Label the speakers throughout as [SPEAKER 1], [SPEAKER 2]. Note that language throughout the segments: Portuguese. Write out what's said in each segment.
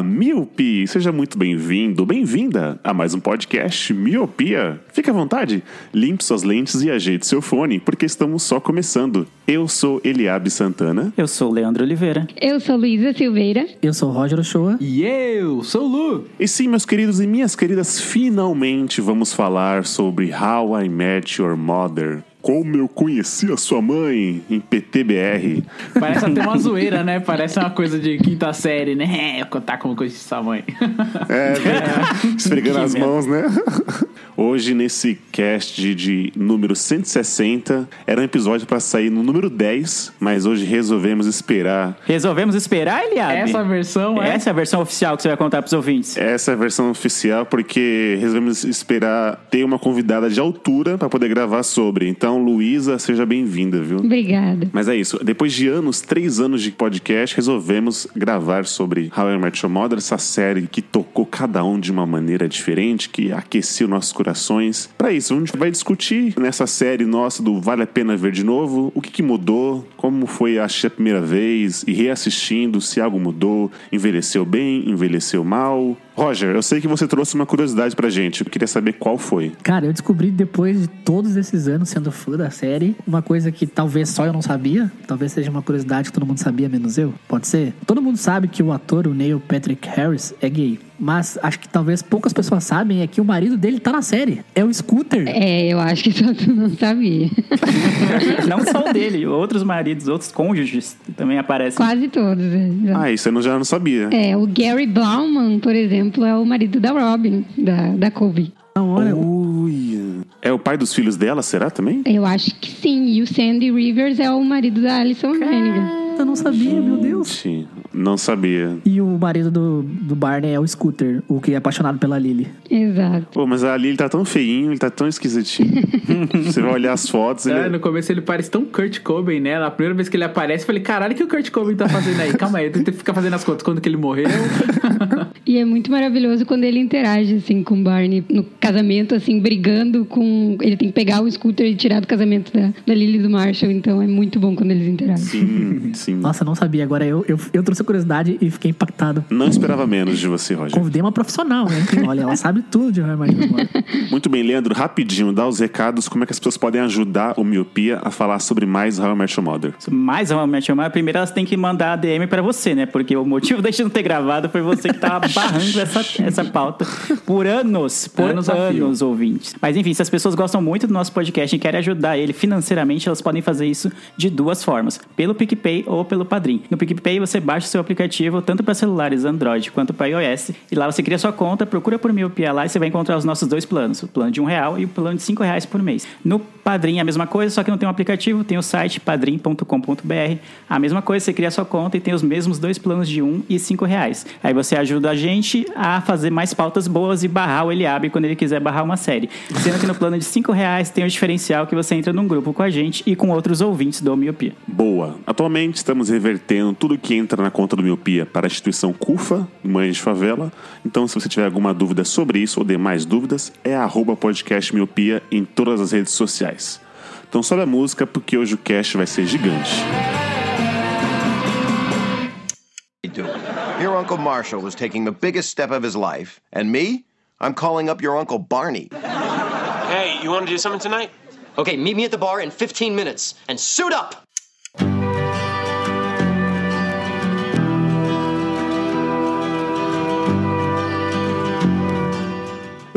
[SPEAKER 1] Olá, Miopi! Seja muito bem-vindo, bem-vinda a mais um podcast Miopia. Fique à vontade, limpe suas lentes e ajeite seu fone, porque estamos só começando. Eu sou Eliabe Santana.
[SPEAKER 2] Eu sou o Leandro Oliveira.
[SPEAKER 3] Eu sou Luísa Silveira.
[SPEAKER 4] Eu sou o Roger Ochoa.
[SPEAKER 5] E eu sou Lu.
[SPEAKER 1] E sim, meus queridos e minhas queridas, finalmente vamos falar sobre How I Met Your Mother. Como eu conheci a sua mãe em PTBR.
[SPEAKER 5] Parece até uma zoeira, né? Parece uma coisa de quinta série, né? É, contar como conheci sua mãe.
[SPEAKER 1] É, esfregando
[SPEAKER 2] Que
[SPEAKER 1] as mãos, né? Hoje, nesse cast de, de número 160, era um episódio para sair no número 10, mas hoje resolvemos esperar.
[SPEAKER 2] Resolvemos esperar, Eliabe?
[SPEAKER 5] Essa versão é.
[SPEAKER 2] Essa é a versão oficial que você vai contar pros ouvintes.
[SPEAKER 1] Essa é a versão oficial, porque resolvemos esperar ter uma convidada de altura para poder gravar sobre. Então, Luísa, seja bem-vinda, viu?
[SPEAKER 3] Obrigada.
[SPEAKER 1] Mas é isso. Depois de anos, três anos de podcast, resolvemos gravar sobre How I Met Your Mother, essa série que tocou cada um de uma maneira diferente, que aqueceu nossos corações. Para isso, a gente vai discutir nessa série nossa do Vale a Pena Ver de Novo, o que, que mudou, como foi assistir a primeira vez e reassistindo, se algo mudou, envelheceu bem, envelheceu mal. Roger, eu sei que você trouxe uma curiosidade pra gente. Eu queria saber qual foi.
[SPEAKER 4] Cara, eu descobri depois de todos esses anos sendo fã da série, uma coisa que talvez só eu não sabia, talvez seja uma curiosidade que todo mundo sabia, menos eu. Pode ser? Todo mundo sabe que o ator, o Neil Patrick Harris, é gay. Mas acho que talvez poucas pessoas sabem é que o marido dele tá na série. É o Scooter.
[SPEAKER 3] É, eu acho que só tu não sabia.
[SPEAKER 2] Não só o dele, outros maridos, outros cônjuges também aparecem.
[SPEAKER 3] Quase todos. é, já.
[SPEAKER 1] Ah, isso eu não- já não sabia.
[SPEAKER 3] É, o Gary Blauman, por exemplo, é o marido da Robin, da, da Kobe.
[SPEAKER 4] Da hora.
[SPEAKER 1] Uia. É o pai dos filhos dela, será também?
[SPEAKER 3] Eu acho que sim. E o Sandy Rivers é o marido da Alison Hannigan.
[SPEAKER 4] Eu não sabia, meu Deus.
[SPEAKER 1] Não sabia.
[SPEAKER 4] E o marido do, do Barney é o Scooter, o que é apaixonado pela Lily.
[SPEAKER 3] Exato.
[SPEAKER 1] Pô, mas ali ele tá tão feinho, ele tá tão esquisitinho. Você vai olhar as fotos, ele...
[SPEAKER 5] É, no começo ele parece tão Kurt Cobain, né? Na primeira vez que ele aparece, eu falei, caralho, o que o Kurt Cobain tá fazendo aí? Calma aí, eu tentei ficar fazendo as contas quando que ele morreu.
[SPEAKER 3] E é muito maravilhoso quando ele interage, assim, com o Barney no casamento, assim, brigando com... Ele tem que pegar o Scooter e tirar do casamento da, da Lily e do Marshall. Então é muito bom quando eles interagem.
[SPEAKER 1] Sim, sim.
[SPEAKER 4] Nossa, não sabia. Agora eu, eu, eu trouxe a curiosidade e fiquei impactado.
[SPEAKER 1] Não esperava menos de você, Roger.
[SPEAKER 4] Convidei uma profissional, né? Olha, ela sabe tudo de How I Mother.
[SPEAKER 1] Muito bem, Leandro, rapidinho, dá os recados, como é que as pessoas podem ajudar o Miopia a falar sobre mais How I Met Your Mother.
[SPEAKER 2] Mais uma Match Your primeiro elas têm que mandar a DM pra você, né? Porque o motivo da gente não ter gravado foi você que tava barrando essa, essa pauta por anos, por
[SPEAKER 5] Anos
[SPEAKER 2] anos, ouvintes. Mas enfim, se as pessoas gostam muito do nosso podcast e querem ajudar ele financeiramente, elas podem fazer isso de duas formas: pelo PicPay ou pelo Padrim. No PicPay você baixa o seu aplicativo tanto para celulares Android quanto para iOS e lá você cria sua conta, procura por Miopia lá e você vai encontrar os nossos dois planos: o plano de um real e o plano de cinco reais por mês. No Padrim é a mesma coisa, só que não tem um aplicativo, tem o site padrim.com.br. A mesma coisa, você cria sua conta e tem os mesmos dois planos de um e cinco reais. Aí você ajuda a gente a fazer mais pautas boas e barrar o Eliabe quando ele quiser barrar uma série. Sendo que no plano de cinco reais tem o diferencial que você entra num grupo com a gente e com outros ouvintes do Miopia.
[SPEAKER 1] Boa. Atualmente estamos revertendo tudo que entra na conta do Miopia para a instituição CUFA, Mães de Favela. Então, se você tiver alguma dúvida sobre isso ou demais dúvidas, é arroba podcast Miopia em todas as redes sociais. Então sobe a música porque hoje o cast vai ser gigante.
[SPEAKER 6] Your Uncle Marshall was taking the biggest step of his life, and me? I'm calling up your Uncle Barney.
[SPEAKER 7] Hey, you want to do something tonight?
[SPEAKER 8] Okay, meet me at the bar in 15 minutes and suit up!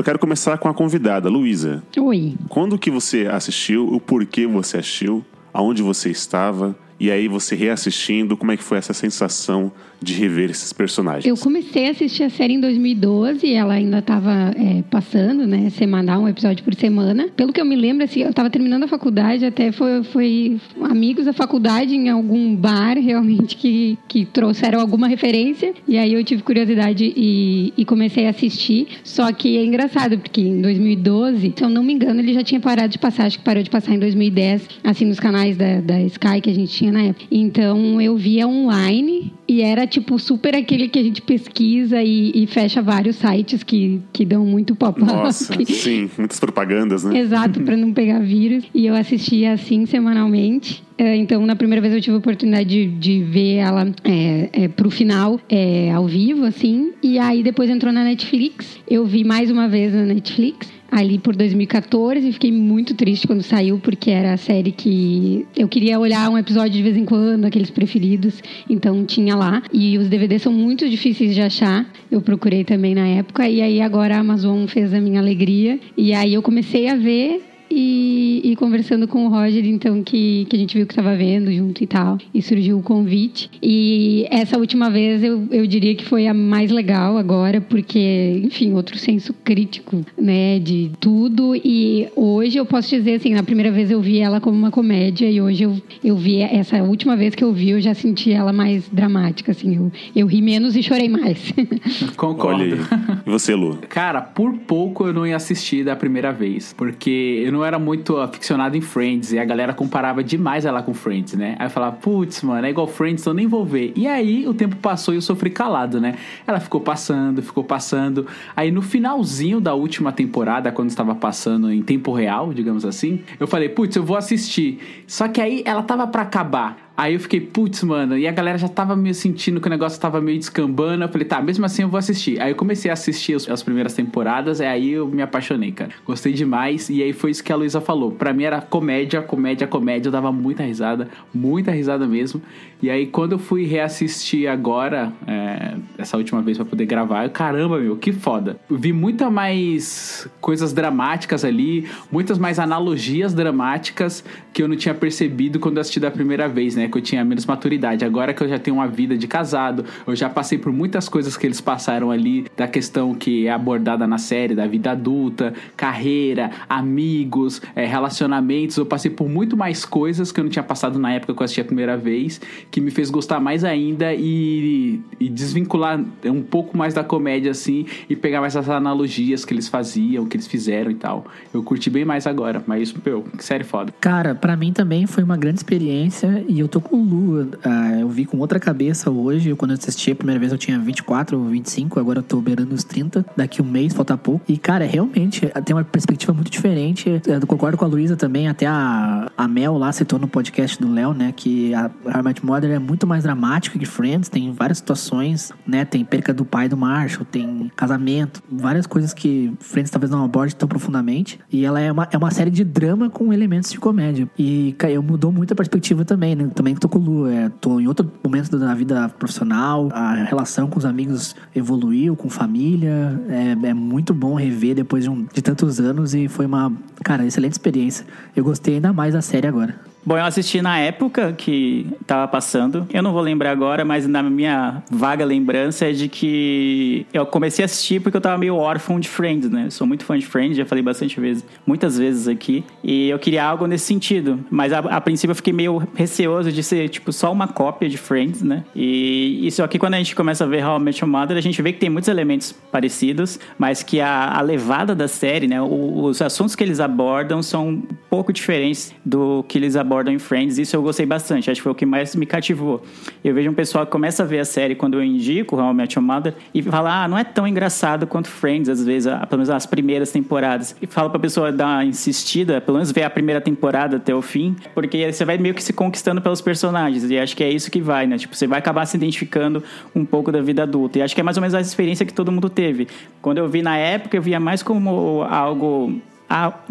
[SPEAKER 1] Eu quero começar com a convidada, Luísa.
[SPEAKER 3] Oi.
[SPEAKER 1] Quando que você assistiu, o porquê você assistiu, aonde você estava E aí você reassistindo, como é que foi essa sensação de rever esses personagens?
[SPEAKER 3] Eu comecei a assistir a série em 2012 e ela ainda estava é, passando, né? Semanal, um episódio por semana. Pelo que eu me lembro, assim, eu estava terminando a faculdade, até foi, foi amigos da faculdade em algum bar, realmente, que, que trouxeram alguma referência. E aí eu tive curiosidade e, e comecei a assistir. Só que é engraçado, porque em 2012, se eu não me engano, ele já tinha parado de passar, acho que parou de passar em 2010, assim, nos canais da, da Sky que a gente tinha na época. Então eu via online e era tipo super aquele que a gente pesquisa e, e fecha vários sites que, que dão muito pop-up.
[SPEAKER 1] Nossa, sim, muitas propagandas, né?
[SPEAKER 3] Exato, para não pegar vírus. E eu assistia assim semanalmente. É, Então, na primeira vez eu tive a oportunidade de, de ver ela é, é, pro final, é, ao vivo, assim. E aí depois entrou na Netflix. Eu vi mais uma vez na Netflix ali por 2014 e fiquei muito triste quando saiu porque era a série que eu queria olhar um episódio de vez em quando, aqueles preferidos, então tinha lá e os DVDs são muito difíceis de achar. Eu procurei também na época e aí agora a Amazon fez a minha alegria e aí eu comecei a ver e, e conversando com o Roger, então, que, que a gente viu que estava vendo junto e tal, e surgiu o convite. E essa última vez eu, eu diria que foi a mais legal agora, porque, enfim, outro senso crítico, né, de tudo. E hoje eu posso dizer, assim, na primeira vez eu vi ela como uma comédia, e hoje eu, eu vi, essa última vez que eu vi, eu já senti ela mais dramática, assim, eu, eu ri menos e chorei mais.
[SPEAKER 5] Concordo.
[SPEAKER 1] Olha aí. E você, Lu?
[SPEAKER 5] Cara, por pouco eu não ia assistir da primeira vez. Porque eu não era muito aficionado em Friends. E a galera comparava demais ela com Friends, né? Aí eu falava, putz, mano, é igual Friends, então nem vou ver. E aí o tempo passou e eu sofri calado, né? Ela ficou passando, ficou passando. Aí no finalzinho da última temporada, quando estava passando em tempo real, digamos assim, eu falei, putz, eu vou assistir. Só que aí ela tava para acabar. Aí eu fiquei, putz, mano, e a galera já tava meio sentindo que o negócio tava meio descambando. Eu falei, tá, mesmo assim eu vou assistir. Aí eu comecei a assistir as, as primeiras temporadas, e aí eu me apaixonei, cara. Gostei demais, e aí foi isso que a Luísa falou. Pra mim era comédia, comédia, comédia. Eu dava muita risada, muita risada mesmo. E aí quando eu fui reassistir agora, é, essa última vez pra poder gravar, eu, caramba, meu, que foda. Vi muita mais coisas dramáticas ali, muitas mais analogias dramáticas que eu não tinha percebido quando eu assisti da primeira vez, né? Que eu tinha menos maturidade. Agora que eu já tenho uma vida de casado, eu já passei por muitas coisas que eles passaram ali, da questão que é abordada na série, da vida adulta, carreira, amigos, é, relacionamentos. Eu passei por muito mais coisas que eu não tinha passado na época que eu assisti a primeira vez, que me fez gostar mais ainda e, e desvincular um pouco mais da comédia, assim, e pegar mais essas analogias que eles faziam, que eles fizeram e tal. Eu curti bem mais agora, mas, meu, que série foda.
[SPEAKER 4] Cara, pra mim também foi uma grande experiência e eu tô com o Lu. ah, eu vi com outra cabeça hoje. Quando eu assisti a primeira vez eu tinha 24 ou 25, agora eu tô beirando os 30. Daqui um mês, falta pouco. E, cara, realmente tem uma perspectiva muito diferente. Eu concordo com a Luísa também, até a, a Mel lá citou no podcast do Léo, né? Que a Harmony Mother é muito mais dramática que Friends. Tem várias situações, né? Tem perca do pai do Marshall, tem casamento, várias coisas que Friends talvez não aborde tão profundamente. E ela é uma, é uma série de drama com elementos de comédia. E caiu, mudou muito a perspectiva também, né? Também que tô com o Lu. É, tô em outro momento da vida profissional, a relação com os amigos evoluiu, com família. É, é muito bom rever depois de, um, de tantos anos e foi uma, cara, excelente experiência. Eu gostei ainda mais da série agora.
[SPEAKER 2] Bom, eu assisti na época que tava passando. Eu não vou lembrar agora, mas na minha vaga lembrança é de que eu comecei a assistir porque eu tava meio órfão de Friends, né? Eu sou muito fã de Friends, já falei bastante vezes, muitas vezes aqui. E eu queria algo nesse sentido. Mas a, a princípio eu fiquei meio receoso de ser, tipo, só uma cópia de Friends, né? E isso aqui, quando a gente começa a ver How I Met Your Mother, a gente vê que tem muitos elementos parecidos, mas que a, a levada da série, né? O, os assuntos que eles abordam são um pouco diferentes do que eles abordam em Friends. Isso eu gostei bastante. Acho que foi o que mais me cativou. Eu vejo um pessoal que começa a ver a série quando eu indico How I Mother e fala, ah, não é tão engraçado quanto Friends, às vezes, pelo menos as primeiras temporadas. E fala pra pessoa dar uma insistida, pelo menos ver a primeira temporada até o fim, porque você vai meio que se conquistando pelos personagens. E acho que é isso que vai, né? Tipo, você vai acabar se identificando um pouco da vida adulta. E acho que é mais ou menos a experiência que todo mundo teve. Quando eu vi na época, eu via mais como algo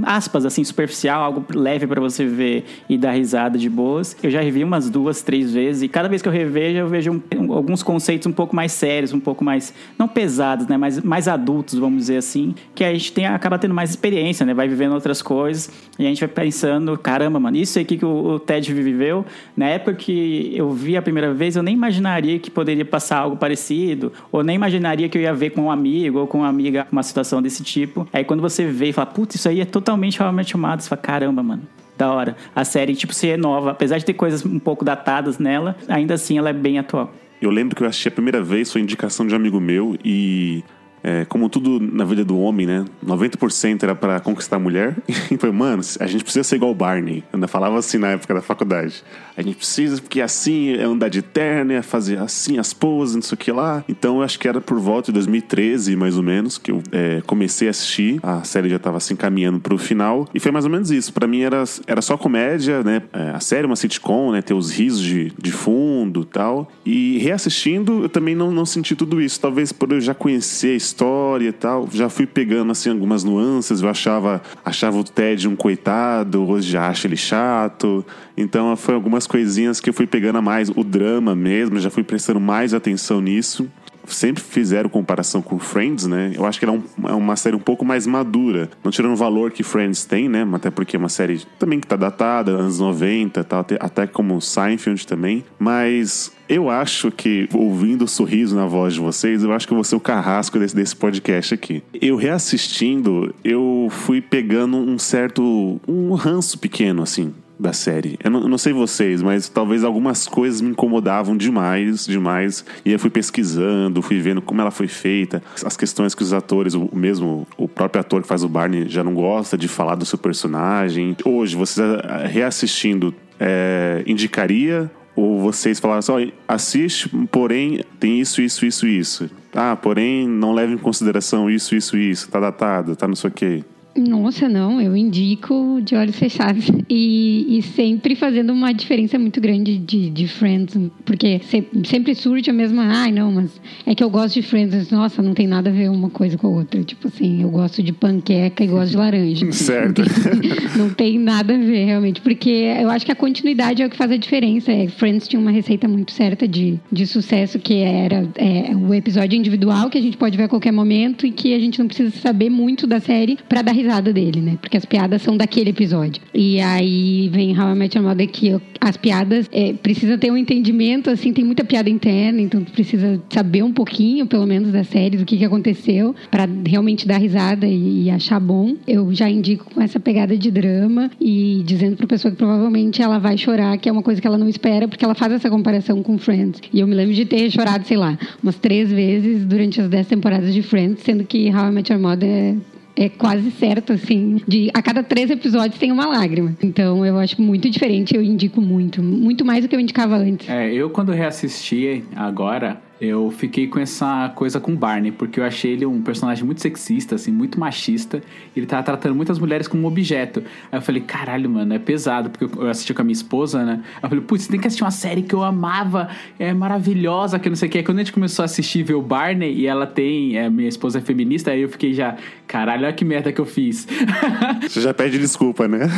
[SPEAKER 2] aspas, assim, superficial, algo leve pra você ver e dar risada de boas. Eu já revi umas duas, três vezes e cada vez que eu revejo, eu vejo um- um- alguns conceitos um pouco mais sérios, um pouco mais, não pesados, né, mas mais adultos, vamos dizer assim, que a gente tem, acaba tendo mais experiência, né, vai vivendo outras coisas e a gente vai pensando, caramba, mano, isso aqui que o, o Ted viveu, na época que eu vi a primeira vez, eu nem imaginaria que poderia passar algo parecido, ou nem imaginaria que eu ia ver com um amigo ou com uma amiga uma situação desse tipo. Aí quando você vê e fala, putz, isso aí é totalmente How I Met você fala, caramba, mano. Da hora. A série, tipo, se renova. Apesar de ter coisas um pouco datadas nela, ainda assim ela é bem atual.
[SPEAKER 1] Eu lembro que eu assisti a primeira vez, foi indicação de um amigo meu, e é, como tudo na vida do homem, né? 90% era pra conquistar a mulher. E foi, mano, a gente precisa ser igual o Barney. Eu ainda falava assim na época da faculdade. A gente precisa, porque assim é andar de terno, é fazer assim as poses, não sei o que lá. Então eu acho que era por volta de 2013, mais ou menos, que eu é, comecei a assistir. A série já tava assim caminhando pro final. E foi mais ou menos isso. Pra mim era, era só comédia, né? É, a série é uma sitcom, né? Ter os risos de, de fundo tal. E reassistindo, eu também não, não senti tudo isso. Talvez por eu já conhecer a história e tal. Já fui pegando assim algumas nuances. Eu achava, achava o Ted um coitado, hoje já acho ele chato. Então foi algumas coisinhas que eu fui pegando a mais. O drama mesmo, já fui prestando mais atenção nisso sempre fizeram comparação com Friends, né? Eu acho que ela é, é uma série um pouco mais madura. Não tirando o valor que Friends tem, né? Até porque é uma série também que tá datada, anos 90 tal, até, até como Seinfeld também. Mas eu acho que, ouvindo o sorriso na voz de vocês, eu acho que eu vou ser o carrasco desse, desse podcast aqui. Eu reassistindo, eu fui pegando um certo. um ranço pequeno, assim da série. Eu não, eu não sei vocês, mas talvez algumas coisas me incomodavam demais, demais. E eu fui pesquisando, fui vendo como ela foi feita, as questões que os atores, o mesmo, o próprio ator que faz o Barney já não gosta de falar do seu personagem. Hoje, vocês ah, reassistindo, é, indicaria ou vocês falaram só assiste, porém tem isso, isso, isso, isso. Ah, porém não leva em consideração isso, isso, isso. Tá datado, tá não sei o quê.
[SPEAKER 3] Nossa, não, eu indico de olhos fechados. E, e sempre fazendo uma diferença muito grande de, de Friends, porque se- sempre surge a mesma, ai não, mas é que eu gosto de Friends. Nossa, não tem nada a ver uma coisa com a outra. Tipo assim, eu gosto de panqueca e gosto de laranja.
[SPEAKER 1] Certo.
[SPEAKER 3] Não tem nada a ver, realmente. Porque eu acho que a continuidade é o que faz a diferença. É, Friends tinha uma receita muito certa de, de sucesso, que era é, o episódio individual, que a gente pode ver a qualquer momento e que a gente não precisa saber muito da série pra dar risada dele, né? Porque as piadas são daquele episódio. E aí vem How I Met Your Mother, que as piadas é, precisa ter um entendimento, assim, tem muita piada interna, então precisa saber um pouquinho, pelo menos, da série, do que, que aconteceu, pra realmente dar risada e, e achar bom. Eu já indico com essa pegada de drama e dizendo pra pessoa que provavelmente ela vai chorar, que é uma coisa que ela não espera, porque ela faz essa comparação com Friends. E eu me lembro de ter chorado, sei lá, umas três vezes durante as dez temporadas de Friends, sendo que How I Met Your Mother é é quase certo, assim, de a cada três episódios tem uma lágrima. Então eu acho muito diferente, eu indico muito. Muito mais do que eu indicava antes.
[SPEAKER 5] É, eu quando reassisti agora, eu fiquei com essa coisa com o Barney, porque eu achei ele um personagem muito sexista, assim, muito machista. Ele tava tratando muitas mulheres como objeto. Aí eu falei, caralho, mano, é pesado, porque eu assisti com a minha esposa, né? Aí eu falei, putz, tem que assistir uma série que eu amava, é maravilhosa, que não sei o que. Aí quando a gente começou a assistir ver o Barney, e ela tem, é, minha esposa é feminista, aí eu fiquei já, caralho, olha que merda que eu fiz.
[SPEAKER 1] Você já pede desculpa, né?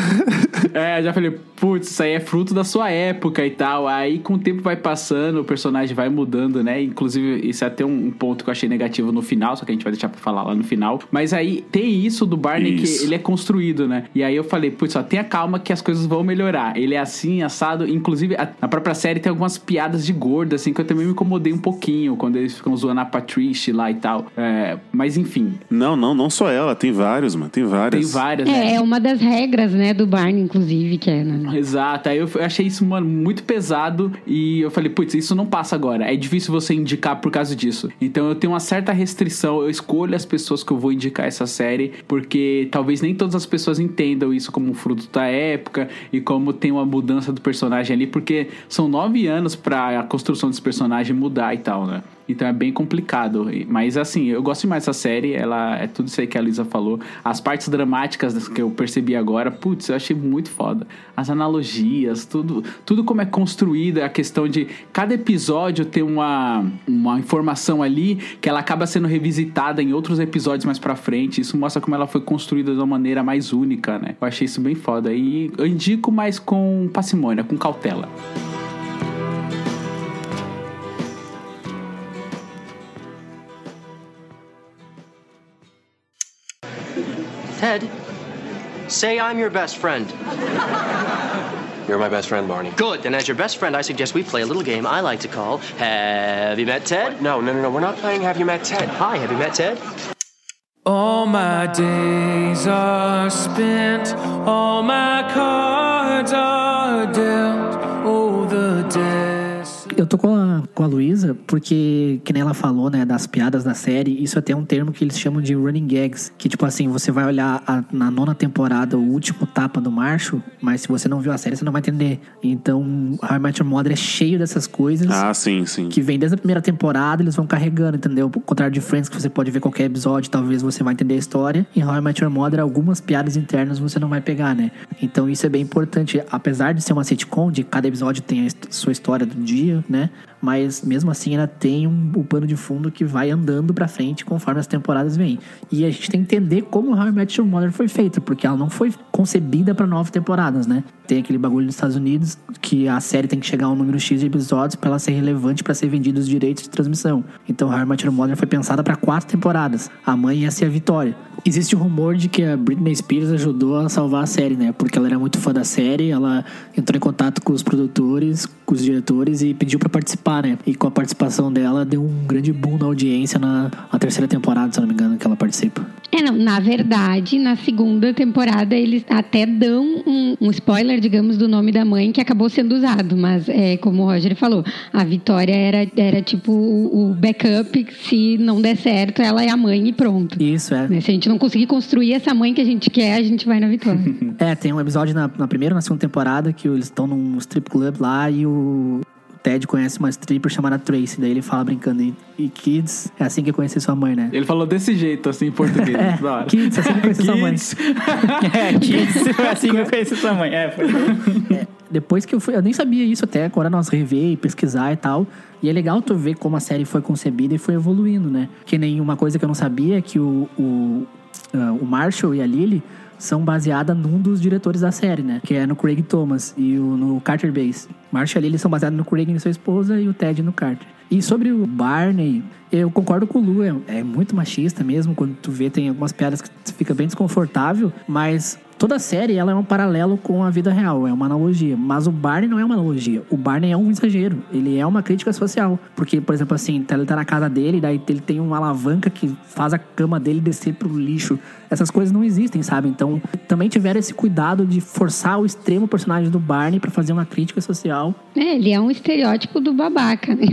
[SPEAKER 5] É, já falei, putz, isso aí é fruto da sua época e tal. Aí com o tempo vai passando, o personagem vai mudando, né? Inclusive, isso é até um ponto que eu achei negativo no final, só que a gente vai deixar pra falar lá no final. Mas aí tem isso do Barney
[SPEAKER 1] Isso.
[SPEAKER 5] que ele é construído, né? E aí eu falei, putz, ó, tenha calma que as coisas vão melhorar. Ele é assim, assado. Inclusive, a- na própria série tem algumas piadas de gordo, assim, que eu também me incomodei um pouquinho quando eles ficam zoando a Patricia lá e tal. É, mas enfim,
[SPEAKER 1] Não, não, não só ela, tem vários, mano, tem várias.
[SPEAKER 5] tem várias, né?
[SPEAKER 3] É, é uma das regras, né, do Barney, inclusive, que é, né?
[SPEAKER 5] Exato, aí eu achei isso, mano, muito pesado e eu falei, putz, isso não passa agora. É difícil você indicar por causa disso. Então eu tenho uma certa restrição, eu escolho as pessoas que eu vou indicar essa série, porque talvez nem todas as pessoas entendam isso como fruto da época e como tem uma mudança do personagem ali, porque são nove anos pra a construção desse personagem mudar e tal, né? Então é bem complicado. Mas assim, eu gosto mais dessa série. Ela é tudo isso aí que a Lisa falou. As partes dramáticas que eu percebi agora, putz, eu achei muito foda. As analogias, tudo, tudo como é construída, a questão de cada episódio ter uma, uma informação ali que ela acaba sendo revisitada em outros episódios mais pra frente. Isso mostra como ela foi construída de uma maneira mais única, né? Eu achei isso bem foda. E eu indico mais com parcimônia, com cautela.
[SPEAKER 8] Ted, say I'm your best friend.
[SPEAKER 7] You're my best friend, Barney.
[SPEAKER 8] Good. And as your best friend, I suggest we play a little game I like to call Have You Met Ted?
[SPEAKER 7] No, no, no, no. We're not playing Have You Met Ted.
[SPEAKER 8] Hi, have you met Ted?
[SPEAKER 9] All my days are spent, all my cards are dealt. Oh, the death.
[SPEAKER 4] Eu tô com a, com a Luísa porque, que nem ela falou, né, das piadas da série, isso é até um termo que eles chamam de running gags. Que, tipo assim, você vai olhar a- na nona temporada o último tapa do Marshall, mas se você não viu a série, você não vai entender. Então, How I Met Your Mother é cheio dessas coisas.
[SPEAKER 1] Ah, sim, sim.
[SPEAKER 4] Que vem desde a primeira temporada, eles vão carregando, entendeu? Ao contrário de Friends, que você pode ver qualquer episódio, talvez você vai entender a história. Em How I Met Your Mother, algumas piadas internas você não vai pegar, né? Então isso é bem importante. Apesar de ser uma sitcom, de cada episódio tem a sua história do dia, né? Mas mesmo assim ela tem um, o pano de fundo que vai andando pra frente conforme as temporadas vêm. E a gente tem que entender como How I Met Your Mother foi feita, porque ela não foi concebida pra nove temporadas, né? Tem aquele bagulho dos Estados Unidos que a série tem que chegar a um número X de episódios pra ela ser relevante pra ser vendida os direitos de transmissão. Então How I Met Your Mother foi pensada pra quatro temporadas. A mãe ia ser a Vitória. Existe o rumor de que a Britney Spears ajudou a salvar a série, né? Porque ela era muito fã da série, ela entrou em contato com os produtores, com os diretores e pediu pra participar, né? E com a participação dela deu um grande boom na audiência na, na terceira temporada, se eu não me engano, que ela participa.
[SPEAKER 3] É, não, na verdade, na segunda temporada eles até dão um, um spoiler, digamos, do nome da mãe que acabou sendo usado, mas é como o Roger falou, a Vitória era, era tipo o, o backup, se não der certo, ela é a mãe e pronto.
[SPEAKER 4] Isso, é.
[SPEAKER 3] Né, Se a gente não conseguir construir essa mãe que a gente quer, a gente vai na Vitória.
[SPEAKER 4] É, tem um episódio na, na primeira na segunda temporada que eles estão num strip club lá e o Ted conhece uma stripper chamada Tracy. Daí ele fala brincando, e, e kids, é assim que eu conheci sua mãe, né?
[SPEAKER 5] Ele falou desse jeito, assim, em português.
[SPEAKER 4] É, kids, assim que eu conheci sua mãe.
[SPEAKER 2] É, Kids, foi assim que eu conheci sua mãe. É, foi.
[SPEAKER 4] Depois que eu fui, eu nem sabia isso até agora nós rever e pesquisar e tal. E é legal tu ver como a série foi concebida e foi evoluindo, né? Que nem uma coisa que eu não sabia é que o, o, ah, o Marshall e a Lily são baseadas num dos diretores da série, né? Que é no Craig Thomas e o, no Carter Base. Marshall e Lily são baseados no Craig e sua esposa e o Ted no Carter. E sobre o Barney, eu concordo com o Lu, é, é muito machista mesmo. Quando tu vê, tem algumas piadas que tu fica bem desconfortável, mas toda a série ela é um paralelo com a vida real, é uma analogia. Mas o Barney não é uma analogia. O Barney é um exagero. Ele é uma crítica social. Porque, por exemplo, assim, ele tá na casa dele, daí ele tem uma alavanca que faz a cama dele descer pro lixo. Essas coisas não existem, sabe? Então, também tiveram esse cuidado de forçar o extremo personagem do Barney pra fazer uma crítica social.
[SPEAKER 3] É, ele é um estereótipo do babaca, né?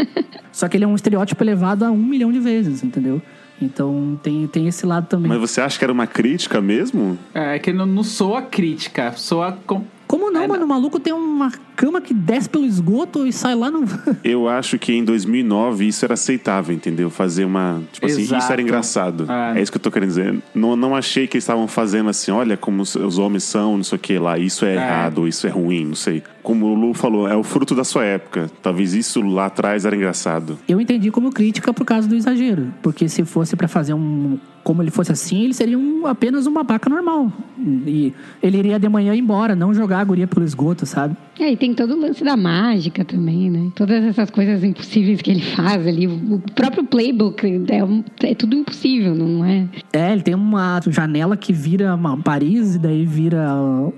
[SPEAKER 4] Só que ele é um estereótipo elevado a um milhão de vezes, entendeu? Então tem, tem esse lado também.
[SPEAKER 1] Mas você acha que era uma crítica mesmo?
[SPEAKER 5] É que não, não soa crítica, soa. Com...
[SPEAKER 4] Como não, mano? O maluco tem uma cama que desce pelo esgoto e sai lá no.
[SPEAKER 1] Eu acho que em 2009 isso era aceitável, entendeu? Fazer uma. Tipo assim,
[SPEAKER 5] Exato.
[SPEAKER 1] isso era engraçado.
[SPEAKER 5] É.
[SPEAKER 1] É. isso que eu tô querendo dizer. Não, não achei que eles estavam fazendo assim, olha como os, homens são, não sei o que lá, isso é,
[SPEAKER 5] É.
[SPEAKER 1] errado, isso é ruim, não sei. Como o Lu falou, é o fruto da sua época. Talvez isso lá atrás era engraçado.
[SPEAKER 4] Eu entendi como crítica por causa do exagero. Porque se fosse pra fazer um. Como ele fosse assim, ele seria um, apenas um babaca normal. E ele iria de manhã embora, não jogar a guria pelo esgoto, sabe?
[SPEAKER 3] É, e tem todo o lance da mágica também, né? Todas essas coisas impossíveis que ele faz ali. O próprio playbook é, um- é tudo impossível, não é?
[SPEAKER 4] É, ele tem uma janela que vira uma Paris e daí vira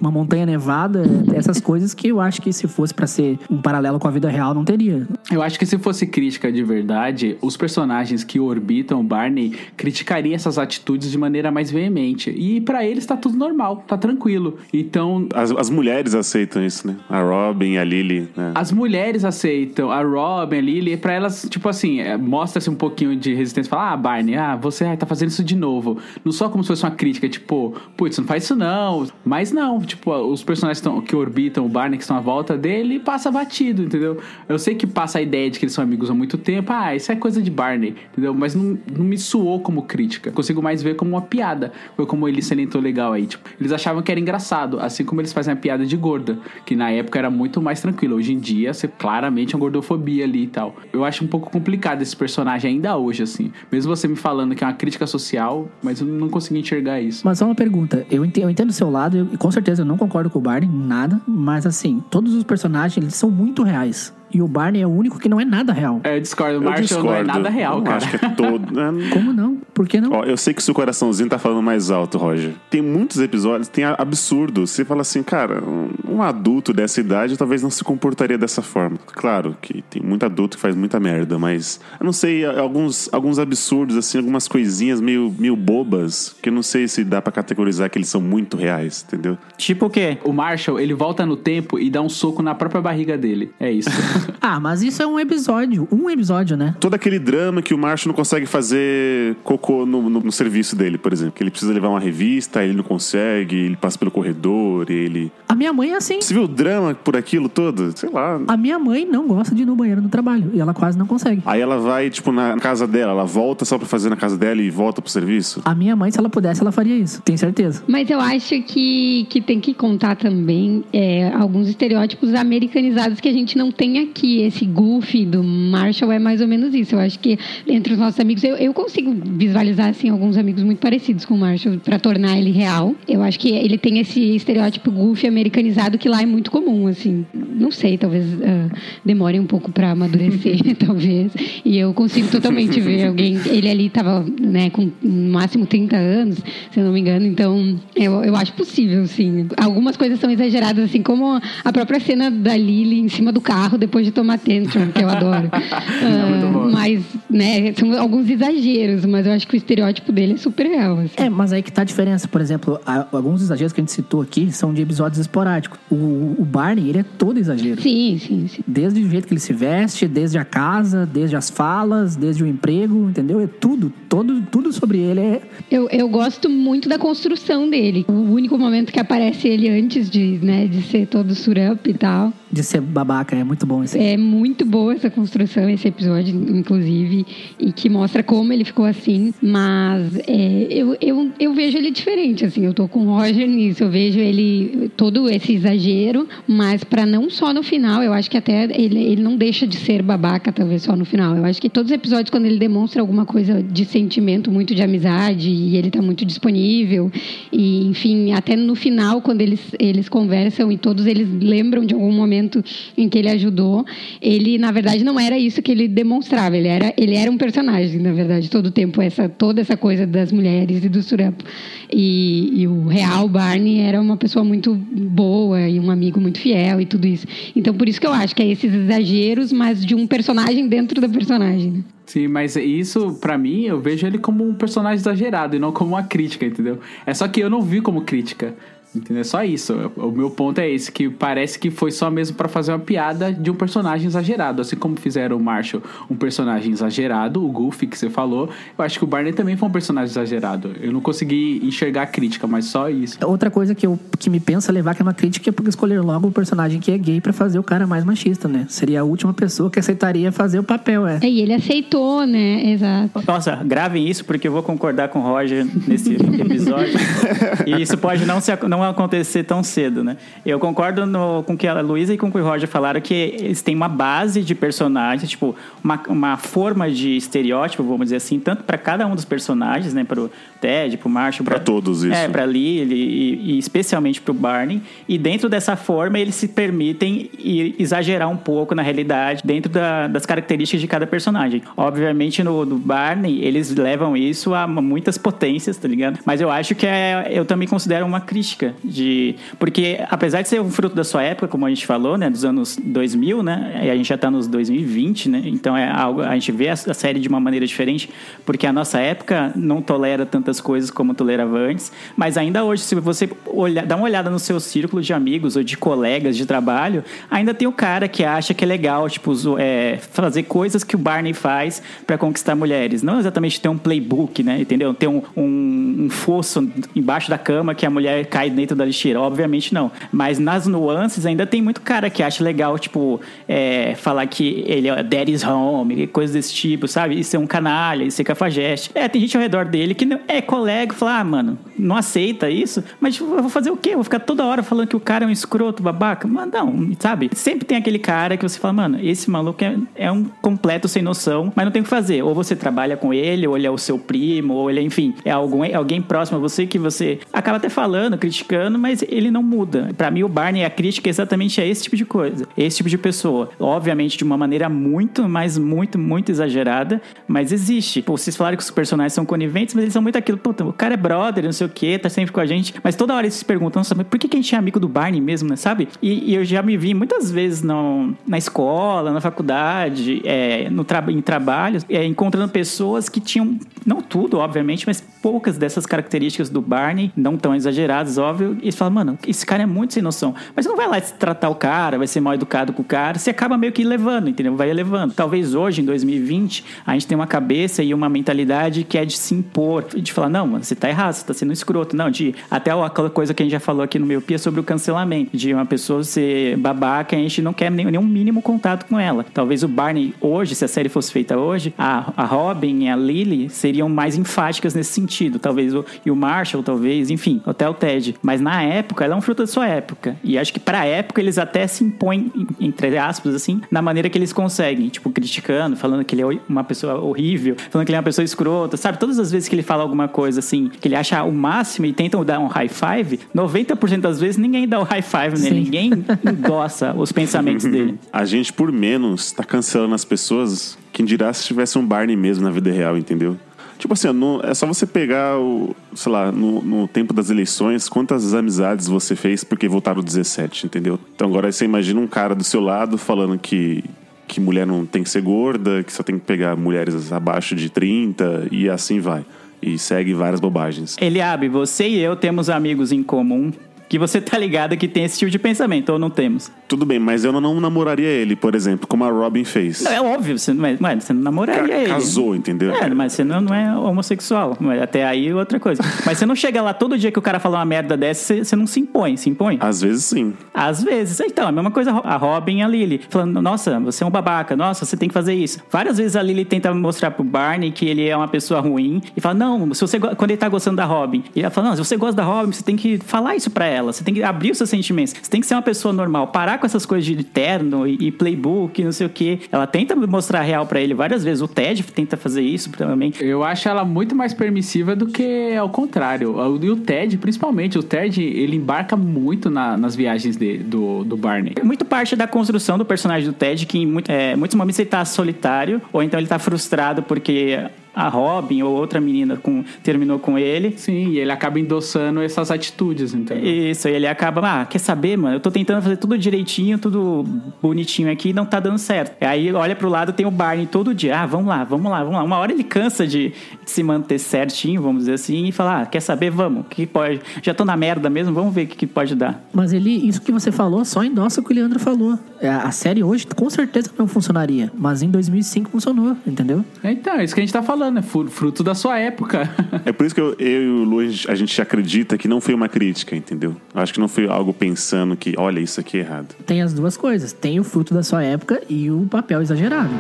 [SPEAKER 4] uma montanha nevada. Essas coisas que eu acho que se fosse pra ser um paralelo com a vida real, não teria.
[SPEAKER 5] Eu acho que se fosse crítica de verdade, os personagens que orbitam o Barney criticariam essas atitudes de maneira mais veemente. E pra eles tá tudo normal, tá tranquilo. Então,
[SPEAKER 1] As, as mulheres aceitam isso, né? A Robin a Lily, né?
[SPEAKER 5] As mulheres aceitam, a Robin, a Lily, pra elas, tipo assim, é, mostra-se um pouquinho de resistência. Fala, ah, Barney, ah, você ah, tá fazendo isso de novo. Não só como se fosse uma crítica, tipo, putz, não faz isso não. Mas não, tipo, os personagens tão, que orbitam o Barney, que estão à volta dele, passa batido, entendeu? Eu sei que passa a ideia de que eles são amigos há muito tempo, ah, isso é coisa de Barney, entendeu? Mas não, não me soou como crítica. Consigo mais ver como uma piada. Foi como ele salientou legal aí, tipo, eles achavam que era engraçado, assim como eles fazem a piada de gorda, que na época era muito mais tranquilo. Hoje em dia, você claramente é uma gordofobia ali e tal. Eu acho um pouco complicado esse personagem ainda hoje, assim. Mesmo você me falando que é uma crítica social, mas eu não consegui enxergar isso.
[SPEAKER 4] Mas só uma pergunta. Eu entendo, eu entendo o seu lado e com certeza eu não concordo com o Barney, nada. Mas assim, todos os personagens, eles são muito reais. E o Barney é o único que não é nada real.
[SPEAKER 5] É, eu discordo. O Marshall não é nada real,
[SPEAKER 1] eu
[SPEAKER 5] cara.
[SPEAKER 1] acho que é todo. né?
[SPEAKER 4] Como não? Por que não?
[SPEAKER 1] Ó, eu sei que seu coraçãozinho tá falando mais alto, Roger. Tem muitos episódios, tem absurdos. Você fala assim, cara, um, adulto dessa idade talvez não se comportaria dessa forma. Claro que tem muito adulto que faz muita merda, mas eu não sei, alguns, alguns absurdos, assim, algumas coisinhas meio, meio bobas, que eu não sei se dá pra categorizar que eles são muito reais, entendeu?
[SPEAKER 2] Tipo o quê?
[SPEAKER 5] O Marshall, ele volta no tempo e dá um soco na própria barriga dele. É isso.
[SPEAKER 4] Ah, mas isso é um episódio. Um episódio, né?
[SPEAKER 1] Todo aquele drama que o Marshall não consegue fazer cocô no, no, no serviço dele, por exemplo. Que ele precisa levar uma revista, ele não consegue, ele passa pelo corredor, ele.
[SPEAKER 4] A minha mãe é assim.
[SPEAKER 1] Você viu o drama por aquilo todo? Sei lá.
[SPEAKER 4] A minha mãe não gosta de ir no banheiro no trabalho. E ela quase não consegue.
[SPEAKER 1] Aí ela vai, tipo, na casa dela, ela volta só pra fazer na casa dela e volta pro serviço.
[SPEAKER 4] A minha mãe, se ela pudesse, ela faria isso. Tenho certeza.
[SPEAKER 3] Mas eu acho que, que tem que contar também é, alguns estereótipos americanizados que a gente não tem aqui. Esse goofy do Marshall é mais ou menos isso. Eu acho que entre os nossos amigos, eu, eu consigo visualizar assim alguns amigos muito parecidos com o Marshall para tornar ele real. Eu acho que ele tem esse estereótipo goofy americanizado que lá é muito comum, assim. Não sei, talvez ah, demore um pouco para amadurecer, talvez. E eu consigo totalmente ver alguém. Ele ali tava, né, com no máximo 30 anos, se eu não me engano. Então, eu, eu acho possível, sim. Algumas coisas são exageradas, assim, como a própria cena da Lily em cima do carro depois de tomar tantrum, que eu adoro. Ah, mas, né, são alguns exageros, mas eu acho que o estereótipo dele é super real. assim.
[SPEAKER 4] É, mas aí que tá a diferença. Por exemplo, alguns exageros que a gente citou aqui são de episódios esporádicos. O, o Barney, ele é todo exagero.
[SPEAKER 3] Sim, sim, sim.
[SPEAKER 4] Desde o jeito que ele se veste, desde a casa, desde as falas, desde o emprego, entendeu? É tudo, todo, tudo sobre ele é.
[SPEAKER 3] Eu, eu gosto muito da construção dele. O único momento que aparece ele antes de, né, de ser todo surup e tal.
[SPEAKER 4] De ser babaca, é muito bom esse.
[SPEAKER 3] É muito boa essa construção, esse episódio, inclusive, e que mostra como ele ficou assim. Mas é, eu, eu, eu vejo ele diferente, assim. Eu tô com o Roger nisso. Eu vejo ele todo esse exagero, mas para não só no final, eu acho que até ele, ele não deixa de ser babaca, talvez só no final. Eu acho que todos os episódios, quando ele demonstra alguma coisa de sentimento, muito de amizade, e ele tá muito disponível, e enfim, até no final, quando eles, eles conversam e todos eles lembram de algum momento em que ele ajudou, ele na verdade não era isso que ele demonstrava, ele era, ele era um personagem, na verdade, todo o tempo, essa, toda essa coisa das mulheres e do Surapo. E, e o real Barney era uma pessoa muito boa e um amigo muito fiel e tudo isso. Então, por isso que eu acho que é esses exageros, mas de um personagem dentro da personagem. né?
[SPEAKER 5] Sim, mas isso, pra mim, eu vejo ele como um personagem exagerado e não como uma crítica, entendeu? É só que eu não vi como crítica. Entendeu? É só isso. O meu ponto é esse, que parece que foi só mesmo pra fazer uma piada de um personagem exagerado. Assim como fizeram o Marshall um personagem exagerado, o Goofy que você falou, eu acho que o Barney também foi um personagem exagerado. Eu não consegui enxergar a crítica, mas só isso.
[SPEAKER 4] Outra coisa que, eu, que me pensa levar que é uma crítica é porque escolher logo um personagem que é gay pra fazer o cara mais machista, né? Seria a última pessoa que aceitaria fazer o papel, é.
[SPEAKER 3] É, e ele aceitou, né? Exato.
[SPEAKER 2] Nossa, gravem isso porque eu vou concordar com o Roger nesse episódio. e isso pode não, se, não acontecer tão cedo, né? Eu concordo no- com o que a Luísa e com o que o Roger falaram, que eles têm uma base de personagens, tipo, uma, uma forma de estereótipo, vamos dizer assim, tanto para cada um dos personagens, né? Pro Ted, pro Marshall.
[SPEAKER 1] Pra todos, isso.
[SPEAKER 2] É, pra Lily e, e especialmente pro Barney. E dentro dessa forma, eles se permitem exagerar um pouco na realidade, dentro da- das características de cada personagem. Obviamente, no, no Barney, eles levam isso a muitas potências, tá ligado? Mas eu acho que é, eu também considero uma crítica de porque apesar de ser um fruto da sua época, como a gente falou, né, dos anos 2000, né, e a gente já tá nos 2020, né? Então é algo a gente vê a, série de uma maneira diferente, porque a nossa época não tolera tantas coisas como tolerava antes, mas ainda hoje se você olhar, dar uma olhada no seu círculo de amigos ou de colegas de trabalho, ainda tem o cara que acha que é legal, tipo, é, fazer coisas que o Barney faz pra conquistar mulheres. Não exatamente ter um playbook, né? Entendeu? Ter um, um, um fosso embaixo da cama que a mulher cai dentro da lixeira. Obviamente não. Mas nas nuances ainda tem muito cara que acha legal, tipo, é, falar que ele é daddy's home, coisas desse tipo, sabe? E ser um canalha, e ser cafajeste. É, tem gente ao redor dele que não- é colega fala, ah, mano, não aceita isso, mas eu vou fazer o quê? Eu vou ficar toda hora falando que o cara é um escroto, babaca? Mas não, sabe? Sempre tem aquele cara que você fala, mano, esse maluco é, é um completo sem noção, mas não tem o que fazer. Ou você trabalha com ele, ou ele é o seu primo, ou ele, enfim, é algum, alguém próximo a você que você acaba até falando, criticando, mas ele não muda. Pra mim, o Barney, a crítica exatamente é esse tipo de coisa, esse tipo de pessoa. Obviamente, de uma maneira muito, mas muito, muito exagerada, mas existe. Pô, vocês falaram que os personagens são coniventes, mas eles são muito aquilo, o cara é brother, não sei o que, tá sempre com a gente, mas toda hora eles se perguntam, mas por que, que a gente é amigo do Barney mesmo, né, sabe? E, e eu já me vi muitas vezes no, na escola, na faculdade, é, no tra em trabalhos, é, encontrando pessoas que tinham, não tudo, obviamente, mas poucas dessas características do Barney, não tão exageradas, óbvio, e eles falam, mano, esse cara é muito sem noção. Mas você não vai lá tratar o cara, vai ser mal educado com o cara, você acaba meio que levando, entendeu? Vai elevando. Talvez hoje, em 2020, a gente tem uma cabeça e uma mentalidade que é de se impor, de falar, não, mano, você tá errado, você tá sendo escroto. Não, de até aquela coisa que a gente já falou aqui no meu pia sobre o cancelamento, de uma pessoa ser babaca a gente não quer nenhum mínimo contato com ela. Talvez o Barney, hoje, se a série fosse feita hoje, a, a Robin e a Lily seriam mais enfáticas nesse sentido. Talvez o, e o Marshall, talvez, enfim, até o Ted. Mas na época, ela é um fruto da sua época. E acho que pra época eles até se impõem, entre aspas, assim, na maneira que eles conseguem. Tipo, criticando, falando que ele é uma pessoa horrível, falando que ele é uma pessoa escrota, sabe? Todas as vezes que ele fala alguma coisa assim, que ele acha o máximo e tentam dar um high five, 90% das vezes ninguém dá o high five nele, ninguém endossa os pensamentos dele.
[SPEAKER 1] A gente, por menos, tá cancelando as pessoas. Quem dirá se tivesse um Barney mesmo na vida real, entendeu? Tipo assim, não- é só você pegar o, sei lá, no, no tempo das eleições, quantas amizades você fez porque votaram 17, entendeu? Então agora você imagina um cara do seu lado falando que, que mulher não tem que ser gorda, que só tem que pegar mulheres abaixo de 30 e assim vai. E segue várias bobagens.
[SPEAKER 2] Eliabe, você e eu temos amigos em comum que você tá ligado que tem esse tipo de pensamento, ou não temos?
[SPEAKER 1] Tudo bem, mas eu não namoraria ele, por exemplo, como a Robin fez.
[SPEAKER 2] Não, é óbvio, você não, é, você não namoraria
[SPEAKER 1] Ca-
[SPEAKER 2] ele.
[SPEAKER 1] casou, entendeu?
[SPEAKER 2] É, mas você não, não é homossexual. Até aí outra coisa. Mas você não chega lá todo dia que o cara fala uma merda dessa, você, você não se impõe, se impõe?
[SPEAKER 1] Às vezes sim.
[SPEAKER 2] Às vezes. Então, é a mesma coisa a Robin e a Lily. Falando, nossa, você é um babaca, nossa, você tem que fazer isso. Várias vezes a Lily tenta mostrar pro Barney que ele é uma pessoa ruim e fala, não, se você, quando ele tá gostando da Robin, e ela fala, não, se você gosta da Robin, você tem que falar isso pra ela, você tem que abrir os seus sentimentos, você tem que ser uma pessoa normal, parar com essas coisas de terno e, e playbook, não sei o que. Ela tenta mostrar a real pra ele várias vezes. O Ted tenta fazer isso também.
[SPEAKER 5] Eu acho ela muito mais permissiva do que ao contrário. E o Ted, principalmente, o Ted, ele embarca muito na- nas viagens de- do, do Barney.
[SPEAKER 2] É muito parte da construção do personagem do Ted, que em muito- é, muitos momentos ele tá solitário, ou então ele tá frustrado porque a Robin ou outra menina com- terminou com ele.
[SPEAKER 5] Sim, e ele acaba endossando essas atitudes, entendeu?
[SPEAKER 2] Isso, e ele acaba, ah, quer saber, mano? Eu tô tentando fazer tudo direitinho, tudo bonitinho aqui e não tá dando certo. Aí olha pro lado, tem o Barney todo dia. Ah, vamos lá, vamos lá, vamos lá. Uma hora ele cansa de, de se manter certinho, vamos dizer assim, e fala, ah, quer saber? Vamos, o que que pode? Já tô na merda mesmo, vamos ver o que, que pode dar.
[SPEAKER 4] Mas ele, isso que você falou, só endossa o que o Leandro falou. É, A série hoje com certeza não funcionaria, mas em 2005 funcionou, entendeu?
[SPEAKER 5] Então, é isso que a gente tá falando, é fruto da sua época.
[SPEAKER 1] É por isso que eu, eu e o Lu, a gente- acredita que não foi uma crítica, entendeu? Eu acho que não foi algo pensando que, olha, isso aqui é errado.
[SPEAKER 4] Tem as duas coisas. Tem o fruto da sua época e o papel exagerado.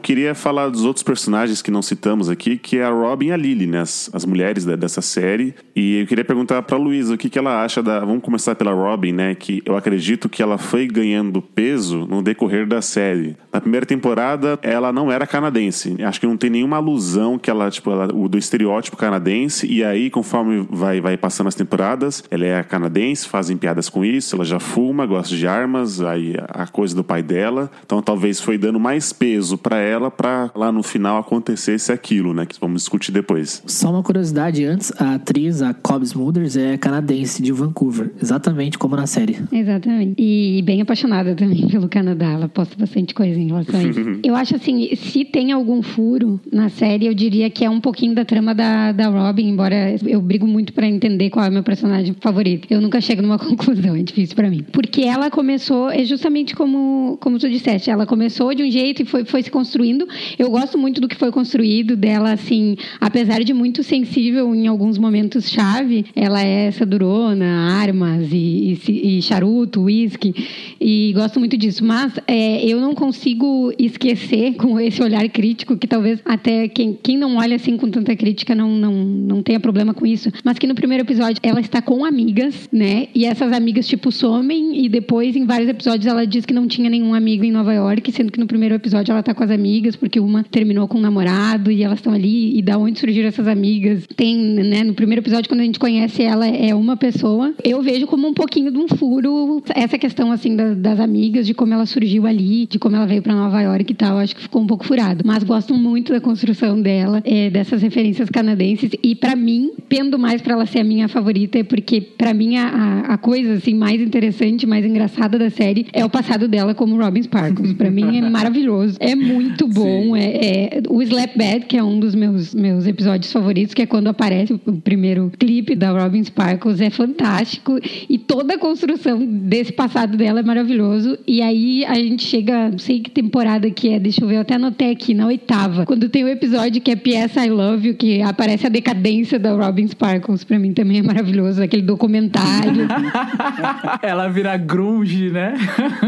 [SPEAKER 1] Queria falar dos outros personagens que não citamos aqui, que é a Robin e a Lily, né? As, as mulheres da- dessa série. E eu queria perguntar pra Luísa o que, que ela acha da. Vamos começar pela Robin, né? Que eu acredito que ela foi ganhando peso no decorrer da série. Na primeira temporada, ela não era canadense. Acho que não tem nenhuma alusão que ela, tipo, ela, o do estereótipo canadense. E aí, conforme vai, vai passando as temporadas, ela é canadense, fazem piadas com isso, ela já fuma, gosta de armas, aí a coisa do pai dela. Então talvez foi dando mais peso pra ela pra lá no final acontecesse aquilo, né? Que vamos discutir depois.
[SPEAKER 4] Só uma curiosidade antes, a atriz, a Cobb Smulders, é canadense de Vancouver, exatamente como na série.
[SPEAKER 3] Exatamente. E bem apaixonada também pelo Canadá. Ela posta bastante coisa em relação a isso. Eu acho assim, se tem algum furo na série, eu diria que é um pouquinho da trama da, da Robin, embora eu brigo muito pra entender qual é o meu personagem favorito. Eu nunca chego numa conclusão, é difícil pra mim. Porque ela começou, é justamente como, como tu disseste, ela começou de um jeito e foi, foi se construindo. Eu gosto muito do que foi construído dela, assim, apesar de muito sensível em alguns momentos chave, ela é essa durona, armas e, e, e charuto, uísque, e gosto muito disso. Mas é, eu não consigo esquecer com esse olhar crítico, que talvez até quem, quem não olha assim com tanta crítica não, não, não tenha problema com isso, mas que no primeiro episódio ela está com amigas, né? E essas amigas, tipo, somem, e depois, em vários episódios, ela diz que não tinha nenhum amigo em Nova York, sendo que no primeiro episódio ela tá com as amigas, porque uma terminou com um namorado e elas estão ali, e da onde surgiram essas amigas? Tem, né? No primeiro episódio, quando a gente conhece ela, é uma pessoa. Eu vejo como um pouquinho de um furo essa questão, assim, da- das amigas, de como ela surgiu ali, de como ela veio pra Nova York e tal. Acho que ficou um pouco furado. Mas gosto muito da construção dela, é, dessas referências canadenses. E pra mim, pendo mais pra ela ser a minha favorita, é porque pra mim a, a- coisa assim mais interessante, mais engraçada da série é o passado dela como Robin Sparkles. Pra mim é maravilhoso, é muito bom. É, é- o Slap Bad, que é um dos meus meus episódios favoritos, que é quando aparece o primeiro clipe da Robin Sparkles, é fantástico e toda a construção desse passado dela é maravilhoso. E aí a gente chega, não sei que temporada que é, deixa eu ver, eu até anotei aqui na oitava, quando tem o episódio que é P.S. I Love You, que aparece a decadência da Robin Sparkles, pra mim também é maravilhoso, aquele documentário.
[SPEAKER 5] Ela vira grunge, né?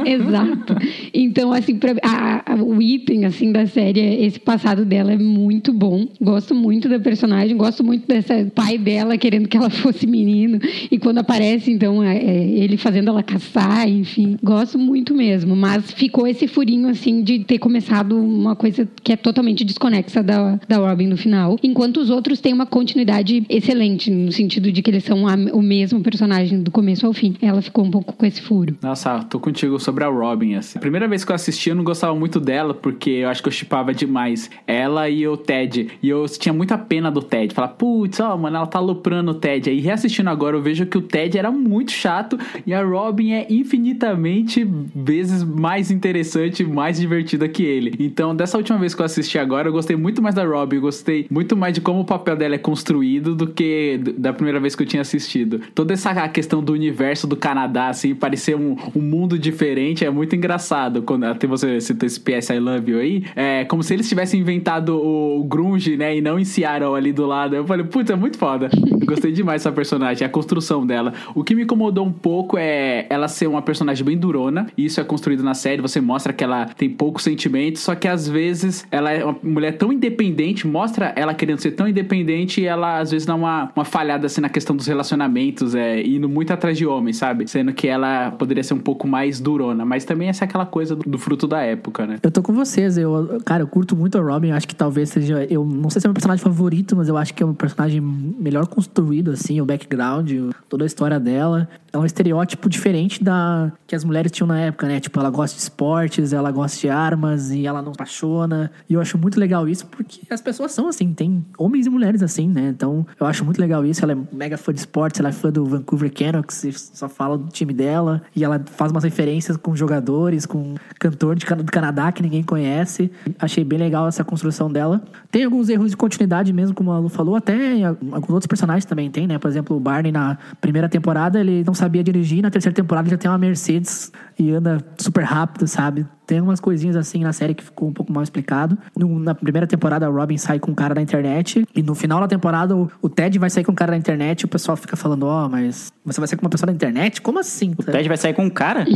[SPEAKER 3] Exato. Então, assim, pra, a- a- o item, assim, da série, esse passado dela é muito bom. Gosto muito da personagem, gosto muito dessa pai dela querendo que ela fosse menino. E quando aparece, então, é, é, ele fazendo ela caçar, enfim. Gosto muito mesmo. Mas ficou esse furinho, assim, de ter começado uma coisa que é totalmente desconexa da, da Robin no final. Enquanto os outros têm uma continuidade excelente, no sentido de que eles são a- o mesmo personagem do começo ao fim. Ela ficou um pouco com esse furo.
[SPEAKER 5] Nossa, tô contigo sobre a Robin, assim. A primeira vez que eu assisti, eu não gostava muito dela, porque eu acho que eu chipava demais ela e o Ted. E eu tinha muita pena do Ted. Falar, putz, ó, mano, ela tá aloprando o Ted. Aí reassistindo agora, eu vejo que o Ted era muito chato e a Robin é infinitamente vezes mais interessante, mais divertida que ele. Então, dessa última vez que eu assisti agora, eu gostei muito mais da Robin. Eu gostei muito mais de como o papel dela é construído do que da primeira vez que eu tinha assistido. Toda essa questão do universo do Canadá, assim, parecer um, um mundo diferente, é muito engraçado. Quando até você cita esse PS I Love You aí, é como se eles tivessem inventado o grunge, né, e não em Seattle ali do lado. Eu falei, putz, é muito foda. Eu gostei demais dessa personagem, a construção dela. O que me incomodou um pouco é ela ser uma personagem bem durona. e Isso é construído na série, você mostra que ela tem poucos sentimentos, só que às vezes ela é uma mulher tão independente, mostra ela querendo ser tão independente e ela às vezes dá uma, uma falhada assim na questão dos relacionamentos, é, indo muito atrás de homens, sabe? Sendo que ela poderia ser um pouco mais durona, mas também essa é aquela coisa do, do fruto da época, né?
[SPEAKER 4] Eu tô com vocês, eu, cara, eu curto muito a Robin, acho que talvez seja, eu não sei se é meu personagem favorito, mas eu acho que é um personagem melhor construído, assim, o background, toda a história dela. É um estereótipo diferente da que as mulheres tinham na época, né? Tipo, ela gosta de esportes, ela gosta de armas e ela não apaixona. E eu acho muito legal isso porque as pessoas são assim, tem homens e mulheres assim, né? Então, eu acho muito legal isso. Ela é mega fã de esportes, ela é fã do Vancouver Canucks, só fala do time dela. E ela faz umas referências com jogadores, com cantor de, do Canadá que ninguém conhece. Achei bem legal essa construção dela. Tem alguns erros de continuidade mesmo, como a Lu falou, até alguns outros personagens também tem, né? Por exemplo, o Barney na primeira temporada ele não sabia dirigir, na terceira temporada ele já tem uma Mercedes e anda super rápido, sabe? Tem umas coisinhas assim na série que ficou um pouco mal explicado. No- na primeira temporada, a Robin sai com um cara da internet. E no final da temporada, o, o Ted vai sair com um cara da internet. E o pessoal fica falando: Ó, mas você vai sair com uma pessoa da internet? Como assim?
[SPEAKER 2] O Ted vai sair com um cara?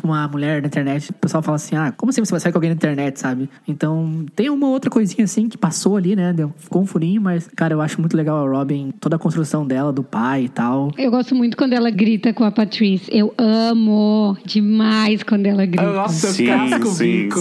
[SPEAKER 4] Com uma mulher da internet. O pessoal fala assim: Ah, como assim você vai sair com alguém da internet, sabe? Então, tem uma outra coisinha assim que passou ali, né? Deu, ficou um furinho, mas, cara, eu acho muito legal a Robin, toda a construção dela, do pai e tal.
[SPEAKER 3] Eu gosto muito quando ela grita com a Patrice. Eu amo demais quando ela grita.
[SPEAKER 5] Nossa,
[SPEAKER 1] Sim,
[SPEAKER 5] eu o
[SPEAKER 1] sim,
[SPEAKER 5] bico.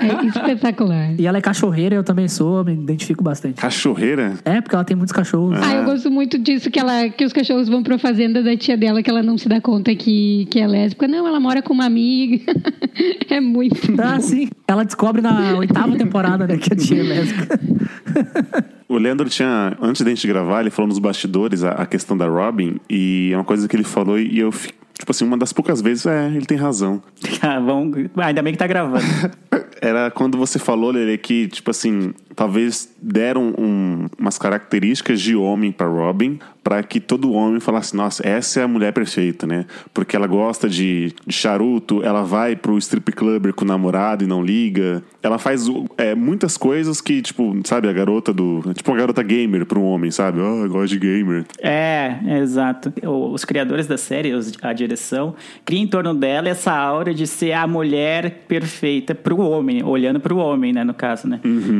[SPEAKER 3] É espetacular.
[SPEAKER 4] E ela é cachorreira, eu também sou, me identifico bastante.
[SPEAKER 1] Cachorreira?
[SPEAKER 4] É, porque ela tem muitos cachorros.
[SPEAKER 3] Ah, eu gosto muito disso que ela que os cachorros vão pra fazenda da tia dela que ela não se dá conta que, que é lésbica. Não, ela mora com uma amiga. é muito.
[SPEAKER 4] Ah, sim. Ela descobre na oitava temporada, né, que a tia é lésbica.
[SPEAKER 1] O Leandro tinha, antes da gente gravar, ele falou nos bastidores a, a questão da Robin, e é uma coisa que ele falou e eu, fi- tipo assim, uma das poucas vezes, é, ele tem razão.
[SPEAKER 2] Ah, vamos... ah, ainda bem que tá gravando.
[SPEAKER 1] Era quando você falou, Lele, que, tipo assim, talvez deram um- umas características de homem pra Robin, pra que todo homem falasse, nossa, essa é a mulher perfeita, né? Porque ela gosta de, de charuto, ela vai pro strip club com o namorado e não liga. Ela faz é, muitas coisas que, tipo, sabe, a garota do. Tipo, uma garota gamer pra um homem, sabe? Oh, eu gosto de gamer.
[SPEAKER 2] É, exato. Os criadores da série, a direção, criam em torno dela essa aura de ser a mulher perfeita pro homem, olhando pro homem, né, no caso, né?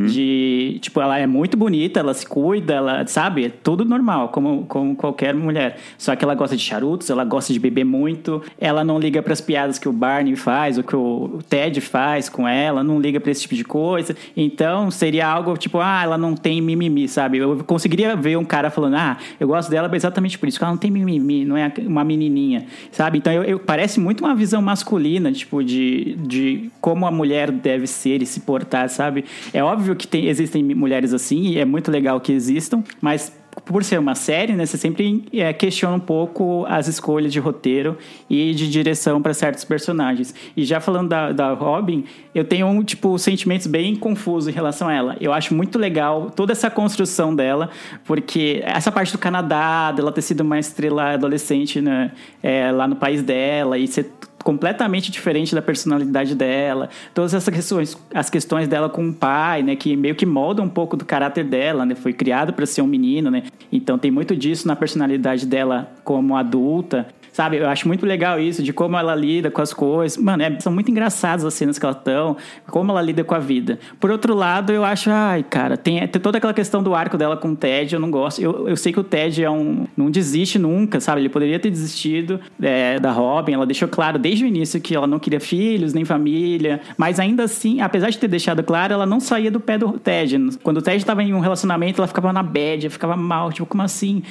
[SPEAKER 2] De, tipo, ela é muito bonita, ela se cuida, ela, sabe? É tudo normal, como, como qualquer mulher. Só que ela gosta de charutos, ela gosta de beber muito, ela não liga pras piadas que o Barney faz, ou que o Ted faz com ela, não liga pra esse tipo de coisa. Então, seria algo tipo, ah, ela não tem mimimi, sabe? Eu conseguiria ver um cara falando, ah, eu gosto dela exatamente por isso, que ela não tem mimimi, não é uma menininha, sabe? Então, eu, eu- parece muito uma visão masculina, tipo, de, de como a mulher deve ser e se portar, sabe? É óbvio que tem, existem mulheres assim, e é muito legal que existam, mas por ser uma série, né, você sempre é, questiona um pouco as escolhas de roteiro e de direção para certos personagens. E já falando da, da Robin, eu tenho um tipo sentimentos bem confusos em relação a ela. Eu acho muito legal toda essa construção dela, porque essa parte do Canadá, dela ter sido uma estrela adolescente né, é, lá no país dela e ser completamente diferente da personalidade dela, todas essas questões, as questões dela com o pai, né, que meio que moldam um pouco do caráter dela, né, foi criado para ser um menino, né, então tem muito disso na personalidade dela como adulta, sabe, eu acho muito legal isso, de como ela lida com as coisas, mano, é- são muito engraçadas as cenas que ela estão, como ela lida com a vida. Por outro lado, eu acho, ai, cara, tem, tem toda aquela questão do arco dela com o Ted, eu não gosto, eu, eu sei que o Ted é um, não desiste nunca, sabe, ele poderia ter desistido é, da Robin, ela deixou claro desde o início que ela não queria filhos, nem família, mas ainda assim, apesar de ter deixado claro, ela não saía do pé do Ted. Quando o Ted estava em um relacionamento, ela ficava na bad, ficava mal, tipo, como assim?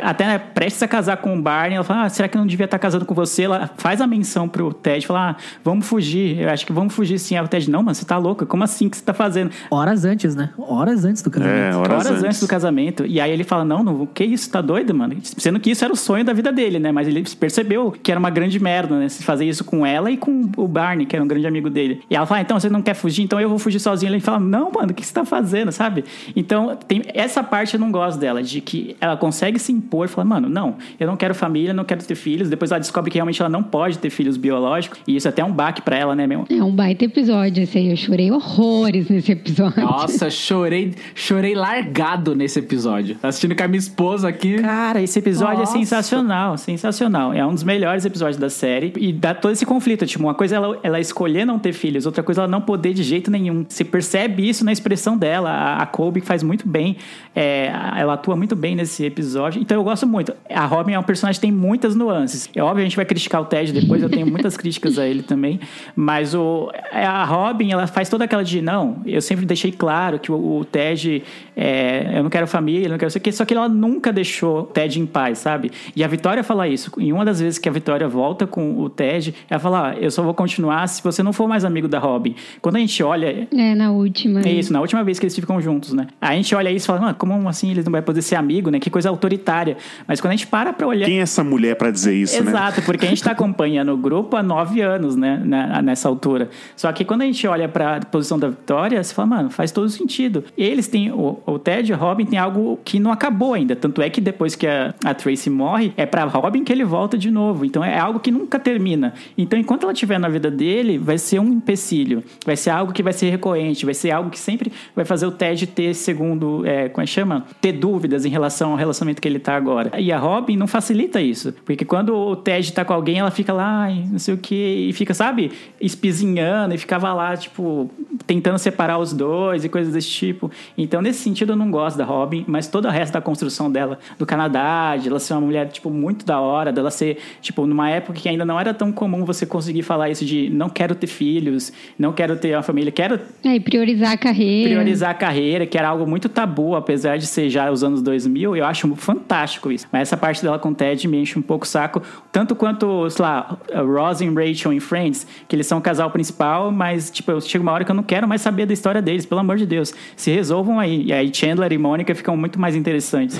[SPEAKER 2] Até né, prestes a casar com o Barney, ela fala: ah, será que não devia estar casando com você? Ela faz a menção pro Ted, fala: ah, vamos fugir. Eu acho que vamos fugir sim. Aí o Ted, não, mano, você tá louca? Como assim que você tá fazendo?
[SPEAKER 4] Horas antes, né? Horas antes do casamento.
[SPEAKER 1] É, horas,
[SPEAKER 2] Horas, antes. do casamento. E aí ele fala: Não, não, que isso, tá doido, mano? Sendo que isso era o sonho da vida dele, né? Mas ele percebeu que era uma grande merda, né? Se fazer isso com ela e com o Barney, que era um grande amigo dele. E ela fala: "Ah, Então você não quer fugir, então eu vou fugir sozinho. Ele fala: Não, mano, o que você tá fazendo, sabe? Então, tem essa parte eu não gosto dela, de que ela consegue se impor e falar: Mano, não, eu não quero família, não quero ter filhos. Depois ela descobre que realmente ela não pode ter filhos biológicos. E isso é até um baque pra ela, né, meu?
[SPEAKER 3] É um baita episódio esse aí. Eu chorei horrores nesse episódio.
[SPEAKER 5] Nossa, chorei, chorei largado nesse episódio. Assistindo com a minha esposa aqui.
[SPEAKER 2] Cara, esse episódio
[SPEAKER 5] Nossa.
[SPEAKER 2] é sensacional, sensacional. É um dos melhores episódios da série. E dá todo esse conflito. Tipo, uma coisa é ela, ela escolher não ter filhos, outra coisa é ela não poder de jeito nenhum. Você percebe isso na expressão dela. A, a Colby faz muito bem. é, ela atua muito bem nesse episódio. Então eu gosto muito. A Robin é um personagem que tem muitas nuances. É óbvio, a gente vai criticar o Ted depois, eu tenho muitas críticas a ele também. Mas o, a Robin, ela faz toda aquela de, não, eu sempre deixei claro que o, o Ted, é, eu não quero família, eu não quero isso aqui, só que ela nunca deixou o Ted em paz, sabe? E a Vitória fala isso. Em uma das vezes que a Vitória volta com o Ted, ela fala, ah, eu só vou continuar se você não for mais amigo da Robin. Quando a gente olha,
[SPEAKER 3] É, na última.
[SPEAKER 2] é isso, na última vez que eles ficam juntos, né? A gente olha isso e fala, mano, como assim eles não vão poder ser amigo, né? Que coisa autoritária. Mas quando a gente para pra olhar.
[SPEAKER 1] Quem é essa mulher pra dizer isso, né?
[SPEAKER 2] Exato, porque a gente tá acompanhando o grupo há nove anos, né? Nessa altura. Só que quando a gente olha pra posição da Vitória, você fala, mano, faz todo sentido. Eles têm. O, o Ted e Robin tem algo que não acabou ainda. Tanto é que depois que a, a Tracy morre, é pra Robin que ele volta de novo. Então é algo que nunca termina. Então, enquanto ela estiver na vida dele, vai ser um empecilho. Vai ser algo que vai ser recorrente, vai ser algo que sempre vai fazer o Ted ter segundo, é, como é que chama? Ter dúvidas em relação ao relacionamento que ele tá agora. E a Robin não facilita isso. Porque quando o Ted tá com alguém, ela fica lá, não sei o que, e fica, sabe, espizinhando, e ficava lá, tipo, tentando separar os dois e coisas desse tipo. Então, nesse sentido, eu não gosto da Robin, mas todo o resto da construção dela do Canadá, de ela ser uma mulher, tipo, muito da hora, dela ser, tipo, numa época que ainda não era tão comum você conseguir falar isso de não quero ter filhos, não quero ter uma família, quero
[SPEAKER 3] É, e priorizar a carreira.
[SPEAKER 2] priorizar a carreira, que era algo muito tabu, apesar de ser já os anos 2000, eu acho fantástico isso. Mas essa parte dela com o Ted me enche um pouco o saco, tanto quanto, sei lá, Ross e Rachel em Friends, que eles são o casal principal, mas, tipo, chega uma hora que eu não quero mais saber da história deles, pelo amor de Deus. Se resolvam aí. E aí Chandler e Mônica ficam muito mais interessantes.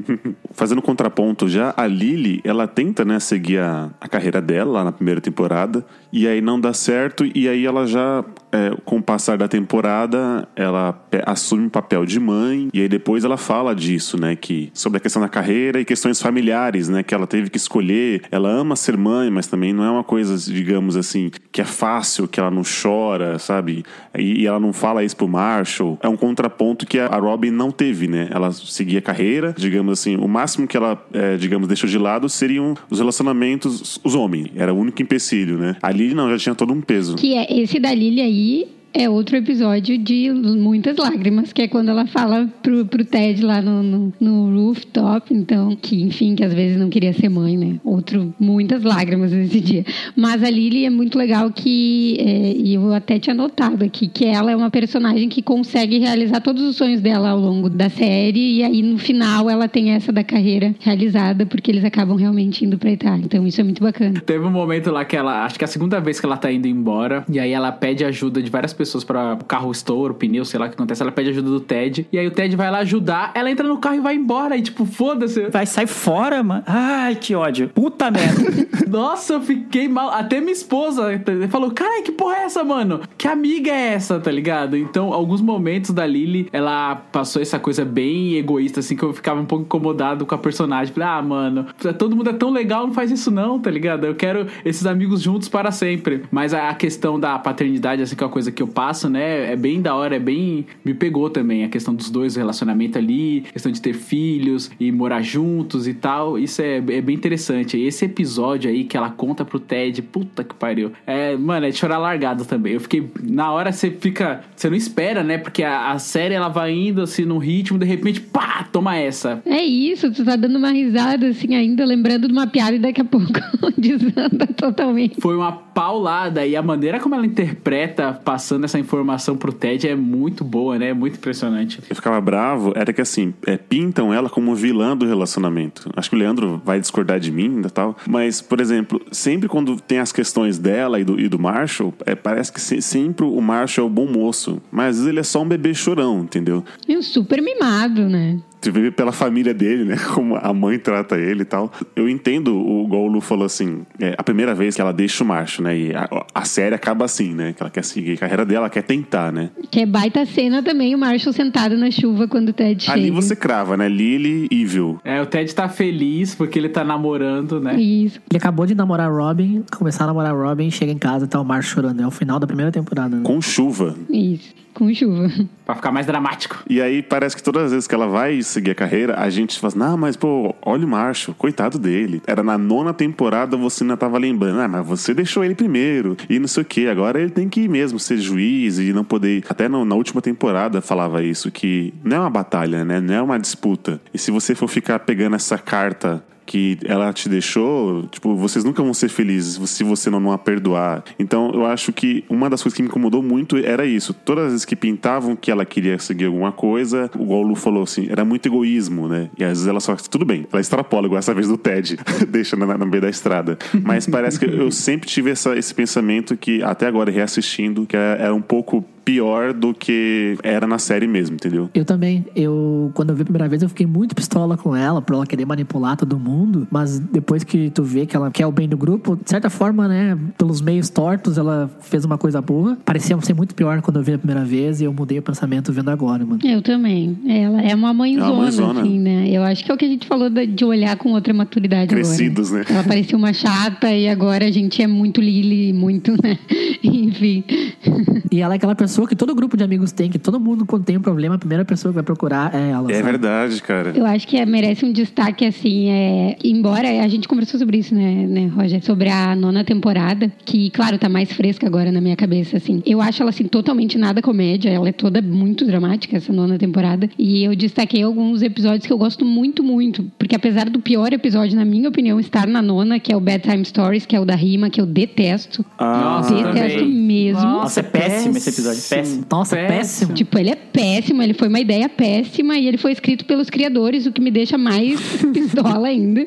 [SPEAKER 1] Fazendo contraponto já, a Lily, ela tenta, né, seguir a, a carreira dela lá na primeira temporada, e aí não dá certo, e aí ela já, é, com o passar da temporada, ela assume o papel de mãe, e aí depois ela fala disso, né, que sobre a questão da carreira e questões familiares, né, que ela teve que escolher. Ela ama ser mãe, mas também não é uma coisa, digamos assim, que é fácil, que ela não chora, sabe? E, e ela não fala isso pro Marshall. É um contraponto que a, a Robin não teve, né? Ela seguia a carreira, digamos assim, o máximo que ela, é, digamos, deixou de lado seriam os relacionamentos, os homens. Era o único empecilho, né? A Lily não, já tinha todo um peso.
[SPEAKER 3] Que é esse da Lily aí pays é outro episódio de muitas lágrimas, que é quando ela fala pro, pro Ted lá no, no, no rooftop, então, que enfim, que às vezes não queria ser mãe, né? Outro, muitas lágrimas nesse dia. Mas a Lily é muito legal que, é, e eu até tinha notado aqui, que ela é uma personagem que consegue realizar todos os sonhos dela ao longo da série, e aí no final ela tem essa da carreira realizada, porque eles acabam realmente indo pra Itália. Então isso é muito bacana.
[SPEAKER 5] Teve um momento lá que ela, acho que é a segunda vez que ela tá indo embora, e aí ela pede ajuda de várias pessoas para o carro estoura, o pneu, sei lá o que acontece. Ela pede ajuda do Ted, e aí o Ted vai lá ajudar, ela entra no carro e vai embora, e tipo, foda-se.
[SPEAKER 2] Vai sair fora, mano. Ai, que ódio. Puta merda.
[SPEAKER 5] Nossa, eu fiquei mal. Até minha esposa falou: Cara, que porra é essa, mano? Que amiga é essa, tá ligado? Então, alguns momentos da Lily, ela passou essa coisa bem egoísta, assim, que eu ficava um pouco incomodado com a personagem. Falei, ah, mano, todo mundo é tão legal, não faz isso não, tá ligado? Eu quero esses amigos juntos para sempre. Mas a questão da paternidade, assim, que é uma coisa que eu passo, né? É bem da hora, é bem. Me pegou também a questão dos dois, o relacionamento ali, questão de ter filhos e morar juntos e tal. Isso é, é bem interessante. Esse episódio aí que ela conta pro Ted, puta que pariu. É, mano, é de chorar largado também. Eu fiquei. Na hora você fica. Você não espera, né? Porque a, a série ela vai indo assim num ritmo, de repente, pá, toma essa.
[SPEAKER 3] É isso, tu tá dando uma risada assim ainda, lembrando de uma piada e daqui a pouco desanda totalmente.
[SPEAKER 5] Foi uma paulada e a maneira como ela interpreta passando essa informação pro Ted é muito boa, né? É muito impressionante.
[SPEAKER 1] Eu ficava bravo, era que assim, é, pintam ela como vilã do relacionamento. Acho que o Leandro vai discordar de mim e tal. Mas, por exemplo, sempre quando tem as questões dela e do, e do Marshall, é, parece que se- sempre o Marshall é o bom moço. Mas às vezes ele é só um bebê chorão, entendeu?
[SPEAKER 3] E um super mimado, né?
[SPEAKER 1] Você vê pela família dele, né? Como a mãe trata ele e tal. Eu entendo, o igual o Lu falou assim, é a primeira vez que ela deixa o macho, né? E a, a série acaba assim, né? Que ela quer seguir a carreira dela, ela quer tentar, né?
[SPEAKER 3] Que é baita cena também, o Marshall sentado na chuva quando o Ted
[SPEAKER 1] Ali
[SPEAKER 3] chega.
[SPEAKER 1] você crava, né? Lily Evil.
[SPEAKER 5] É, o Ted tá feliz porque ele tá namorando, né?
[SPEAKER 3] Isso.
[SPEAKER 4] Ele acabou de namorar Robin, começar a namorar Robin, chega em casa e tá o Marshall chorando. É o final da primeira temporada, né?
[SPEAKER 1] Com chuva.
[SPEAKER 3] Isso, com chuva.
[SPEAKER 5] Pra ficar mais dramático.
[SPEAKER 1] E aí parece que todas as vezes que ela vai seguir a carreira, a gente fala assim, não, mas pô, olha o Marshall, coitado dele. Era na nona temporada, você ainda tava lembrando, ah, mas você deixou ele primeiro, e não sei o que, agora ele tem que ir mesmo ser juiz e não poder. Até no- na última temporada falava isso, que não é uma batalha, né? Não é uma disputa. E se você for ficar pegando essa carta que ela te deixou, tipo, vocês nunca vão ser felizes se você não, não a perdoar. Então, eu acho que uma das coisas que me incomodou muito era isso. Todas as vezes que pintavam que ela queria seguir alguma coisa, o Golu falou assim, era muito egoísmo, né? E às vezes ela só, tudo bem, ela extrapola, igual essa vez do Ted, deixa na, na meio da estrada. Mas parece que eu sempre tive essa- esse pensamento que, até agora, reassistindo, que era, era um pouco pior do que era na série mesmo, entendeu?
[SPEAKER 4] Eu também. Eu, quando eu vi a primeira vez, eu fiquei muito pistola com ela, por ela querer manipular todo mundo. Mas depois que tu vê que ela quer o bem do grupo, de certa forma, né, pelos meios tortos, ela fez uma coisa boa. Parecia ser muito pior quando eu vi a primeira vez e eu mudei o pensamento vendo agora, mano.
[SPEAKER 3] Eu também. Ela é uma mãezona,
[SPEAKER 1] É uma mãezona.
[SPEAKER 3] assim, né? Eu acho que é o que a gente falou de olhar com outra maturidade
[SPEAKER 1] Crescidos,
[SPEAKER 3] agora.
[SPEAKER 1] né?
[SPEAKER 3] Ela parecia uma chata e agora a gente é muito Lily, muito, né? Enfim.
[SPEAKER 4] E ela é aquela pessoa que todo grupo de amigos tem, que todo mundo, quando tem um problema, a primeira pessoa que vai procurar é ela.
[SPEAKER 1] É
[SPEAKER 4] sabe?
[SPEAKER 1] verdade, cara.
[SPEAKER 3] Eu acho que é- merece um destaque, assim, é, embora a gente conversou sobre isso, né, né, Roger? Sobre a nona temporada, que, claro, tá mais fresca agora na minha cabeça, assim. Eu acho ela, assim, totalmente nada comédia, ela é toda muito dramática, essa nona temporada. E eu destaquei alguns episódios que eu gosto muito, muito, porque apesar do pior episódio, na minha opinião, estar na nona, que é o Bedtime Stories, que é o da rima, que eu detesto.
[SPEAKER 1] Ah,
[SPEAKER 3] detesto
[SPEAKER 2] também.
[SPEAKER 3] mesmo.
[SPEAKER 2] Nossa, é péssimo esse episódio. Péssimo.
[SPEAKER 4] Nossa, péssimo.
[SPEAKER 3] Tipo, ele é péssimo, ele foi uma ideia péssima e ele foi escrito pelos criadores, o que me deixa mais pistola ainda,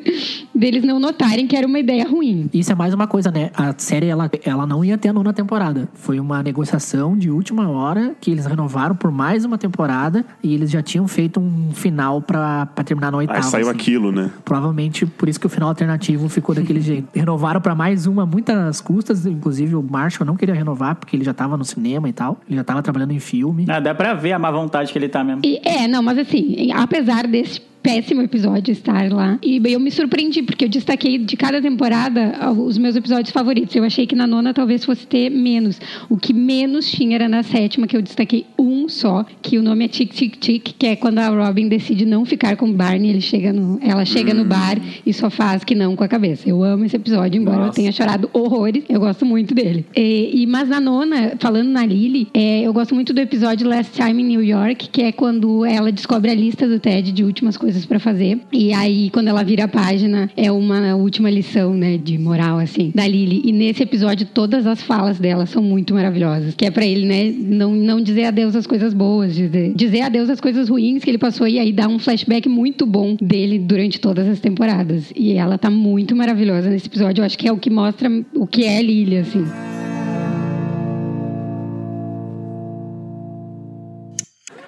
[SPEAKER 3] deles não notarem que era uma ideia ruim.
[SPEAKER 4] Isso é mais uma coisa, né? A série, ela, ela não ia ter a nona temporada. Foi uma negociação de última hora que eles renovaram por mais uma temporada e eles já tinham feito um final pra, pra terminar na oitava.
[SPEAKER 1] Aí saiu
[SPEAKER 4] assim.
[SPEAKER 1] Aquilo, né?
[SPEAKER 4] Provavelmente por isso que o final alternativo ficou daquele jeito. Renovaram pra mais uma, muitas custas. Inclusive o Marshall não queria renovar porque ele já tava no cinema e tal. Ele já tava trabalhando em filme.
[SPEAKER 2] Ah, dá pra ver a má vontade que ele tá mesmo.
[SPEAKER 3] E, é, não, mas assim, apesar desse péssimo episódio estar lá, e eu me surpreendi, porque eu destaquei de cada temporada ah, os meus episódios favoritos. Eu achei que na nona talvez fosse ter menos. O que menos tinha era na sétima, que eu destaquei um só, que o nome é Tic Tic Tic, que é quando a Robin decide não ficar com o Barney, ele chega no, ela chega no bar e só faz que não com a cabeça. Eu amo esse episódio, embora eu
[SPEAKER 5] Nossa.
[SPEAKER 3] tenha chorado horrores, eu gosto muito dele. E, e- mas na nona, falando na Lily, é, eu gosto muito do episódio Last Time in New York, que é quando ela descobre a lista do Ted de últimas coisas pra fazer. E aí, quando ela vira a página, é uma última lição, né, de moral, assim, da Lily. E nesse episódio, todas as falas dela são muito maravilhosas. Que é pra ele, né, não, não dizer adeus às coisas boas, dizer, dizer adeus às coisas ruins que ele passou. E aí dá um flashback muito bom dele durante todas as temporadas. E ela tá muito maravilhosa nesse episódio. Eu acho que é o que mostra o que é Lily, assim.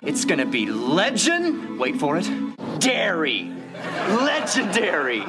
[SPEAKER 10] It's gonna be legend. Wait for it. Dairy. Legendary.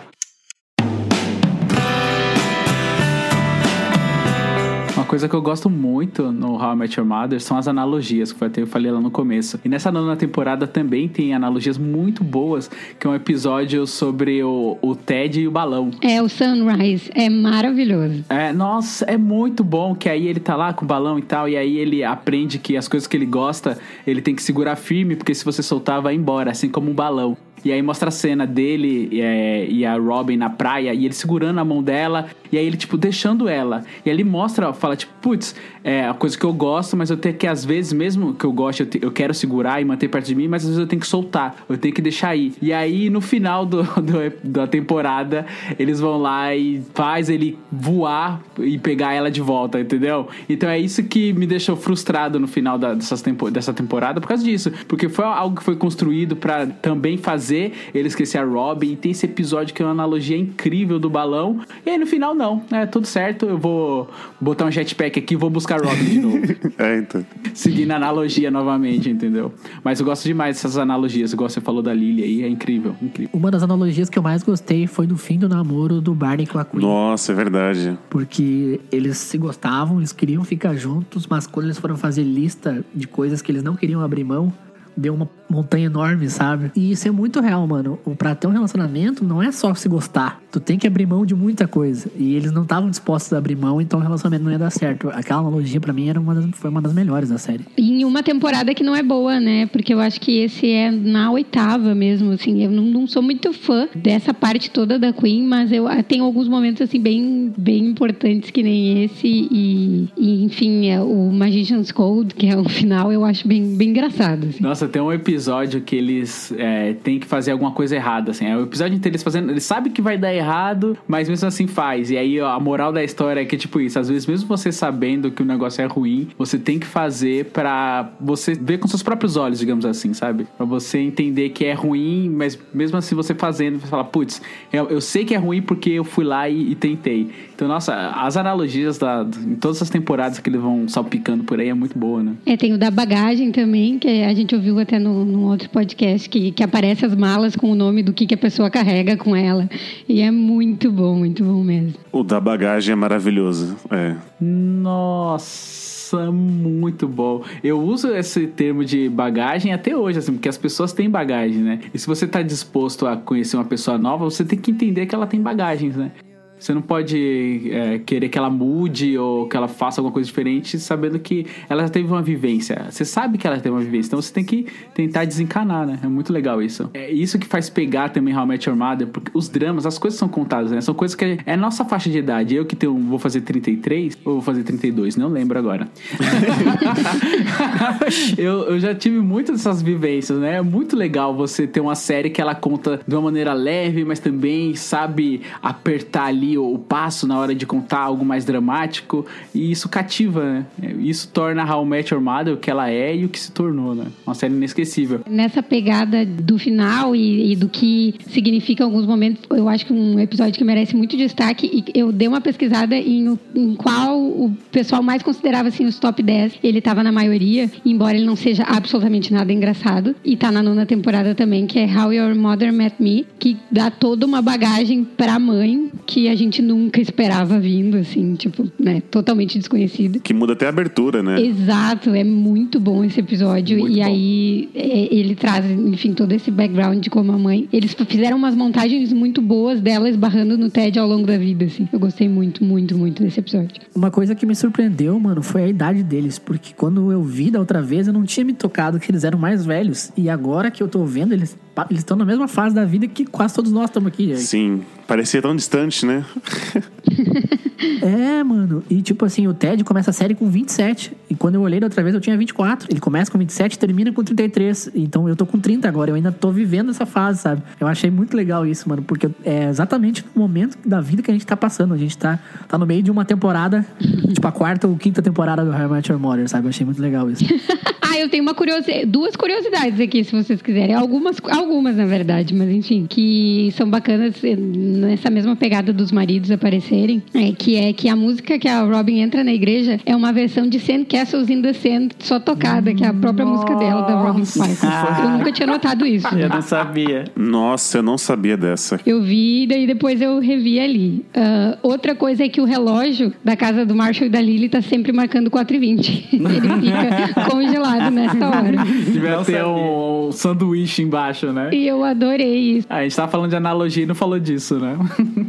[SPEAKER 5] Coisa que eu gosto muito no How I Met Your Mother são as analogias, que até eu falei lá no começo. E nessa nona temporada também tem analogias muito boas, que é um episódio sobre o, o Ted e o balão.
[SPEAKER 3] É o Sunrise. É maravilhoso.
[SPEAKER 5] É, nossa, é muito bom que aí ele tá lá com o balão e tal, e aí ele aprende que as coisas que ele gosta, ele tem que segurar firme, porque se você soltar, vai embora, assim como um balão. E aí mostra a cena dele é, e a Robin na praia, e ele segurando a mão dela, e aí ele, tipo, deixando ela. E aí ele mostra, fala, tipo, putz, é a coisa que eu gosto, mas eu tenho que, às vezes, mesmo que eu goste, eu, te- eu quero segurar e manter perto de mim, mas às vezes eu tenho que soltar, eu tenho que deixar ir. E aí, no final do, do- da temporada, eles vão lá e faz ele voar e pegar ela de volta, entendeu? Então é isso que me deixou frustrado no final da- dessas tempo, dessa temporada por causa disso. Porque foi algo que foi construído pra também fazer ele esquecer a Robin. E tem esse episódio que é uma analogia incrível do balão. E aí no final, não. É tudo certo. Eu vou botar um jetpack aqui e vou buscar a Robin de novo.
[SPEAKER 1] É, então.
[SPEAKER 5] Seguindo a analogia novamente, entendeu? Mas eu gosto demais dessas analogias. Igual você falou da Lily aí. É incrível, incrível.
[SPEAKER 4] Uma das analogias que eu mais gostei foi do fim do namoro do Barney com a Queen.
[SPEAKER 1] Nossa, é verdade.
[SPEAKER 4] Porque eles se gostavam, eles queriam ficar juntos, mas quando eles foram fazer lista de coisas que eles não queriam abrir mão, deu uma montanha enorme, sabe? E isso é muito real, mano. Pra ter um relacionamento não é só se gostar. Tu tem que abrir mão de muita coisa. E eles não estavam dispostos a abrir mão, então o relacionamento não ia dar certo. Aquela analogia pra mim era uma das, foi uma das melhores da série.
[SPEAKER 3] Em uma temporada que não é boa, né? Porque eu acho que esse é na oitava mesmo, assim. Eu não, não sou muito fã dessa parte toda da Queen, mas eu ah, tenho alguns momentos, assim, bem, bem importantes que nem esse. E, e, enfim, é o Magician's Code, que é o final, eu acho bem, bem engraçado, assim.
[SPEAKER 5] Nossa, Nossa, tem um episódio que eles é, têm que fazer alguma coisa errada, assim. É o episódio inteiro eles fazendo. Eles sabem que vai dar errado, mas mesmo assim faz. E aí ó, a moral da história é que, tipo, isso. Às vezes, mesmo você sabendo que o negócio é ruim, você tem que fazer pra você ver com seus próprios olhos, digamos assim, sabe? Pra você entender que é ruim, mas mesmo assim você fazendo, você fala, putz, eu, eu sei que é ruim porque eu fui lá e, e tentei. Então, nossa, as analogias da, em todas as temporadas que eles vão salpicando por aí é muito boa, né?
[SPEAKER 3] É, tem o da bagagem também, que a gente ouviu até no, no outro podcast, que, que aparece as malas com o nome do que, que a pessoa carrega com ela. E é muito bom, muito bom mesmo.
[SPEAKER 1] O da bagagem é maravilhoso. É.
[SPEAKER 5] Nossa, muito bom. Eu uso esse termo de bagagem até hoje, assim, porque as pessoas têm bagagem, né? E se você tá disposto a conhecer uma pessoa nova, você tem que entender que ela tem bagagens, né? Você não pode é, querer que ela mude ou que ela faça alguma coisa diferente sabendo que ela teve uma vivência. Você sabe que ela teve uma vivência, então você tem que tentar desencanar, né? É muito legal isso. É isso que faz pegar também How I Met Your Mother, porque os dramas, as coisas são contadas, né? São coisas que é nossa faixa de idade. Eu que tenho, vou fazer 33 ou vou fazer 32, não lembro agora. eu, eu já tive muitas dessas vivências, né? É muito legal você ter uma série que ela conta de uma maneira leve, mas também sabe apertar ali o, o passo na hora de contar algo mais dramático. E isso cativa, né? Isso torna How Met Your Mother o que ela é e o que se tornou, né? Uma série inesquecível.
[SPEAKER 3] Nessa pegada do final e, e do que significa alguns momentos, eu acho que um episódio que merece muito destaque. E eu dei uma pesquisada em, em qual o pessoal mais considerava assim os top 10. Ele estava na maioria, embora ele não seja absolutamente nada engraçado. E tá na nona temporada também, que é How Your Mother Met Me, que dá toda uma bagagem pra mãe que a gente nunca esperava vindo, assim, tipo, né, totalmente desconhecido.
[SPEAKER 1] Que muda até a abertura, né?
[SPEAKER 3] Exato, é muito bom esse episódio.
[SPEAKER 1] Muito
[SPEAKER 3] e
[SPEAKER 1] bom.
[SPEAKER 3] aí é, ele traz, enfim, todo esse background de como a mãe. Eles fizeram umas montagens muito boas dela esbarrando no Ted ao longo da vida, assim. Eu gostei muito, muito, muito desse episódio.
[SPEAKER 4] Uma coisa que me surpreendeu, mano, foi a idade deles. Porque quando eu vi da outra vez, eu não tinha me tocado que eles eram mais velhos. E agora que eu tô vendo, eles eles estão na mesma fase da vida que quase todos nós estamos aqui. gente.
[SPEAKER 1] Sim, parecia tão distante, né?
[SPEAKER 4] É, mano. E tipo assim, o Ted começa a série com 27. E quando eu olhei da outra vez, eu tinha 24. Ele começa com 27 e termina com 33. Então eu tô com 30 agora. Eu ainda tô vivendo essa fase, sabe? Eu achei muito legal isso, mano. Porque é exatamente no momento da vida que a gente tá passando. A gente tá, tá no meio de uma temporada, tipo a quarta ou quinta temporada do Met Your Mother, sabe? Eu achei muito legal isso.
[SPEAKER 3] Ah, eu tenho uma curiosidade, duas curiosidades aqui, se vocês quiserem. Algumas, algumas na verdade, mas enfim, que são bacanas eh, nessa mesma pegada dos maridos aparecerem. É, que é que a música que a Robin entra na igreja é uma versão de Sand Castles in the Sand só tocada, que é a própria música dela, da Robin Sparks. Eu nunca tinha notado isso.
[SPEAKER 2] Eu não sabia.
[SPEAKER 1] Nossa, eu não sabia dessa.
[SPEAKER 3] Eu vi, daí depois eu revi ali. Ah, outra coisa é que o relógio da casa do Marshall e da Lily tá sempre marcando 4h20. Ele fica congelado nessa hora.
[SPEAKER 5] Devia ter um, um sanduíche embaixo, né?
[SPEAKER 3] E eu adorei isso.
[SPEAKER 5] A gente tava falando de analogia e não falou disso, né?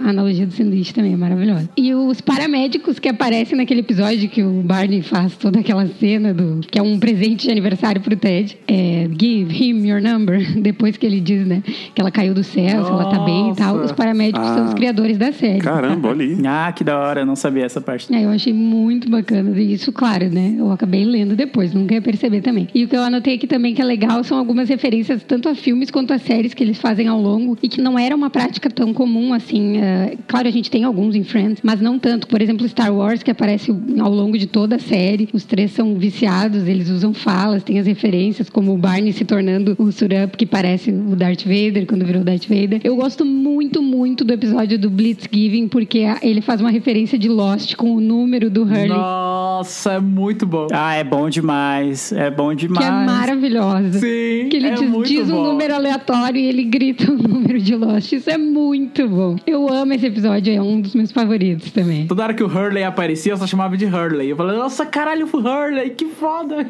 [SPEAKER 3] A analogia do sanduíche também é maravilhosa. E os paramédicos que aparecem naquele episódio que o Barney faz toda aquela cena do que é um presente de aniversário pro Ted. É, give him your number. Depois que ele diz, né, que ela caiu do céu, se ela tá bem e tal. Os paramédicos são os
[SPEAKER 2] Ah.
[SPEAKER 3] criadores da série.
[SPEAKER 1] Caramba, olha aí.
[SPEAKER 2] Ah, que da hora, eu não sabia essa parte.
[SPEAKER 3] É, eu achei muito bacana. E isso, claro, né? Eu acabei lendo depois, nunca ia perceber também. E o que eu anotei aqui também que é legal são algumas referências tanto a filmes quanto a séries que eles fazem ao longo e que não era uma prática tão comum assim. é, claro, a gente tem alguns em Friends, mas não tanto. Por exemplo, Star Wars, que aparece ao longo de toda a série. Os três são viciados, eles usam falas, tem as referências, como o Barney se tornando o Surup, que parece o Darth Vader quando virou Darth Vader. Eu gosto muito, muito do episódio do Blitzgiving, porque ele faz uma referência de Lost com o número do Hurley.
[SPEAKER 5] Nossa, é muito bom.
[SPEAKER 2] Ah, é bom demais. É bom
[SPEAKER 3] Que
[SPEAKER 2] demais.
[SPEAKER 3] é maravilhosa.
[SPEAKER 5] Sim,
[SPEAKER 3] Que ele
[SPEAKER 5] é
[SPEAKER 3] diz,
[SPEAKER 5] muito
[SPEAKER 3] diz um
[SPEAKER 5] bom.
[SPEAKER 3] número aleatório e ele grita o número de Lost. Isso é muito bom. Eu amo esse episódio, é um dos meus favoritos também.
[SPEAKER 5] Toda hora que o Hurley aparecia, eu só chamava de Hurley. Eu falei, nossa, caralho, o Hurley, que foda.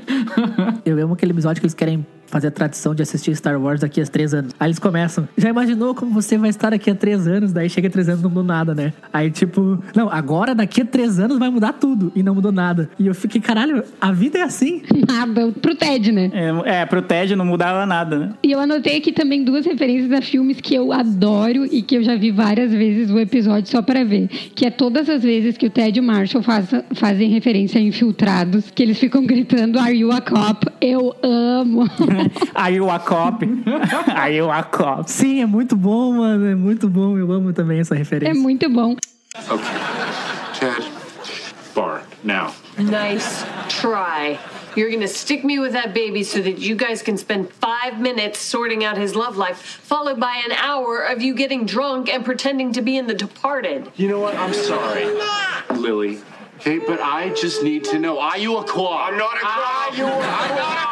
[SPEAKER 4] Eu amo aquele episódio que eles querem fazer a tradição de assistir Star Wars daqui a três anos. Aí eles começam. Já imaginou como você vai estar daqui a três anos? Daí chega três anos e não mudou nada, né? Aí tipo, não, agora daqui a três anos vai mudar tudo. E não mudou nada. E eu fiquei, caralho, a vida é assim.
[SPEAKER 3] Nada, pro Ted, né?
[SPEAKER 2] É, é, pro Ted não mudava nada, né?
[SPEAKER 3] E eu anotei aqui também duas referências a filmes que eu adoro e que eu já vi várias vezes o episódio só pra ver. Que é todas as vezes que o Ted e o Marshall faz, fazem referência a infiltrados, que eles ficam gritando Are you a cop? Eu amo.
[SPEAKER 2] Are you a cop? Are you a cop?
[SPEAKER 4] Sim, é muito bom, mano. É muito bom. Eu amo também essa referência.
[SPEAKER 3] É muito bom.
[SPEAKER 11] Okay. Ted, bar, now.
[SPEAKER 12] Nice try. You're gonna stick me with that baby so that you guys can spend five minutes sorting out his love life, followed by an hour of you getting drunk and pretending to be in The Departed.
[SPEAKER 7] You know what? I'm sorry, Lily. Okay, but I just need to know: Are you a claw? I'm not a claw. Are you? I'm not a claw.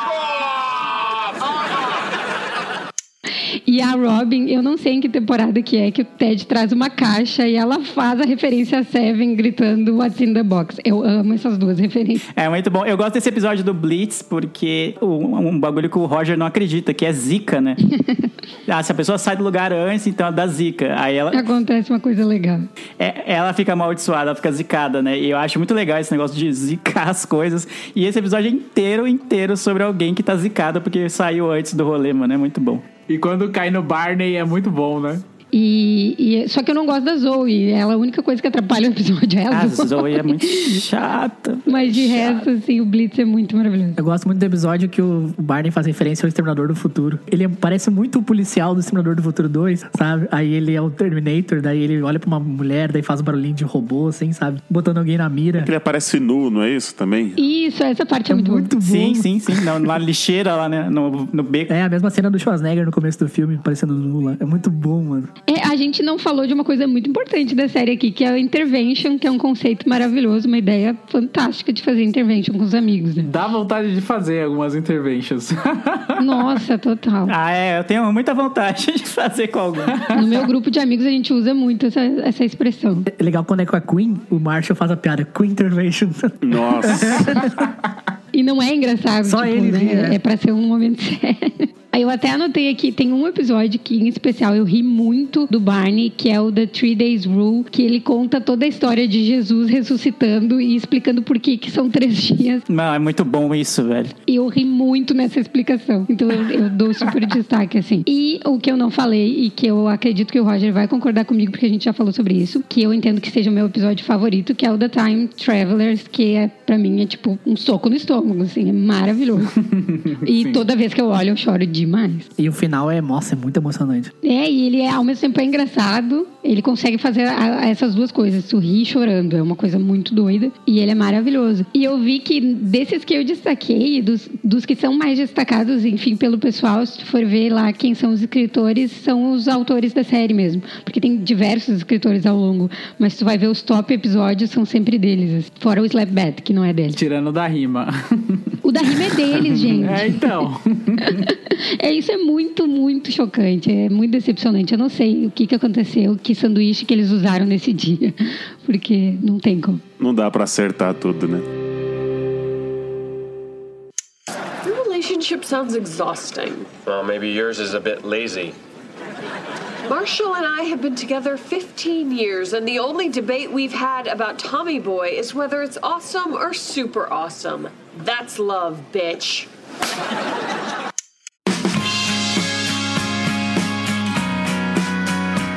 [SPEAKER 3] E a Robin, eu não sei em que temporada que é que o Ted traz uma caixa e ela faz a referência a Seven gritando What's in the box. Eu amo essas duas referências.
[SPEAKER 2] É muito bom. Eu gosto desse episódio do Blitz porque um, um bagulho que o Roger não acredita, que é zica, né? ah, se a pessoa sai do lugar antes, então é da zica. Aí ela,
[SPEAKER 3] Acontece uma coisa legal.
[SPEAKER 2] é- ela fica amaldiçoada, ela fica zicada, né? E eu acho muito legal esse negócio de zicar as coisas. E esse episódio é inteiro, inteiro sobre alguém que tá zicado porque saiu antes do rolê, mano. É muito bom.
[SPEAKER 5] E quando cai no Barney é muito bom, né?
[SPEAKER 3] E, e- só que eu não gosto da Zoe. Ela, a única coisa que atrapalha o episódio é a
[SPEAKER 2] A
[SPEAKER 3] Zoe.
[SPEAKER 2] Zoe é muito chata.
[SPEAKER 3] Mas de resto, assim, o Blitz é muito maravilhoso.
[SPEAKER 4] Eu gosto muito do episódio que o Barney faz referência ao Exterminador do Futuro. Ele é- parece muito o policial do Exterminador do Futuro 2, sabe? Aí ele é o Terminator, daí ele olha pra uma mulher, daí faz um barulhinho de robô, assim, sabe? Botando alguém na mira.
[SPEAKER 1] Ele aparece nu, não é isso também?
[SPEAKER 3] Isso, essa parte é, muito,
[SPEAKER 4] muito bom.
[SPEAKER 2] Sim, sim, sim. Na, na lixeira lá, né? No, no beco.
[SPEAKER 4] É a mesma cena do Schwarzenegger no começo do filme, parecendo nu lá. É muito bom, mano.
[SPEAKER 3] É, a gente não falou de uma coisa muito importante da série aqui, que é o intervention, que é um conceito maravilhoso, uma ideia fantástica de fazer intervention com os amigos, né?
[SPEAKER 5] Dá vontade de fazer algumas interventions.
[SPEAKER 3] Nossa, total.
[SPEAKER 2] Ah, é. Eu tenho muita vontade de fazer com alguém.
[SPEAKER 3] No meu grupo de amigos a gente usa muito essa, essa expressão.
[SPEAKER 4] É legal quando é com a Queen, o Marshall faz a piada Queen Intervention.
[SPEAKER 1] Nossa.
[SPEAKER 3] E não é engraçado,
[SPEAKER 4] Só
[SPEAKER 3] tipo,
[SPEAKER 4] ele
[SPEAKER 3] né?
[SPEAKER 4] né?
[SPEAKER 3] É pra ser um momento sério. Aí eu até anotei aqui, tem um episódio que, em especial, eu ri muito do Barney, que é o The Three Days Rule, que ele conta toda a história de Jesus ressuscitando e explicando por que, que são três dias.
[SPEAKER 2] Não, é muito bom isso, velho.
[SPEAKER 3] E eu ri muito nessa explicação. Então eu, eu dou super destaque, assim. E o que eu não falei, e que eu acredito que o Roger vai concordar comigo, porque a gente já falou sobre isso, que eu entendo que seja o meu episódio favorito, que é o The Time Travelers, que é, pra mim, é tipo um soco no estômago, assim, é maravilhoso. e toda vez que eu olho, eu choro demais.
[SPEAKER 4] E o final é, nossa, é muito emocionante.
[SPEAKER 3] É, e ele é, ao mesmo tempo é engraçado, ele consegue fazer a- a- essas duas coisas, sorrir e chorando, é uma coisa muito doida, e ele é maravilhoso. E eu vi que desses que eu destaquei, dos, dos que são mais destacados, enfim, pelo pessoal, se tu for ver lá quem são os escritores, são os autores da série mesmo, porque tem diversos escritores ao longo, mas tu vai ver os top episódios, são sempre deles, assim. fora o Slap Bat, que não é dele.
[SPEAKER 5] Tirando da rima.
[SPEAKER 3] O da rima é deles, gente.
[SPEAKER 5] É, então.
[SPEAKER 3] É, isso é muito, muito chocante. É muito decepcionante. Eu não sei o que, que aconteceu, que sanduíche que eles usaram nesse dia. Porque não tem como.
[SPEAKER 1] Não dá pra acertar tudo, né?
[SPEAKER 12] Your relationship sounds exhausting.
[SPEAKER 7] Well, maybe yours is a bit lazy.
[SPEAKER 12] Marshall and I have been together 15 years, and the only debate we've had about Tommy Boy is whether it's awesome or super awesome. That's love, bitch.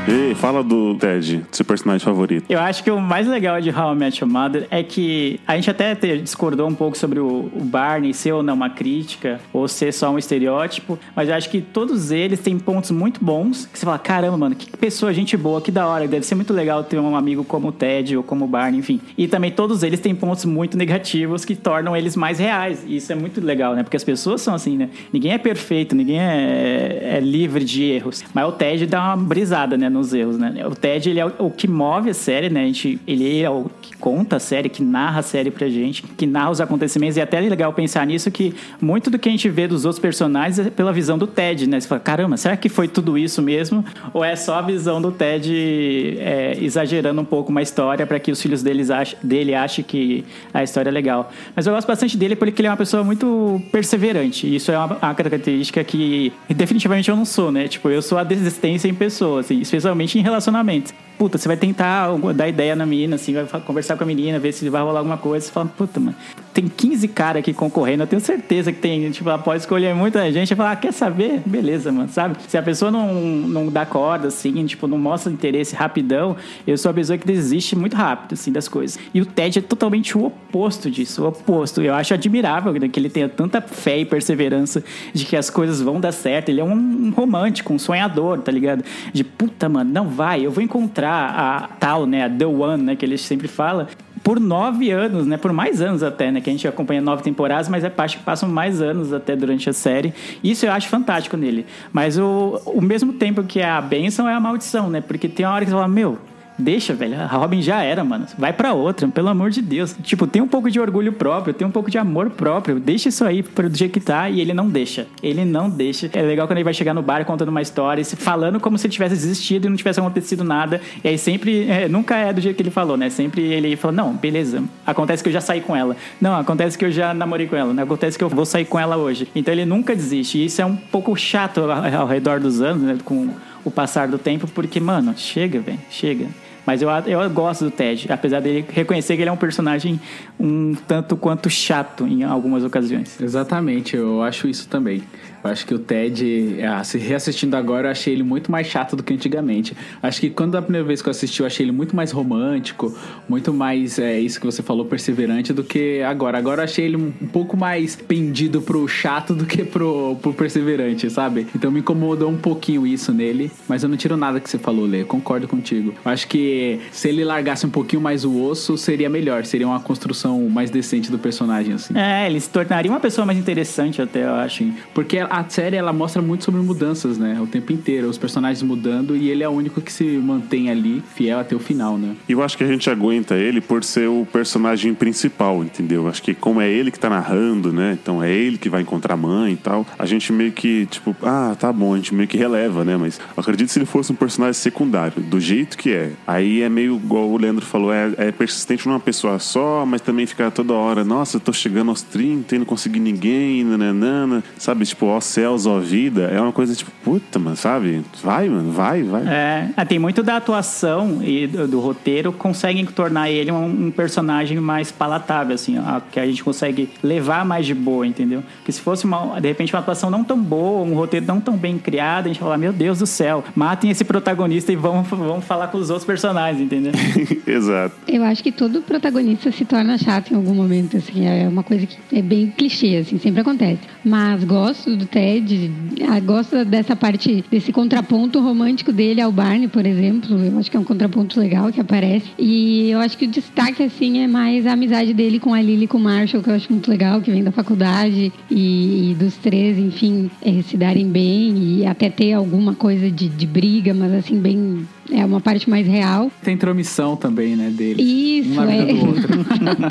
[SPEAKER 1] E fala do Ted, seu personagem favorito.
[SPEAKER 2] Eu acho que o mais legal de How I Met Your Mother é que a gente até discordou um pouco sobre o, o Barney ser ou não uma crítica, ou ser só um estereótipo, mas eu acho que todos eles têm pontos muito bons que você fala, caramba, mano, que pessoa, gente boa, que da hora, deve ser muito legal ter um amigo como o Ted ou como o Barney, enfim. E também todos eles têm pontos muito negativos que tornam eles mais reais, e isso é muito legal, né? Porque as pessoas são assim, né? Ninguém é perfeito, ninguém é, é livre de erros, mas o Ted dá uma brisada, né, nos erros, né? O Ted, ele é o, que move a série, né? A gente, ele é o que conta a série, que narra a série pra gente, que narra os acontecimentos, e é até legal pensar nisso que muito do que a gente vê dos outros personagens é pela visão do Ted, né? Você fala, caramba, será que foi tudo isso mesmo? Ou é só a visão do Ted é, exagerando um pouco uma história para que os filhos deles ach, dele achem que a história é legal? Mas eu gosto bastante dele porque ele é uma pessoa muito perseverante, e isso é uma, uma característica que definitivamente eu não sou, né? Tipo, eu sou a desistência em pessoa, assim, especialmente em relacionamentos. puta, você vai tentar dar ideia na menina, assim, vai conversar com a menina, ver se vai rolar alguma coisa. Você fala, puta, mano, tem 15 caras aqui concorrendo, eu tenho certeza que tem, tipo, ela pode escolher muita gente e falar, ah, quer saber? Beleza, mano, sabe? Se a pessoa não, não dá corda, assim, tipo, não mostra interesse rapidão, eu sou a pessoa que desiste muito rápido, assim, das coisas. E o Ted é totalmente o oposto disso, o oposto. Eu acho admirável que ele tenha tanta fé e perseverança de que as coisas vão dar certo. Ele é um romântico, um sonhador, tá ligado? De puta, mano, não vai, eu vou encontrar a tal, né, a The One, né, que ele sempre fala. Por nove anos, né? Por mais anos até, né? Que a gente acompanha nove temporadas, mas é parte que passam mais anos até durante a série. Isso eu acho fantástico nele. Mas o, o mesmo tempo que é a benção é a maldição, né? Porque tem uma hora que você fala, meu, Deixa, velho. A Robin já era, mano. Vai pra outra, pelo amor de Deus. Tipo, tem um pouco de orgulho próprio, tem um pouco de amor próprio. Deixa isso aí pro- do jeito que tá e ele não deixa. Ele não deixa. É legal quando ele vai chegar no bar contando uma história, falando como se ele tivesse desistido e não tivesse acontecido nada. E aí sempre, é, nunca é do jeito que ele falou, né? Sempre ele fala: Não, beleza. Acontece que eu já saí com ela. Não, acontece que eu já namorei com ela. Né? Acontece que eu vou sair com ela hoje. Então ele nunca desiste. E isso é um pouco chato ao redor dos anos, né? Com o passar do tempo, porque, mano, chega, velho, chega. Mas eu, eu gosto do Ted, apesar dele reconhecer que ele é um personagem um tanto quanto chato em algumas ocasiões.
[SPEAKER 5] Exatamente, eu acho isso também. Eu acho que o Ted, ah, se reassistindo agora, eu achei ele muito mais chato do que antigamente. Acho que quando a primeira vez que eu assisti, eu achei ele muito mais romântico, muito mais, é, isso que você falou, perseverante do que agora. Agora eu achei ele um, um pouco mais pendido pro chato do que pro, pro perseverante, sabe? Então me incomodou um pouquinho isso nele, mas eu não tiro nada que você falou, Lê, concordo contigo. Eu acho que se ele largasse um pouquinho mais o osso, seria melhor, seria uma construção mais decente do personagem, assim.
[SPEAKER 2] É, ele se tornaria uma pessoa mais interessante até, eu acho.
[SPEAKER 5] Porque a série ela mostra muito sobre mudanças, né? O tempo inteiro, os personagens mudando e ele é o único que se mantém ali fiel até o final, né?
[SPEAKER 1] E eu acho que a gente aguenta ele por ser o personagem principal, entendeu? Acho que como é ele que tá narrando, né? Então é ele que vai encontrar a mãe e tal. A gente meio que, tipo, ah, tá bom, a gente meio que releva, né? Mas acredito se ele fosse um personagem secundário, do jeito que é, aí é meio igual o Leandro falou, é, é persistente numa pessoa só, mas também fica toda hora, nossa, eu tô chegando aos 30 e não consegui ninguém, nananana. Sabe, tipo, ó céus, ó vida. É uma coisa tipo, puta, mano, sabe? Vai, mano, vai, vai.
[SPEAKER 2] É, ah, tem muito da atuação e do, do roteiro conseguem tornar ele um, um personagem mais palatável, assim, ó, que a gente consegue levar mais de boa, entendeu? Porque se fosse uma, de repente uma atuação não tão boa, um roteiro não tão bem criado, a gente fala, meu Deus do céu, matem esse protagonista e vamos, vamos falar com os outros personagens, entendeu?
[SPEAKER 1] Exato.
[SPEAKER 3] Eu acho que todo protagonista se torna chato em algum momento, assim, é uma coisa que é bem clichê, assim, sempre acontece. Mas gosto do Ted, ah, gosto dessa parte, desse contraponto romântico dele ao Barney, por exemplo, eu acho que é um contraponto legal que aparece. E eu acho que o destaque, assim, é mais a amizade dele com a Lily e com o Marshall, que eu acho muito legal, que vem da faculdade, e, e dos três, enfim, eh, se darem bem e até ter alguma coisa de, de briga, mas assim, bem. É uma parte mais real.
[SPEAKER 5] Tem intromissão também, né, dele.
[SPEAKER 3] Isso,
[SPEAKER 5] um
[SPEAKER 3] é.
[SPEAKER 5] do outro.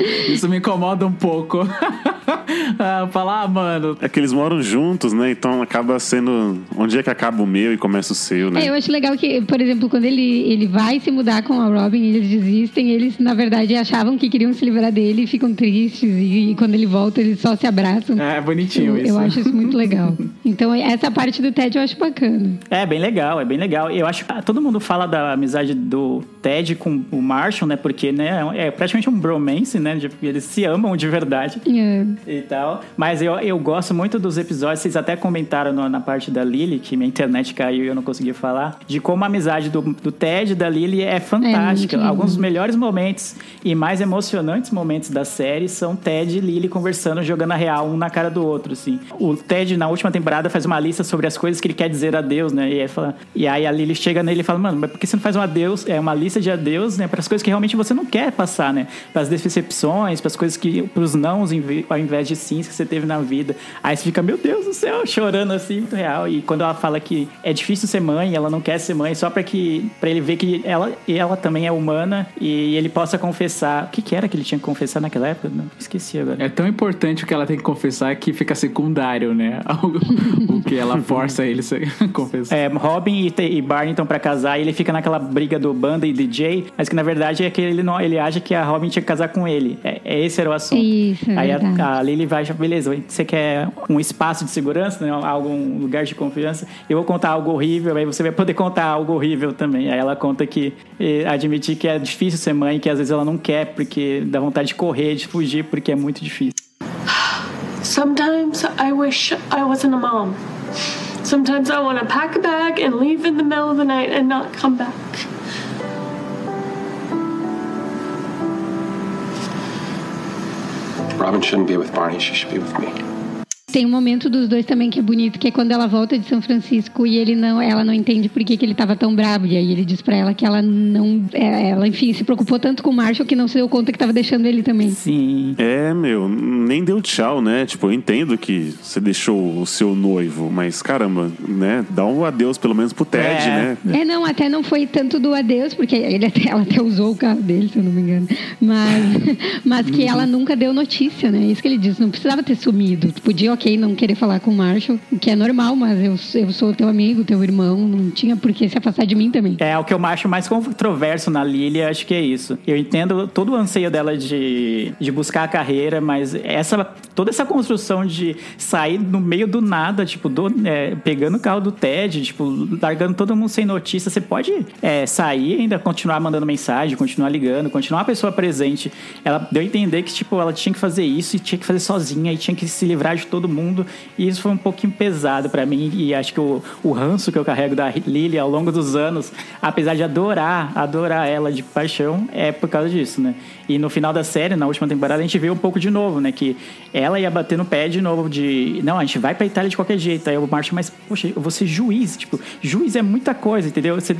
[SPEAKER 5] Isso me incomoda um pouco. ah, falar, ah, mano.
[SPEAKER 1] É que eles moram juntos, né? Então acaba sendo. Onde é que acaba o meu e começa o seu, né?
[SPEAKER 3] É, eu acho legal que, por exemplo, quando ele, ele vai se mudar com a Robin, eles desistem, eles, na verdade, achavam que queriam se livrar dele e ficam tristes. E, e quando ele volta, eles só se abraçam.
[SPEAKER 5] É bonitinho
[SPEAKER 3] eu,
[SPEAKER 5] isso.
[SPEAKER 3] Eu acho isso muito legal. Então, essa parte do Ted eu acho bacana.
[SPEAKER 2] É bem legal, é bem legal. Eu acho que todo mundo fala da amizade do Ted com o Marshall, né? Porque né, é praticamente um bromance, né? Eles se amam de verdade
[SPEAKER 3] É.
[SPEAKER 2] e tal. Mas eu, eu gosto muito dos episódios, vocês até comentaram no- na parte da Lily, que minha internet caiu e eu não consegui falar, de como a amizade do, do Ted e da Lily é fantástica.
[SPEAKER 3] lindo.
[SPEAKER 2] Alguns dos melhores momentos e mais emocionantes momentos da série são Ted e Lily conversando, jogando a real um na cara do outro, assim. O Ted, na última temporada, faz uma lista sobre as coisas que ele quer dizer adeus, né? E aí, fala, e aí a Lily chega nele e fala, mano, mas por que você não faz um adeus, é uma lista de adeus, né? Para as coisas que realmente você não quer passar, né? Para as decepções, para as coisas que, para os nãos, ao invés de sims que você teve na vida. Aí você fica, meu Deus do céu, chorando assim, muito real. E quando ela fala que é difícil ser mãe, ela não quer ser mãe, só para que, para ele ver que ela, ela também é humana e ele possa confessar. O que, que era que ele tinha que confessar naquela época? Não, esqueci agora.
[SPEAKER 5] É tão importante o que ela tem que confessar que fica secundário, né? o que ela força ele a confessar.
[SPEAKER 2] É, Robin e, e Barney estão pra casar e ele fica naquela briga do banda e DJ, mas que na verdade é que ele não, ele acha que a Robin tinha que casar com ele. É, é esse era o assunto.
[SPEAKER 3] Isso, é
[SPEAKER 2] Aí a,
[SPEAKER 3] verdade.
[SPEAKER 2] a Lily vai, beleza, você quer um espaço de segurança, né? algum lugar de confiança? Eu vou contar algo horrível, aí você vai poder contar algo horrível também. Aí ela conta que eh, admitir que é difícil ser mãe, que às vezes ela não quer porque dá vontade de correr, de fugir, porque é muito difícil.
[SPEAKER 12] Sometimes I wish I wasn't a mom. Sometimes I want to pack a bag and leave in the middle of the night and not come back.
[SPEAKER 7] Robin shouldn't be with Barney, she should be with me.
[SPEAKER 3] Tem um momento dos dois também que é bonito, que é quando ela volta de São Francisco e ele não, ela não entende por que, que ele estava tão bravo. E aí ele diz para ela que ela não, é, ela enfim se preocupou tanto com o Marshall que não se deu conta que estava deixando ele também.
[SPEAKER 2] Sim.
[SPEAKER 1] É, meu, nem deu tchau, né? Tipo, eu entendo que você deixou o seu noivo, mas caramba, né? Dá um adeus pelo menos pro Ted,
[SPEAKER 2] É.
[SPEAKER 1] né?
[SPEAKER 3] É, não, até não foi tanto do adeus, porque ele até, ela até usou o carro dele, se eu não me engano. Mas, mas que ela nunca deu notícia, né? Isso que ele disse, não precisava ter sumido. Tu Podia, ok, não querer falar com o Marshall, que é normal, mas eu, eu sou teu amigo, teu irmão, não tinha por que se afastar de mim também.
[SPEAKER 2] É, o que eu acho mais controverso na Lily, acho que é isso. Eu entendo todo o anseio dela de, de buscar a carreira, mas essa toda essa construção de sair no meio do nada, tipo, do- é, pegando o carro do Ted, tipo, largando todo mundo sem notícia, você pode é, sair ainda continuar mandando mensagem, continuar ligando, continuar a pessoa presente. Ela deu a entender que, tipo, ela tinha que fazer isso e tinha que fazer sozinha e tinha que se livrar de todo mundo. E isso foi um pouquinho pesado pra mim. E acho que o, o ranço que eu carrego da Lily ao longo dos anos, apesar de adorar, adorar ela de paixão, é por causa disso, né? E no final da série, na última temporada, a gente vê um pouco de novo, né? Que ela ia bater no pé de novo de... Não, a gente vai pra Itália de qualquer jeito. Aí o Marshall, mas, poxa, eu vou ser juiz. Tipo, juiz é muita coisa, entendeu? Você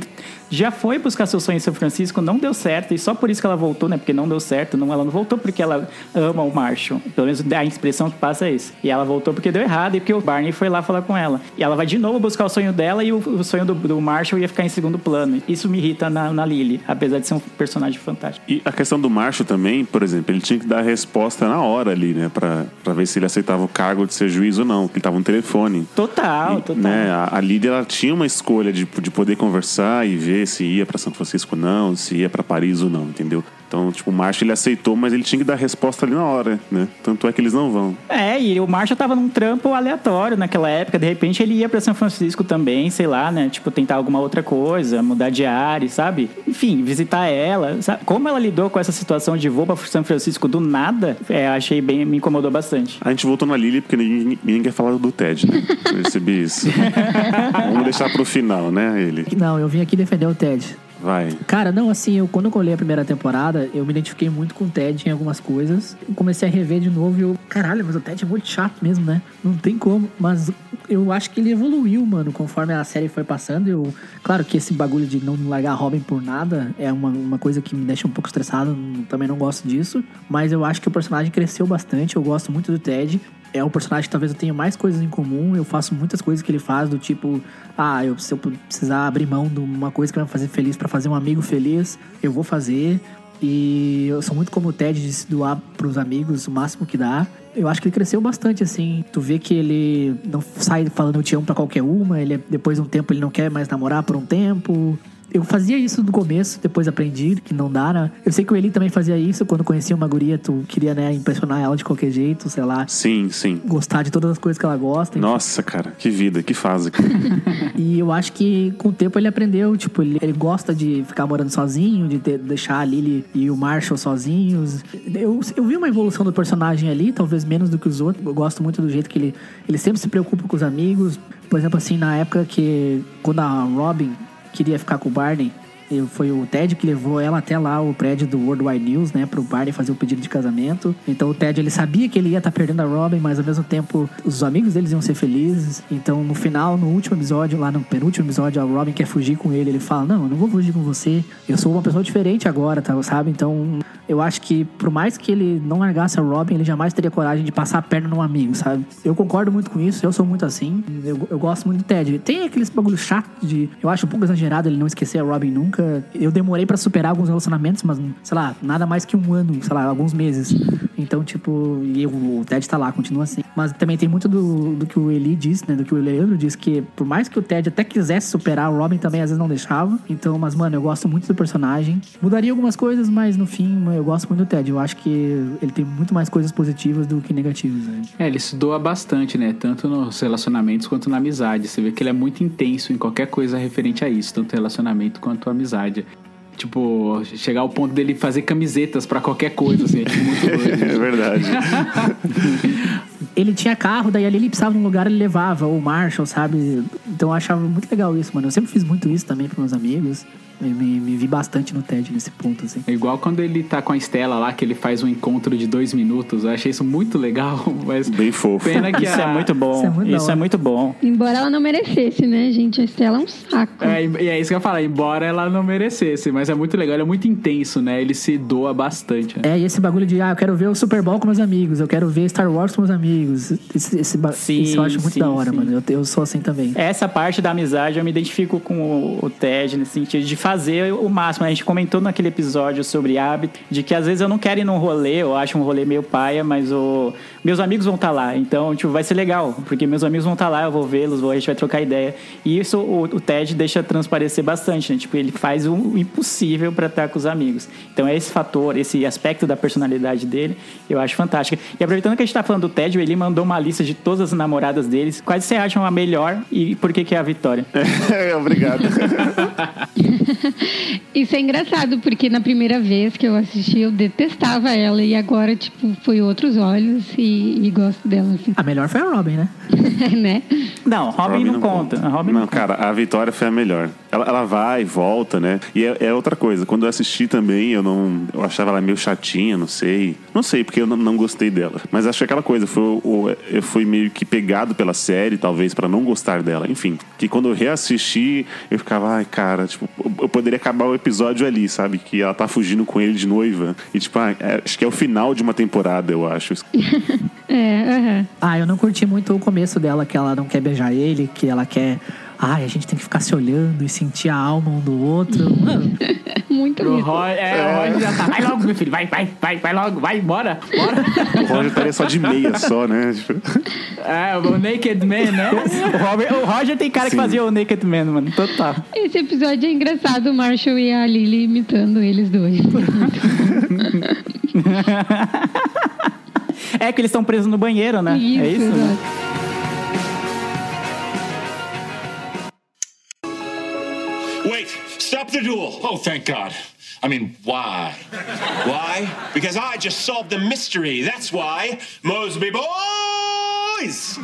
[SPEAKER 2] já foi buscar seu sonho em São Francisco, não deu certo. E só por isso que ela voltou, né? Porque não deu certo. Não, ela não voltou porque ela ama o Marshall. Pelo menos a expressão que passa é isso. E ela voltou porque deu errado e porque o Barney foi lá falar com ela. E ela vai de novo buscar o sonho dela e o, o sonho do, do Marshall ia ficar em segundo plano. Isso me irrita na, na Lily, apesar de ser um personagem fantástico.
[SPEAKER 1] E a questão do Marshall também, por exemplo, ele tinha que dar a resposta na hora ali, né? Pra, pra ver se ele aceitava o cargo de ser juiz ou não, porque ele tava no telefone.
[SPEAKER 2] Total,
[SPEAKER 1] E,
[SPEAKER 2] total.
[SPEAKER 1] né, a, a Lídia ela tinha uma escolha de, de poder conversar e ver se ia pra São Francisco ou não, se ia pra Paris ou não, entendeu? Então, tipo, o Marshall ele aceitou, mas ele tinha que dar resposta ali na hora, né? Tanto é que eles não vão.
[SPEAKER 2] É, e o Marshall tava num trampo aleatório naquela época. De repente ele ia pra São Francisco também, sei lá, né? Tipo, tentar alguma outra coisa, mudar de área, sabe? Enfim, visitar ela. sabe? Como ela lidou com essa situação de vou pra São Francisco do nada, é, achei bem, me incomodou bastante.
[SPEAKER 1] A gente voltou na Lily porque ninguém, ninguém quer falar do Ted, né? Percebi isso. Vamos deixar pro final, né, ele.
[SPEAKER 4] Não, eu vim aqui defender o Ted.
[SPEAKER 1] Vai.
[SPEAKER 4] Cara, não, assim, eu, quando eu olhei a primeira temporada, eu me identifiquei muito com o Ted em algumas coisas. Eu comecei a rever de novo e eu, caralho, mas o Ted é muito chato mesmo, né? Não tem como. Mas eu acho que ele evoluiu, mano, conforme a série foi passando. Eu, claro que esse bagulho de não largar Robin por nada é uma, uma coisa que me deixa um pouco estressado. Também não gosto disso. Mas eu acho que o personagem cresceu bastante. Eu gosto muito do Ted. É um personagem que talvez eu tenha mais coisas em comum. Eu faço muitas coisas que ele faz, do tipo, ah, eu, se eu precisar abrir mão de uma coisa que vai me fazer feliz pra fazer um amigo feliz, eu vou fazer. E eu sou muito como o Ted de se doar pros amigos o máximo que dá. Eu acho que ele cresceu bastante, assim. Tu vê que ele não sai falando eu te amo pra qualquer uma. Ele, depois de um tempo, ele não quer mais namorar por um tempo. Eu fazia isso no começo, depois aprendi que não dá, né? Eu sei que o Eli também fazia isso. Quando conhecia uma guria, tu queria, né, impressionar ela de qualquer jeito, sei lá.
[SPEAKER 1] Sim, sim.
[SPEAKER 4] Gostar de todas as coisas que ela gosta.
[SPEAKER 1] Nossa, cara, que vida, que fase.
[SPEAKER 4] E eu acho que com o tempo ele aprendeu, tipo, ele, ele gosta de ficar morando sozinho, de ter- deixar a Lily e o Marshall sozinhos. Eu, eu vi uma evolução do personagem ali, talvez menos do que os outros. Eu gosto muito do jeito que ele, ele sempre se preocupa com os amigos. Por exemplo, assim, na época que quando a Robin queria ficar com o Barney, foi o Ted que levou ela até lá o prédio do World Wide News, né, pro Barney fazer o pedido de casamento. Então o Ted ele sabia que ele ia estar perdendo a Robin, mas ao mesmo tempo os amigos deles iam ser felizes. Então no final, no último episódio, lá no penúltimo episódio, a Robin quer fugir com ele. Ele fala: Não, eu não vou fugir com você. Eu sou uma pessoa diferente agora, tá, sabe? Então eu acho que por mais que ele não largasse a Robin, ele jamais teria coragem de passar a perna num amigo, sabe? Eu concordo muito com isso, eu sou muito assim. Eu, eu gosto muito do Ted. Tem aqueles bagulho chato de. Eu acho um pouco exagerado ele não esquecer a Robin nunca. Eu demorei pra superar alguns relacionamentos, mas, sei lá, nada mais que um ano, sei lá, alguns meses. Então, tipo, e eu- o Ted tá lá, continua assim. Mas também tem muito do, do que o Eli disse, né? Do que o Leandro disse, que por mais que o Ted até quisesse superar, o Robin também às vezes não deixava. Então, mas, mano, eu gosto muito do personagem. Mudaria algumas coisas, mas no fim, eu gosto muito do Ted. Eu acho que ele tem muito mais coisas positivas do que negativas. Né?
[SPEAKER 5] É, ele se doa bastante, né? Tanto nos relacionamentos quanto na amizade. Você vê que ele é muito intenso em qualquer coisa referente a isso, tanto relacionamento quanto amizade. Tipo, chegar ao ponto dele fazer camisetas pra qualquer coisa, assim, é tipo, muito doido.
[SPEAKER 1] É verdade.
[SPEAKER 4] ele tinha carro, daí ali ele precisava de um lugar, ele levava, ou Marshall, sabe? Então eu achava muito legal isso, mano. Eu sempre fiz muito isso também pros meus amigos. Me, me, me vi bastante no TED nesse ponto, assim.
[SPEAKER 5] É igual quando ele tá com a Estela lá, que ele faz um encontro de dois minutos. Eu achei isso muito legal, mas.
[SPEAKER 1] Bem fofo.
[SPEAKER 5] Pena que
[SPEAKER 2] Isso
[SPEAKER 5] a-
[SPEAKER 2] é muito bom.
[SPEAKER 4] Isso é muito
[SPEAKER 2] Isso é
[SPEAKER 4] hora.
[SPEAKER 2] muito bom.
[SPEAKER 3] Embora ela não merecesse, né, gente? A Estela é um saco.
[SPEAKER 5] É, e é isso que eu ia falar, embora ela não merecesse, mas é muito legal, ele é muito intenso, né? Ele se doa bastante. né?
[SPEAKER 4] É, e esse bagulho de, ah, eu quero ver o Super Bowl com meus amigos, eu quero ver Star Wars com meus amigos. Esse, esse ba-
[SPEAKER 2] Sim,
[SPEAKER 4] isso eu acho muito
[SPEAKER 2] sim,
[SPEAKER 4] da hora,
[SPEAKER 2] sim.
[SPEAKER 4] mano. Eu, eu sou assim também.
[SPEAKER 2] Essa parte da amizade eu me identifico com o, o Ted nesse sentido de fazer o máximo. A gente comentou naquele episódio sobre hábito, de que às vezes eu não quero ir num rolê, eu acho um rolê meio paia, mas o, meus amigos vão estar lá. Então, tipo, vai ser legal, porque meus amigos vão estar lá, eu vou vê-los, vou- a gente vai trocar ideia. E isso o, o Ted deixa transparecer bastante, né? Tipo, ele faz o, impossível para estar com os amigos. Então, é esse fator, esse aspecto da personalidade dele, eu acho fantástico. E aproveitando que a gente tá falando do Ted, ele mandou uma lista de todas as namoradas deles. Quais você acham a melhor e por que, que é a Vitória?
[SPEAKER 1] Obrigado.
[SPEAKER 3] Isso é engraçado, porque na primeira vez que eu assisti, eu detestava ela. E agora, tipo, foi outros olhos e, e gosto dela, assim.
[SPEAKER 4] A melhor foi a Robin, né?
[SPEAKER 3] né?
[SPEAKER 2] Não, Robin, não, conta. A Robin não,
[SPEAKER 1] Não, cara, a Vitória foi a melhor. Ela, ela vai e volta, né? E é, é outra coisa. Quando eu assisti também, eu não. Eu achava ela meio chatinha, não sei. Não sei, porque eu não, não gostei dela. Mas acho que aquela coisa, foi, eu fui meio que pegado pela série, talvez, pra não gostar dela. Enfim. Que quando eu reassisti, eu ficava, ai, cara, tipo, eu- eu poderia acabar o episódio ali, sabe? Que ela tá fugindo com ele de noiva. E, tipo, ah, é- acho que é o final de uma temporada, eu acho.
[SPEAKER 3] É, aham.
[SPEAKER 4] Ah, eu não curti muito o começo dela, que ela não quer beijar ele, que ela quer. Ai, a gente tem que ficar se olhando e sentir a alma um do outro. Mano,
[SPEAKER 3] Muito
[SPEAKER 5] O. Roger, é, o Roger já tá. Vai logo, meu filho, vai, vai, vai, vai logo, vai, bora, bora.
[SPEAKER 1] O Roger estaria só de meia só, né? Tipo,
[SPEAKER 5] É, o Naked Man, né?
[SPEAKER 2] O, Robert- o Roger tem cara que
[SPEAKER 1] Sim.
[SPEAKER 2] fazia o Naked Man, mano. Total.
[SPEAKER 3] Esse episódio é engraçado, o Marshall e a Lily imitando eles dois.
[SPEAKER 2] É que eles estão presos no banheiro, né? é isso?
[SPEAKER 3] exato.
[SPEAKER 2] Né?
[SPEAKER 7] Wait, stop the duel. Oh, thank God. I mean, why? Why? Because I just solved the mystery. That's why. Mosby boys!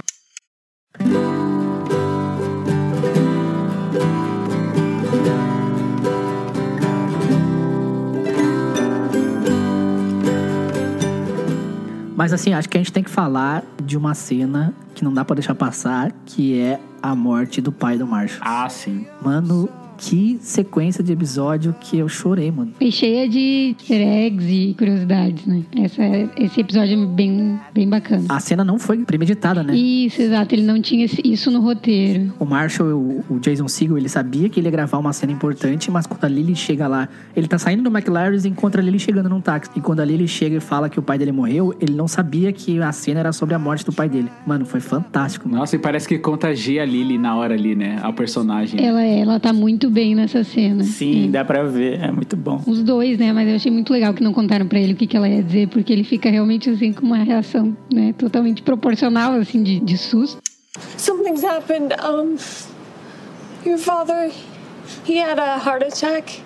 [SPEAKER 4] Mas assim, acho que a gente tem que falar de uma cena que não dá pra deixar passar, que é a morte do pai do Marshall.
[SPEAKER 5] Ah, sim.
[SPEAKER 4] Mano, que sequência de episódio que eu chorei, mano.
[SPEAKER 3] E cheia de easter eggs e curiosidades, né? Essa, esse episódio é bem, bem bacana.
[SPEAKER 4] A cena não foi premeditada, né?
[SPEAKER 3] Isso, exato. Ele não tinha isso no roteiro.
[SPEAKER 4] O Marshall, o, o Jason Segel, ele sabia que ele ia gravar uma cena importante, mas quando a Lily chega lá, ele tá saindo do McLaren e encontra a Lily chegando num táxi. E quando a Lily chega e fala que o pai dele morreu, ele não sabia que a cena era sobre a morte do pai dele. Mano, foi fantástico. Mano.
[SPEAKER 5] Nossa, e parece que contagia a Lily na hora ali, né? A personagem.
[SPEAKER 3] Ela, ela tá muito bem nessa cena.
[SPEAKER 2] Sim, dá pra ver. É muito bom.
[SPEAKER 3] Os dois, né? Mas eu achei muito legal que não contaram pra ele o que, que ela ia dizer, porque ele fica realmente assim com uma reação, né, totalmente proporcional, assim, de, de susto.
[SPEAKER 12] Something's happened. Um, your father, he had a heart attack.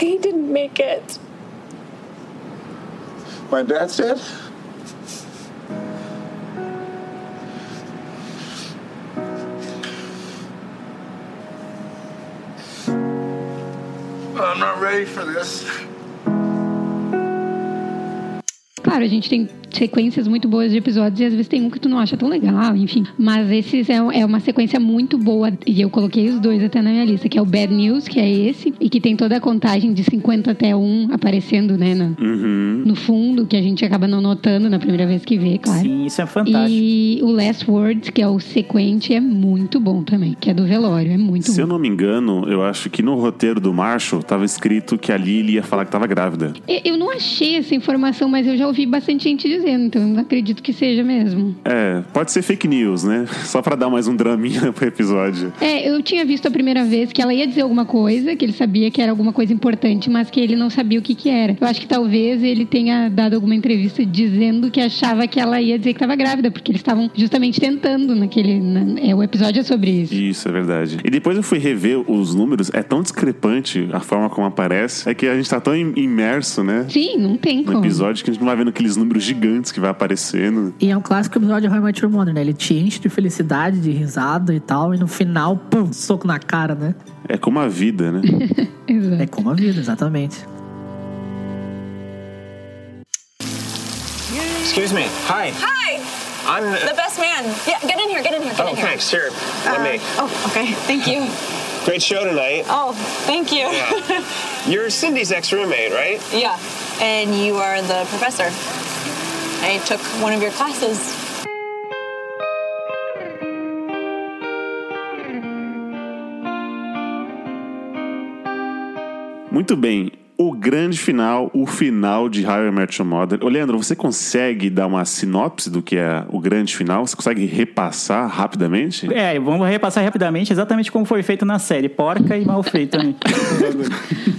[SPEAKER 12] He didn't make it.
[SPEAKER 11] My dad's dead? I'm not ready for this.
[SPEAKER 3] Claro, a gente tem sequências muito boas de episódios e às vezes tem um que tu não acha tão legal, enfim. Mas esses é, é uma sequência muito boa e eu coloquei os dois até na minha lista, que é o Bad News, que é esse, e que tem toda a contagem de 50 até 1 aparecendo, né, no,
[SPEAKER 1] uhum.
[SPEAKER 3] no fundo, que a gente acaba não notando na primeira vez que vê, claro.
[SPEAKER 2] Sim, isso é fantástico.
[SPEAKER 3] E o Last Words, que é o sequente, é muito bom também, que é do velório, é muito
[SPEAKER 1] Se eu
[SPEAKER 3] bom.
[SPEAKER 1] não me engano, eu acho que no roteiro do Marshall tava escrito que a Lily ia falar que tava grávida.
[SPEAKER 3] Eu- Eu não achei essa informação, mas eu já ouvi bastante gente dizer dizendo, então eu acredito que seja mesmo.
[SPEAKER 1] É, pode ser fake news, né? Só pra dar mais um draminha pro episódio.
[SPEAKER 3] É, eu tinha visto a primeira vez que ela ia dizer alguma coisa, que ele sabia que era alguma coisa importante, mas que ele não sabia o que que era. Eu acho que talvez ele tenha dado alguma entrevista dizendo que achava que ela ia dizer que estava grávida, porque eles estavam justamente tentando naquele. na- é, o episódio é sobre isso.
[SPEAKER 1] Isso, é verdade. E depois eu fui rever os números, é tão discrepante a forma como aparece, é que a gente tá tão im- imerso, né?
[SPEAKER 3] Sim, não tem
[SPEAKER 1] No
[SPEAKER 3] como.
[SPEAKER 1] episódio que a gente não vai vendo aqueles números gigantes que vai aparecendo.
[SPEAKER 4] E é um clássico episódio de How I Met Your Mother, né? Ele te enche de felicidade, de risada e tal, e no final, pum, soco na cara, né?
[SPEAKER 1] É como a vida, né?
[SPEAKER 4] É como a vida, exatamente.
[SPEAKER 7] Excuse me. Hi.
[SPEAKER 13] Hi.
[SPEAKER 7] I'm
[SPEAKER 13] The best man. Yeah, get in here, get in here, get
[SPEAKER 7] Oh,
[SPEAKER 13] in here.
[SPEAKER 7] thanks. Here, let
[SPEAKER 13] Uh,
[SPEAKER 7] me.
[SPEAKER 13] Oh, okay. Thank you.
[SPEAKER 7] Great show tonight.
[SPEAKER 13] Oh, thank you.
[SPEAKER 7] Yeah. You're Cindy's ex-roommate, right?
[SPEAKER 13] yeah. And you are the professor. I took one of your classes.
[SPEAKER 1] Muito bem. O grande final, o final de How I Met Your Mother. Ô, Leandro, você consegue dar uma sinopse do que é o grande final? Você consegue repassar rapidamente?
[SPEAKER 2] É, vamos repassar rapidamente exatamente como foi feito na série. Porca e mal feito.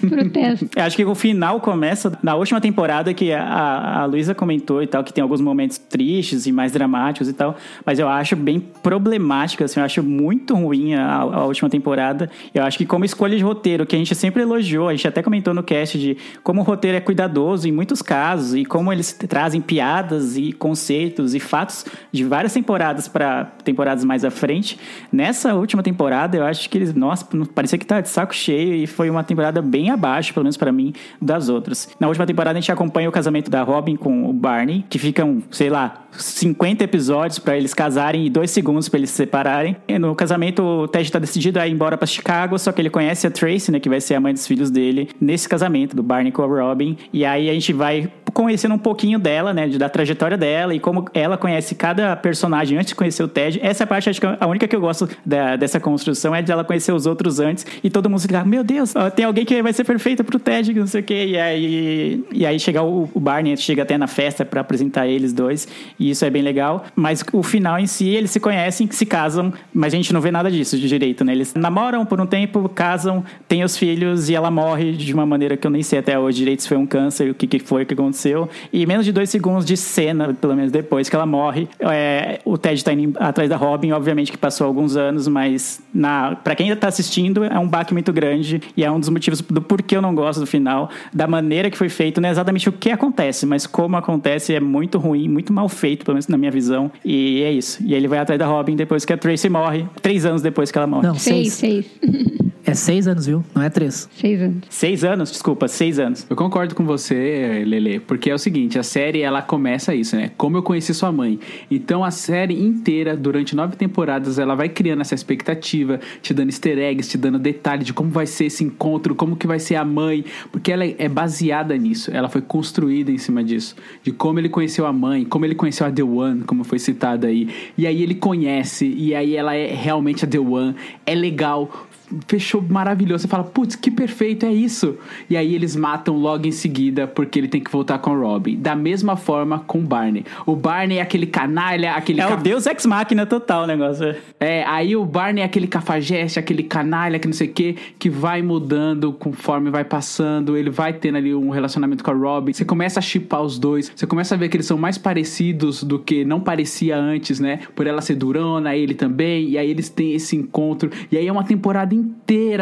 [SPEAKER 3] Protesto.
[SPEAKER 2] Eu acho que o final começa na última temporada que a, a Luísa comentou e tal, que tem alguns momentos tristes e mais dramáticos e tal, mas eu acho bem problemático, assim, eu acho muito ruim a, a última temporada. Eu acho que como escolha de roteiro, que a gente sempre elogiou, a gente até comentou no cast de como o roteiro é cuidadoso em muitos casos e como eles trazem piadas e conceitos e fatos de várias temporadas para temporadas mais à frente. Nessa última temporada, eu acho que eles, nossa, parecia que tá de saco cheio e foi uma temporada bem abaixo, pelo menos para mim, das outras. Na última temporada a gente acompanha o casamento da Robin com o Barney, que ficam, sei lá, 50 episódios para eles casarem e dois segundos para eles se separarem. E no casamento, o Ted tá decidido a ir embora para Chicago, só que ele conhece a Tracy, né, que vai ser a mãe dos filhos dele, nesse casamento do Barney com a Robin. E aí a gente vai conhecendo um pouquinho dela, né, da trajetória dela e como ela conhece cada personagem antes de conhecer o Ted. Essa parte acho que a única que eu gosto da- dessa construção é de ela conhecer os outros antes e todo mundo fica, meu Deus, tem alguém que vai ser perfeita pro Ted, que não sei o quê. E aí, e aí chega o, o Barney, chega até na festa pra apresentar eles dois, e isso é bem legal. Mas o final em si, eles se conhecem, se casam, mas a gente não vê nada disso de direito, né? Eles namoram por um tempo, casam, têm os filhos e ela morre de uma maneira que eu nem sei até hoje direito se foi um câncer, o que, que foi, o que aconteceu. E menos de dois segundos de cena, pelo menos depois que ela morre, é, o Ted tá indo atrás da Robin, obviamente que passou alguns anos, mas na, pra quem ainda tá assistindo, é um baque muito grande e é um dos motivos do porquê eu não gosto do final, da maneira que foi feito, não é exatamente o que acontece, mas como acontece é muito ruim, muito mal feito, pelo menos na minha visão. E é isso. E ele vai atrás da Robin depois que a Tracy morre, três anos depois que ela morre.
[SPEAKER 4] Não,
[SPEAKER 3] Seis,
[SPEAKER 4] seis.
[SPEAKER 3] seis.
[SPEAKER 4] É seis anos, viu? Não é três.
[SPEAKER 3] Seis anos.
[SPEAKER 2] Seis anos, desculpa, seis anos.
[SPEAKER 5] Eu concordo com você, Lele, porque é o seguinte, a série ela começa isso, né? Como eu conheci sua mãe. Então a série inteira, durante nove temporadas, ela vai criando essa expectativa, te dando easter eggs, te dando detalhe de como vai ser esse encontro, como que vai ser a mãe, porque ela é baseada nisso, ela foi construída em cima disso, de como ele conheceu a mãe, como ele conheceu a The One, como foi citado aí. E aí ele conhece, e aí ela é realmente a The One, é legal, fechou maravilhoso. Você fala, putz, que perfeito, é isso. E aí eles matam logo em seguida porque ele tem que voltar com o Robin. Da mesma forma com o Barney. O Barney é aquele canalha, aquele.
[SPEAKER 2] É
[SPEAKER 5] ca-
[SPEAKER 2] o Deus Ex Machina total o negócio.
[SPEAKER 5] É, aí o Barney é aquele cafajeste, aquele canalha, que não sei o que, que vai mudando conforme vai passando. Ele vai tendo ali um relacionamento com a Robin. Você começa a chipar os dois. Você começa a ver que eles são mais parecidos do que não parecia antes, né? Por ela ser durona, ele também. E aí eles têm esse encontro. E aí é uma temporada inteira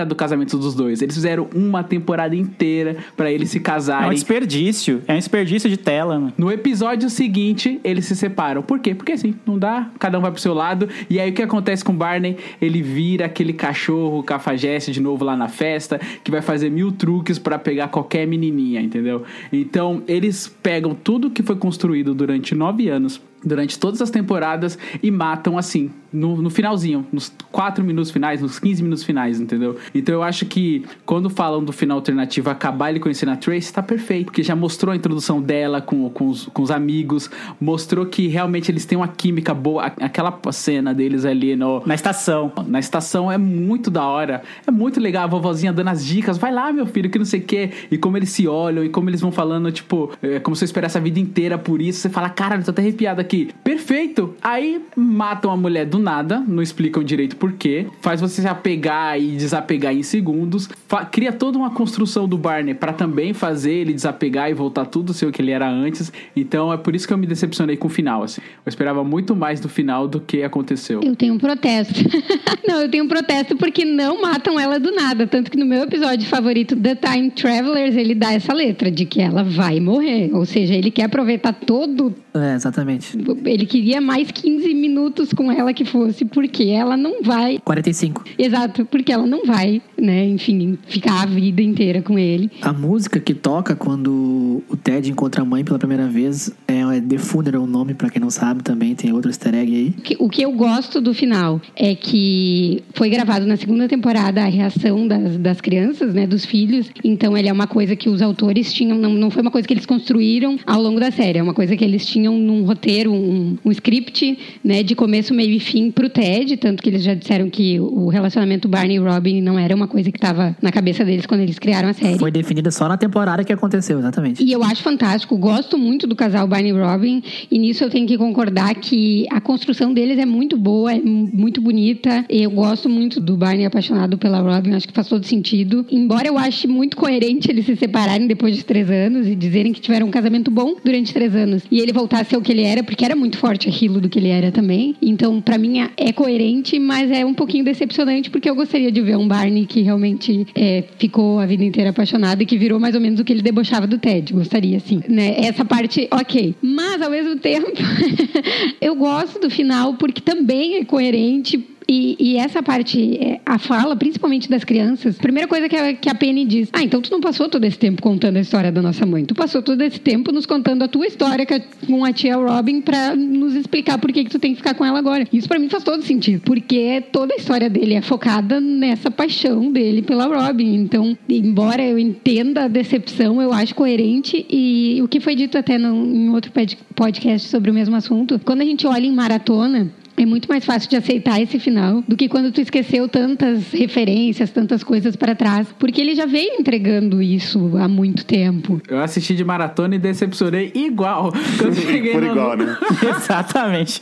[SPEAKER 5] do casamento dos dois. Eles fizeram uma temporada inteira pra eles se
[SPEAKER 2] É um
[SPEAKER 5] casarem.
[SPEAKER 2] desperdício. É um desperdício de tela, mano.
[SPEAKER 5] No episódio seguinte, eles se separam. Por quê? Porque assim, não dá, cada um vai pro seu lado. E aí o que acontece com o Barney? Ele vira aquele cachorro cafajeste de novo lá na festa, que vai fazer mil truques pra pegar qualquer menininha, entendeu? Então, eles pegam tudo que foi construído durante nove anos durante todas as temporadas e matam assim, no, no finalzinho, nos 4 minutos finais, nos 15 minutos finais, entendeu? Então eu acho que quando falam do final alternativo acabar ele conhecendo a Trace, tá perfeito, porque já mostrou a introdução dela com, com, os, com os amigos, mostrou que realmente eles têm uma química boa, aquela cena deles ali no,
[SPEAKER 2] Na estação.
[SPEAKER 5] na estação é muito da hora. É muito legal a vovozinha dando as dicas. Vai lá, meu filho, que não sei o quê. E como eles se olham e como eles vão falando, tipo, é, como se eu esperasse a vida inteira por isso. Você fala, cara, eu tô até arrepiado aqui. Perfeito. Aí matam a mulher do nada, não explicam direito por quê. Faz você se apegar e desapegar em segundos. Cria toda uma construção do Barney pra também fazer ele desapegar e voltar tudo ser o que ele era antes. Então é por isso que eu me decepcionei com o final, assim. Eu esperava muito mais do final do que aconteceu.
[SPEAKER 3] Eu tenho um protesto. não, eu tenho um protesto porque não matam ela do nada. Tanto que no meu episódio favorito, The Time Travelers, ele dá essa letra de que ela vai morrer. Ou seja, ele quer aproveitar todo.
[SPEAKER 4] É, exatamente.
[SPEAKER 3] Ele queria mais 15 minutos com ela que fosse, porque ela não vai.
[SPEAKER 4] 45.
[SPEAKER 3] Exato, porque ela não vai, né, enfim, ficar a vida inteira com ele.
[SPEAKER 4] A música que toca quando o Ted encontra a mãe pela primeira vez é é The Funeral o nome, pra quem não sabe também, tem outro easter egg aí.
[SPEAKER 3] O que eu gosto do final é que foi gravado na segunda temporada a reação das, das crianças, né, dos filhos. Então ele é uma coisa que os autores tinham, não, não foi uma coisa que eles construíram ao longo da série, é uma coisa que eles tinham num roteiro, um, um script, né, de começo, meio e fim pro Ted, tanto que eles já disseram que o relacionamento Barney e Robin não era uma coisa que estava na cabeça deles quando eles criaram a série.
[SPEAKER 4] Foi definida só na temporada que aconteceu, exatamente.
[SPEAKER 3] E eu acho fantástico, gosto muito do casal Barney e Robin, e nisso eu tenho que concordar que a construção deles é muito boa, é mu- muito bonita. Eu gosto muito do Barney apaixonado pela Robin, acho que faz todo sentido. Embora eu ache muito coerente eles se separarem depois de três anos e dizerem que tiveram um casamento bom durante três anos e ele voltar a ser o que ele era, porque era muito forte aquilo do que ele era também. Então, pra mim, é- é coerente, mas é um pouquinho decepcionante, porque eu gostaria de ver um Barney que realmente é, ficou a vida inteira apaixonado e que virou mais ou menos o que ele debochava do Ted. Gostaria, sim. Né? Essa parte, ok. Mas, ao mesmo tempo, eu gosto do final porque também é coerente. E, e essa parte, é, a fala, principalmente das crianças, primeira coisa que a, que a Penny diz: Ah, então tu não passou todo esse tempo contando a história da nossa mãe. Tu passou todo esse tempo nos contando a tua história com a- tia Robin pra nos explicar por que, que tu tem que ficar com ela agora. Isso pra mim faz todo sentido, porque toda a história dele é focada nessa paixão dele pela Robin. Então, embora eu entenda a decepção, eu acho coerente. E o que foi dito até no, em outro pod- podcast sobre o mesmo assunto, quando a gente olha em maratona, é muito mais fácil de aceitar esse final do que quando tu esqueceu tantas referências, tantas coisas pra trás, porque ele já veio entregando isso há muito tempo.
[SPEAKER 5] Eu assisti de maratona e decepcionei igual. Quando cheguei
[SPEAKER 1] Por
[SPEAKER 5] no-
[SPEAKER 1] igual, né?
[SPEAKER 2] Exatamente.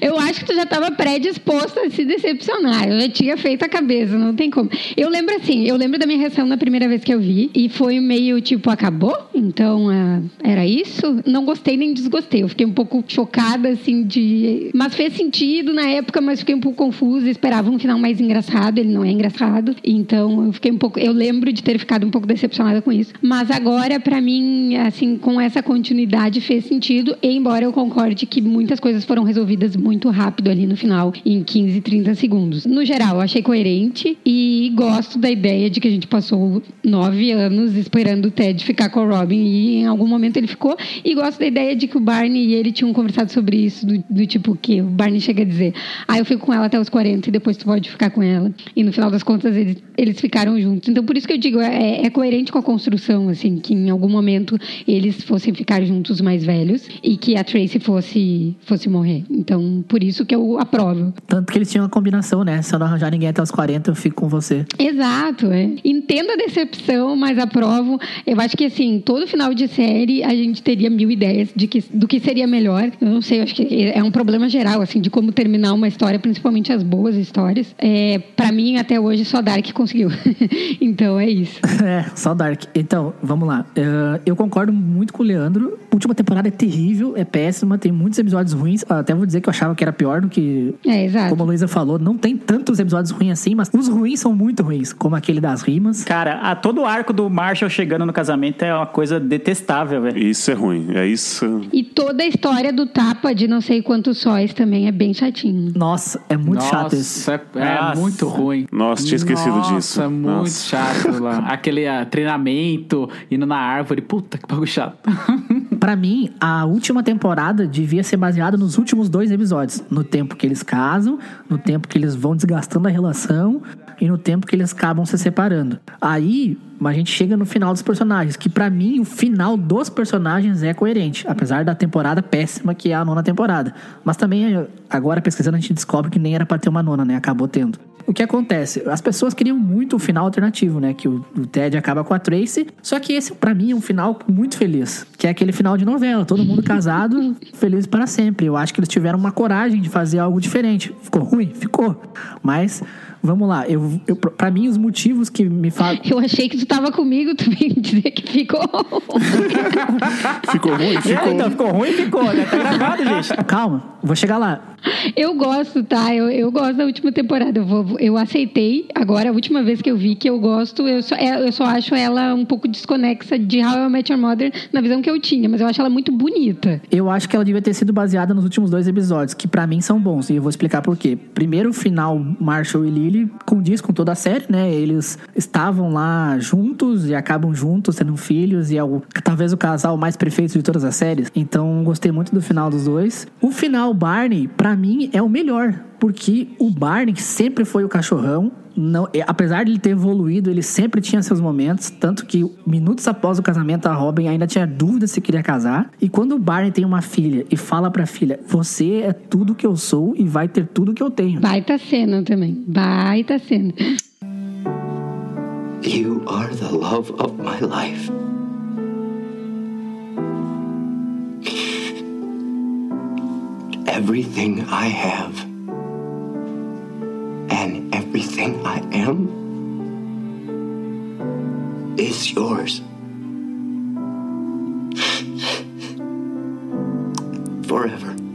[SPEAKER 3] Eu acho que tu já estava predisposto a se decepcionar. Eu já tinha feito a cabeça, não tem como. Eu lembro assim, eu lembro da minha reação na primeira vez que eu vi e foi meio tipo, acabou? Então, ah, era isso? Não gostei nem desgostei. Eu fiquei um pouco chocada, assim, de. Mas fez sentido na época, mas fiquei um pouco confusa. Esperava um final mais engraçado, ele não é engraçado. Então, eu fiquei um pouco. Eu lembro de ter ficado um pouco decepcionada com isso. Mas agora, pra mim, assim, com essa continuidade fez sentido. Embora eu concorde que muitas coisas foram resolvidas muito rápido ali no final, em 15, 30 segundos. No geral, achei coerente e gosto da ideia de que a gente passou nove anos esperando o Ted ficar com o Robin e em algum momento ele ficou. E gosto da ideia de que o Barney e ele tinham conversado sobre isso, do, do tipo que o Barney chega a dizer: Ah, eu fico com ela até os 40 e depois tu pode ficar com ela. E no final das contas eles, eles ficaram juntos. Então por isso que eu digo, é, é coerente com a construção, assim, que em algum momento eles fossem ficar juntos mais velhos e que a Tracy fosse, fosse morrer. Então por isso que eu aprovo.
[SPEAKER 4] Tanto que eles tinham uma combinação, né? Se eu não arranjar ninguém até os 40, eu fico com você.
[SPEAKER 3] Exato, é. Entendo a decepção, mas aprovo. Eu acho que, assim, todo final de série a gente teria mil ideias de que, do que seria melhor. Eu não sei, eu acho que é um problema geral, assim, de como terminar uma história, principalmente as boas histórias. É, para mim, até hoje, só Dark conseguiu. então, é isso.
[SPEAKER 4] É, só Dark. Então, vamos lá. Eh, eu concordo muito com o Leandro. A última temporada é terrível, é péssima, tem muitos episódios ruins. Até vou dizer que eu achava que era pior do que.
[SPEAKER 3] É, exato.
[SPEAKER 4] Como a Luísa falou, não tem tantos episódios ruins assim, mas os ruins são muito ruins, como aquele das rimas.
[SPEAKER 2] Cara, a, todo o arco do Marshall chegando no casamento é uma coisa detestável, velho.
[SPEAKER 1] Isso é ruim. É isso.
[SPEAKER 3] E toda a história do tapa de não sei quantos sóis também é bem chatinho.
[SPEAKER 4] Nossa, é muito
[SPEAKER 5] Nossa,
[SPEAKER 4] chato isso.
[SPEAKER 5] É, é muito ruim.
[SPEAKER 1] Nossa, tinha esquecido
[SPEAKER 5] Nossa,
[SPEAKER 1] disso.
[SPEAKER 5] muito
[SPEAKER 1] Nossa.
[SPEAKER 5] chato lá. Aquele ah, treinamento, indo na árvore. Puta que bagulho chato.
[SPEAKER 4] pra mim, a última temporada devia ser baseada nos últimos dois episódios. No tempo que eles casam, no tempo que eles vão desgastando a relação e no tempo que eles acabam se separando. Aí, a gente chega no final dos personagens, que pra mim o final dos personagens é coerente, apesar da temporada péssima que é a nona temporada. Mas também, agora pesquisando, a gente descobre que nem era pra ter uma nona, né? Acabou tendo. O que acontece? As pessoas queriam muito o final alternativo, né? Que o, o Ted acaba com a Tracy. Só que esse, pra mim, é um final muito feliz. Que é aquele final de novela. Todo mundo casado, feliz para sempre. Eu acho que eles tiveram uma coragem de fazer algo diferente. Ficou ruim? Ficou. Mas vamos lá. Eu, eu, pra mim, os motivos que me fazem.
[SPEAKER 3] Eu achei que tu tava comigo, tu vem dizer que ficou.
[SPEAKER 1] ficou ruim?
[SPEAKER 2] Ficou. É, então, ficou ruim, ficou, né? Tá gravado, gente.
[SPEAKER 4] Calma, vou chegar lá.
[SPEAKER 3] Eu gosto, tá? Eu, eu gosto da última temporada. Eu, vou, eu aceitei. Agora, a última vez que eu vi que eu gosto, eu só, é, eu só acho ela um pouco desconexa de How I Met Your Mother na visão que eu tinha, mas eu acho ela muito bonita.
[SPEAKER 4] Eu acho que ela devia ter sido baseada nos últimos dois episódios, que para mim são bons, e eu vou explicar por quê. Primeiro, o final Marshall e Lily condiz com toda a série, né? Eles estavam lá juntos e acabam juntos, tendo filhos, e é o, talvez o casal mais perfeito de todas as séries. Então, gostei muito do final dos dois. O final Barney, para mim, é o melhor, porque o Barney sempre foi o cachorrão, não, apesar de ele ter evoluído, ele sempre tinha seus momentos, tanto que minutos após o casamento a Robin ainda tinha dúvida se queria casar. E quando o Barney tem uma filha e fala pra filha: "Você é tudo que eu sou e vai ter tudo que eu tenho".
[SPEAKER 3] Baita cena também. Baita cena.
[SPEAKER 14] You are the love of my life. Everything I have and everything I am is yours. Forever.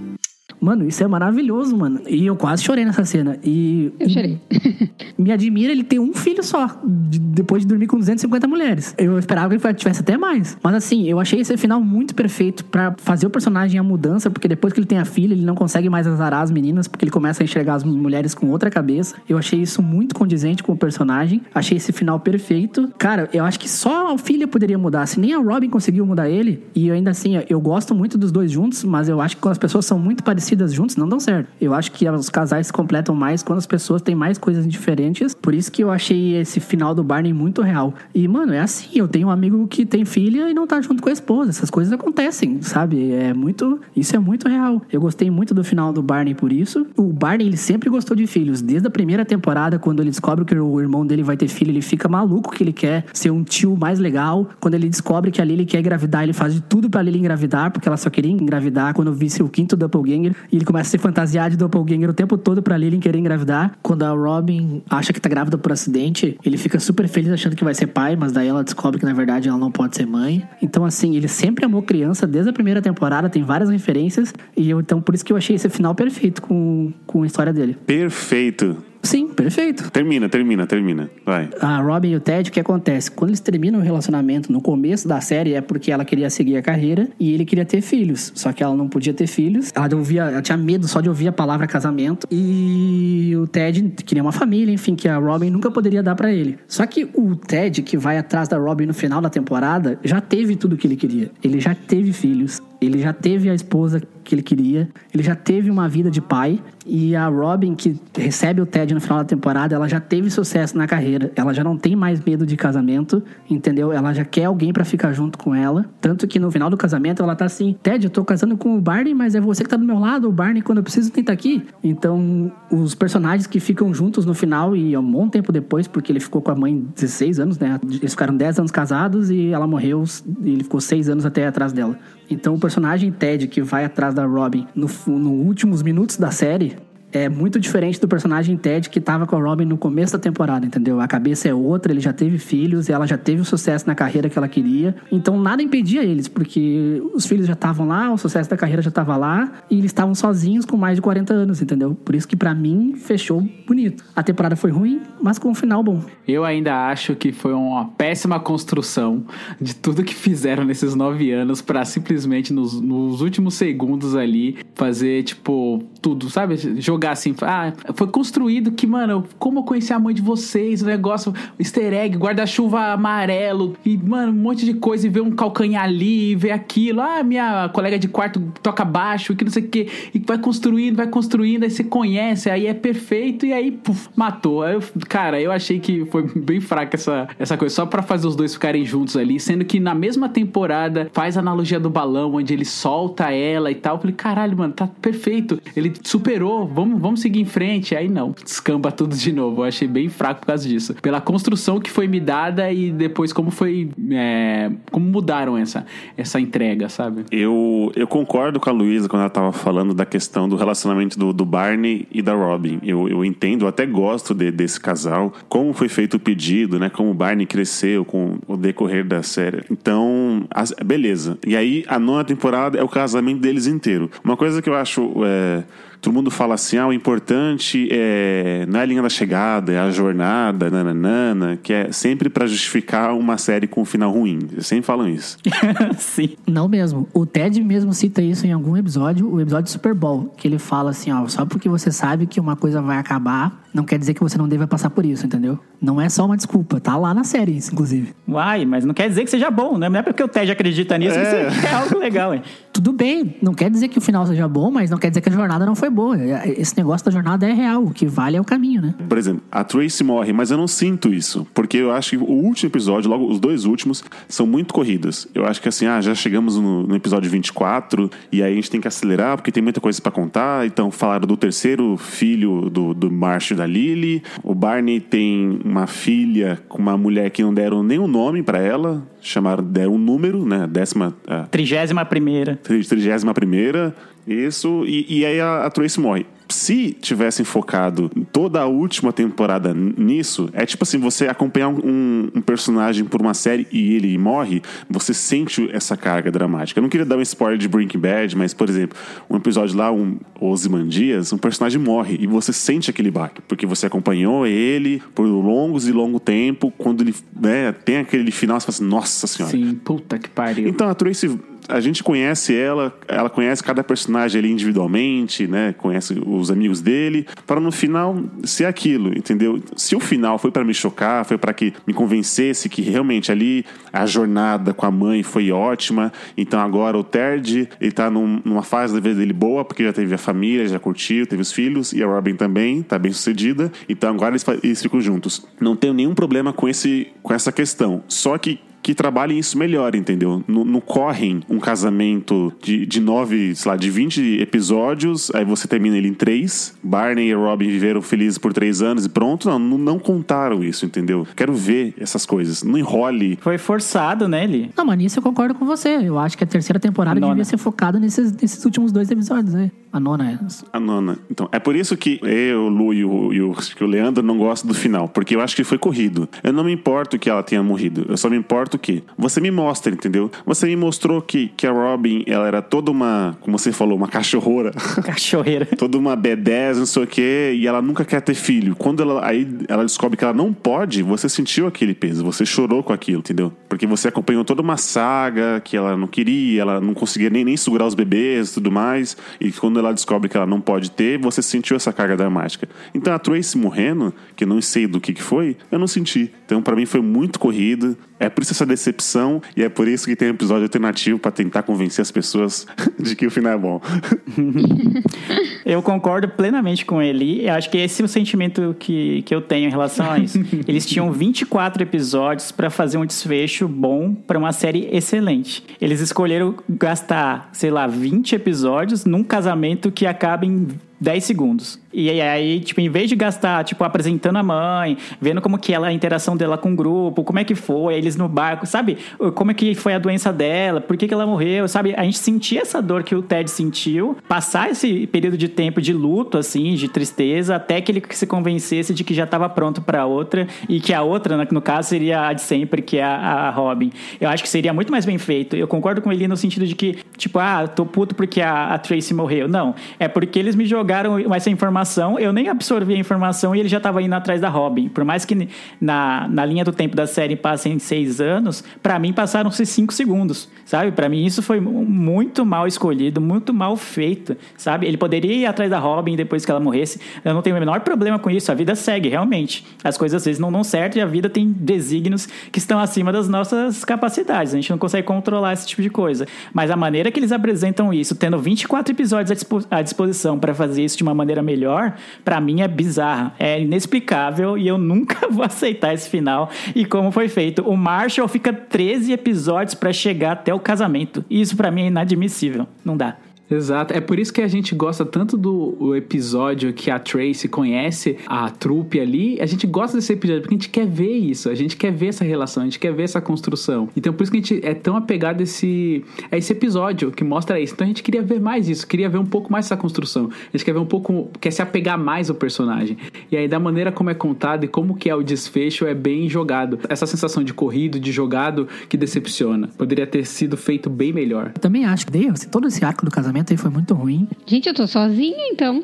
[SPEAKER 4] Mano, isso é maravilhoso, mano. E eu quase chorei nessa cena. E.
[SPEAKER 3] Eu chorei.
[SPEAKER 4] me admira ele ter um filho só, de, depois de dormir com 250 mulheres. Eu esperava que ele tivesse até mais. Mas assim, eu achei esse final muito perfeito para fazer o personagem a mudança, porque depois que ele tem a filha, ele não consegue mais azarar as meninas, porque ele começa a enxergar as mulheres com outra cabeça. Eu achei isso muito condizente com o personagem. Achei esse final perfeito. Cara, eu acho que só a filha poderia mudar. Se nem a Robin conseguiu mudar ele, e ainda assim, eu gosto muito dos dois juntos, mas eu acho que as pessoas são muito parecidas juntos, não dão certo. Eu acho que os casais se completam mais quando as pessoas têm mais coisas diferentes. Por isso que eu achei esse final do Barney muito real. E, mano, é assim, eu tenho um amigo que tem filha e não tá junto com a esposa. Essas coisas acontecem, sabe? É muito. Isso é muito real. Eu gostei muito do final do Barney por isso. O Barney, ele sempre gostou de filhos. Desde a primeira temporada, quando ele descobre que o irmão dele vai ter filho, ele fica maluco que ele quer ser um tio mais legal. Quando ele descobre que a Lily quer engravidar, ele faz de tudo pra Lily engravidar, porque ela só queria engravidar quando visse o quinto Doppelganger. E ele começa a se fantasiar de doppelganger o tempo todo pra Lily querer engravidar. Quando a Robin acha que tá grávida por acidente, ele fica super feliz achando que vai ser pai, mas daí ela descobre que na verdade ela não pode ser mãe. Então, assim, ele sempre amou criança desde a primeira temporada, tem várias referências. E eu, então, por isso que eu achei esse final perfeito com, com a história dele.
[SPEAKER 1] Perfeito.
[SPEAKER 4] Sim, perfeito.
[SPEAKER 1] Termina, termina, termina. Vai.
[SPEAKER 4] A Robin e o Ted, o que acontece? Quando eles terminam o relacionamento no começo da série, é porque ela queria seguir a carreira e ele queria ter filhos. Só que ela não podia ter filhos. Ela, ouvia, ela tinha medo só de ouvir a palavra casamento. E o Ted queria uma família, enfim, que a Robin nunca poderia dar para ele. Só que o Ted, que vai atrás da Robin no final da temporada, já teve tudo que ele queria. Ele já teve filhos. Ele já teve a esposa que ele queria, ele já teve uma vida de pai. E a Robin, que recebe o Ted no final da temporada, ela já teve sucesso na carreira. Ela já não tem mais medo de casamento, entendeu? Ela já quer alguém para ficar junto com ela. Tanto que no final do casamento ela tá assim: Ted, eu tô casando com o Barney, mas é você que tá do meu lado. O Barney, quando eu preciso, tem tá aqui. Então, os personagens que ficam juntos no final e um bom tempo depois, porque ele ficou com a mãe 16 anos, né? Eles ficaram 10 anos casados e ela morreu e ele ficou 6 anos até atrás dela. Então, o personagem Ted, que vai atrás da Robin no, no últimos minutos da série, é muito diferente do personagem Ted que tava com a Robin no começo da temporada, entendeu? A cabeça é outra, ele já teve filhos, ela já teve o sucesso na carreira que ela queria. Então nada impedia eles, porque os filhos já estavam lá, o sucesso da carreira já estava lá e eles estavam sozinhos com mais de 40 anos, entendeu? Por isso que para mim fechou bonito. A temporada foi ruim, mas com um final bom.
[SPEAKER 5] Eu ainda acho que foi uma péssima construção de tudo que fizeram nesses nove anos para simplesmente nos, nos últimos segundos ali fazer tipo tudo, sabe? Jogar jogar assim, ah, foi construído que, mano, como eu conheci a mãe de vocês, o negócio, easter egg, guarda-chuva amarelo, e, mano, um monte de coisa, e ver um calcanhar ali, ver aquilo, ah, minha colega de quarto toca baixo, que não sei o que, e vai construindo, vai construindo, aí você conhece, aí é perfeito, e aí, puf, matou. Eu, cara, eu achei que foi bem fraca essa, essa coisa, só pra fazer os dois ficarem juntos ali, sendo que na mesma temporada faz a analogia do balão, onde ele solta ela e tal. Eu falei, caralho, mano, tá perfeito. Ele superou, vamos, vamos seguir em frente. Aí não, descamba tudo de novo. Eu achei bem fraco por causa disso. Pela construção que foi me dada e depois como foi. É, como mudaram essa, essa entrega, sabe?
[SPEAKER 1] Eu, eu concordo com a Luísa quando ela tava falando da questão do relacionamento do, do Barney e da Robin. Eu, eu entendo, eu até gosto de, desse casal. Como foi feito o pedido, né? Como o Barney cresceu com o decorrer da série. Então, as- beleza. E aí, a nona temporada é o casamento deles inteiro. Uma coisa que eu acho. é, todo mundo fala assim: ah, o importante é, não é a linha da chegada, é a jornada, nananana, que é sempre pra justificar uma série com um final ruim. Eles sempre falam isso.
[SPEAKER 2] Sim.
[SPEAKER 4] Não mesmo. O Ted mesmo cita isso em algum episódio, o episódio do Super Bowl, que ele fala assim, ó, só porque você sabe que uma coisa vai acabar, não quer dizer que você não deva passar por isso, entendeu? Não é só uma desculpa, tá lá na série, isso, inclusive.
[SPEAKER 2] Uai, mas não quer dizer que seja bom, né? Não é porque o Ted acredita nisso que
[SPEAKER 4] É.
[SPEAKER 2] isso é algo legal, hein?
[SPEAKER 4] Tudo bem, não quer dizer que o final seja bom, mas não quer dizer que a jornada não foi boa. Esse negócio da jornada é real, o que vale é o caminho, né?
[SPEAKER 1] Por exemplo, a Tracy morre, mas eu não sinto isso. Porque eu acho que o último episódio, logo os dois últimos, são muito corridos. Eu acho que assim, ah, já chegamos no, no episódio 24, e aí a gente tem que acelerar, porque tem muita coisa pra contar. Então, falaram do terceiro filho do, do Marshall e da Lily. O Barney tem uma filha com uma mulher que não deram nenhum nome pra ela. Chamaram, deram um número, né? Décima. a
[SPEAKER 2] Trigésima primeira.
[SPEAKER 1] tri- trigésima primeira, isso, e, e aí a, a Tracy morre. Se tivessem focado toda a última temporada nisso, é tipo assim, você acompanhar um, um personagem por uma série e ele morre, você sente essa carga dramática. Eu não queria dar um spoiler de Breaking Bad, mas, por exemplo, um episódio lá, um Ozymandias, um personagem morre e você sente aquele baque, porque você acompanhou ele por longos e longo tempo, quando ele né, tem aquele final, você fala assim, nossa senhora.
[SPEAKER 5] Sim, puta que pariu.
[SPEAKER 1] Então a Tracy, a gente conhece ela, ela conhece cada personagem ali individualmente, né? Conhece os amigos dele, para no final ser aquilo, entendeu? Se o final foi para me chocar, foi para que me convencesse que realmente ali a jornada com a mãe foi ótima, então agora o Ted, ele tá num- numa fase da vida dele boa, porque já teve a família, já curtiu, teve os filhos, e a Robin também, tá bem sucedida, então agora eles, eles ficam juntos. Não tenho nenhum problema com, esse, com essa questão, só que que trabalhem isso melhor, entendeu? No, no correm um casamento de, de nove, sei lá, de 20 episódios, aí você termina ele em três. Barney e Robin viveram felizes por três anos e pronto. Não, não, não contaram isso, entendeu? Quero ver essas coisas. Não enrole.
[SPEAKER 2] Foi forçado, né, Eli?
[SPEAKER 4] Não, mas nisso eu concordo com você. Eu acho que a terceira temporada
[SPEAKER 2] Nona.
[SPEAKER 4] devia ser focada nesses, nesses últimos dois episódios, né? A nona é.
[SPEAKER 1] A nona. Então, é por isso que eu, o Lu e o, e o, que o Leandro não gostam do final, porque eu acho que foi corrido. Eu não me importo que ela tenha morrido, eu só me importo que você me mostra, entendeu? Você me mostrou que, que a Robin, ela era toda uma, como você falou, uma cachorrora.
[SPEAKER 2] Cachorreira.
[SPEAKER 1] toda uma B10, não sei o quê, e ela nunca quer ter filho. Quando ela, aí ela descobre que ela não pode, você sentiu aquele peso, você chorou com aquilo, entendeu? Porque você acompanhou toda uma saga que ela não queria, ela não conseguia nem, nem segurar os bebês e tudo mais, e quando ela descobre que ela não pode ter, você sentiu essa carga dramática. Então a Tracy morrendo, que não sei do que que foi, eu não senti. Então pra mim foi muito corrido, é por isso essa decepção, e é por isso que tem um episódio alternativo pra tentar convencer as pessoas de que o final é bom.
[SPEAKER 2] Eu concordo plenamente com ele. Eu acho que esse é o sentimento que, que eu tenho em relação a isso. Eles tinham 24 episódios para fazer um desfecho bom para uma série excelente. Eles escolheram gastar, sei lá, 20 episódios num casamento que acaba em 10 segundos. E aí, tipo, em vez de gastar, tipo, apresentando a mãe, vendo como que ela, a interação dela com o grupo, como é que foi, eles no barco, sabe? Como é que foi a doença dela, por que, que ela morreu, sabe? A gente sentia essa dor que o Ted sentiu, passar esse período de tempo de luto, assim, de tristeza, até que ele se convencesse de que já estava pronto para outra e que a outra, no caso, seria a de sempre, que é a, a Robin. Eu acho que seria muito mais bem feito. Eu concordo com ele no sentido de que, tipo, ah, tô puto porque a, a Tracy morreu. Não, é porque eles me jogaram jogaram essa informação, eu nem absorvi a informação e ele já tava indo atrás da Robin. Por mais que na, na linha do tempo da série passem seis anos, para mim passaram-se cinco segundos, sabe? Para mim isso foi muito mal escolhido, muito mal feito, sabe? Ele poderia ir atrás da Robin depois que ela morresse. Eu não tenho o menor problema com isso, a vida segue, realmente. As coisas às vezes não dão certo e a vida tem desígnios que estão acima das nossas capacidades. A gente não consegue controlar esse tipo de coisa. Mas a maneira que eles apresentam isso, tendo 24 episódios à disposição para fazer isso de uma maneira melhor, para mim é bizarra, é inexplicável e eu nunca vou aceitar esse final. E como foi feito, o Marshall fica 13 episódios para chegar até o casamento. Isso para mim é inadmissível. Não dá.
[SPEAKER 5] Exato. É por isso que a gente gosta tanto do episódio que a Tracy conhece a trupe ali. A gente gosta desse episódio porque a gente quer ver isso. A gente quer ver essa relação, a gente quer ver essa construção. Então por isso que a gente é tão apegado a esse, a esse episódio que mostra isso. Então a gente queria ver mais isso, queria ver um pouco mais essa construção. A gente quer ver um pouco, quer se apegar mais ao personagem. E aí da maneira como é contado e como que é o desfecho é bem jogado. Essa sensação de corrido, de jogado que decepciona. Poderia ter sido feito bem melhor.
[SPEAKER 4] Eu também acho que deu, assim, todo esse arco do casamento aí foi muito ruim.
[SPEAKER 3] Gente, eu tô sozinha, então.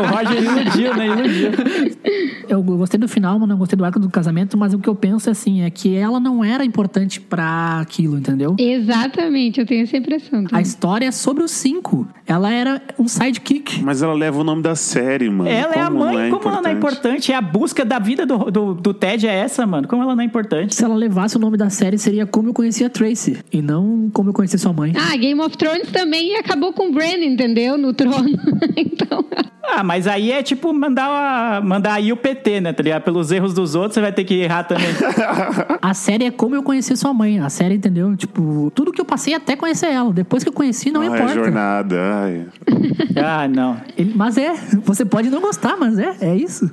[SPEAKER 2] o Roger iludiu, né? Iludiu.
[SPEAKER 4] Eu gostei do final, mas não gostei do arco do casamento, mas o que eu penso é assim, é que ela não era importante pra aquilo, entendeu?
[SPEAKER 3] Exatamente, eu tenho essa impressão.
[SPEAKER 4] A história é sobre os cinco. Ela era um sidekick.
[SPEAKER 1] Mas ela leva o nome da série, mano.
[SPEAKER 2] Ela é a
[SPEAKER 1] Como
[SPEAKER 2] mãe,
[SPEAKER 1] é
[SPEAKER 2] como ela não é importante? É a busca da vida do, do, do Ted é essa, mano. Como ela não é importante?
[SPEAKER 4] Se ela levasse o nome da série, seria Como Eu Conheci a Tracy, e não Como Eu Conheci Sua Mãe.
[SPEAKER 3] Ah, Game of Thrones também acabou com o Bran, entendeu? No trono. então.
[SPEAKER 2] Ah, mas aí é tipo mandar, a- mandar aí o PT, né? Tá ligado? Pelos erros dos outros, você vai ter que errar também.
[SPEAKER 4] A série é Como Eu Conheci Sua Mãe. A série, entendeu? Tipo, tudo que eu passei até conhecer ela. Depois que eu conheci, não
[SPEAKER 1] Ai,
[SPEAKER 4] importa.
[SPEAKER 1] jornada. Ai.
[SPEAKER 2] ah, não.
[SPEAKER 4] Ele- mas é, você pode não gostar, mas é, é isso.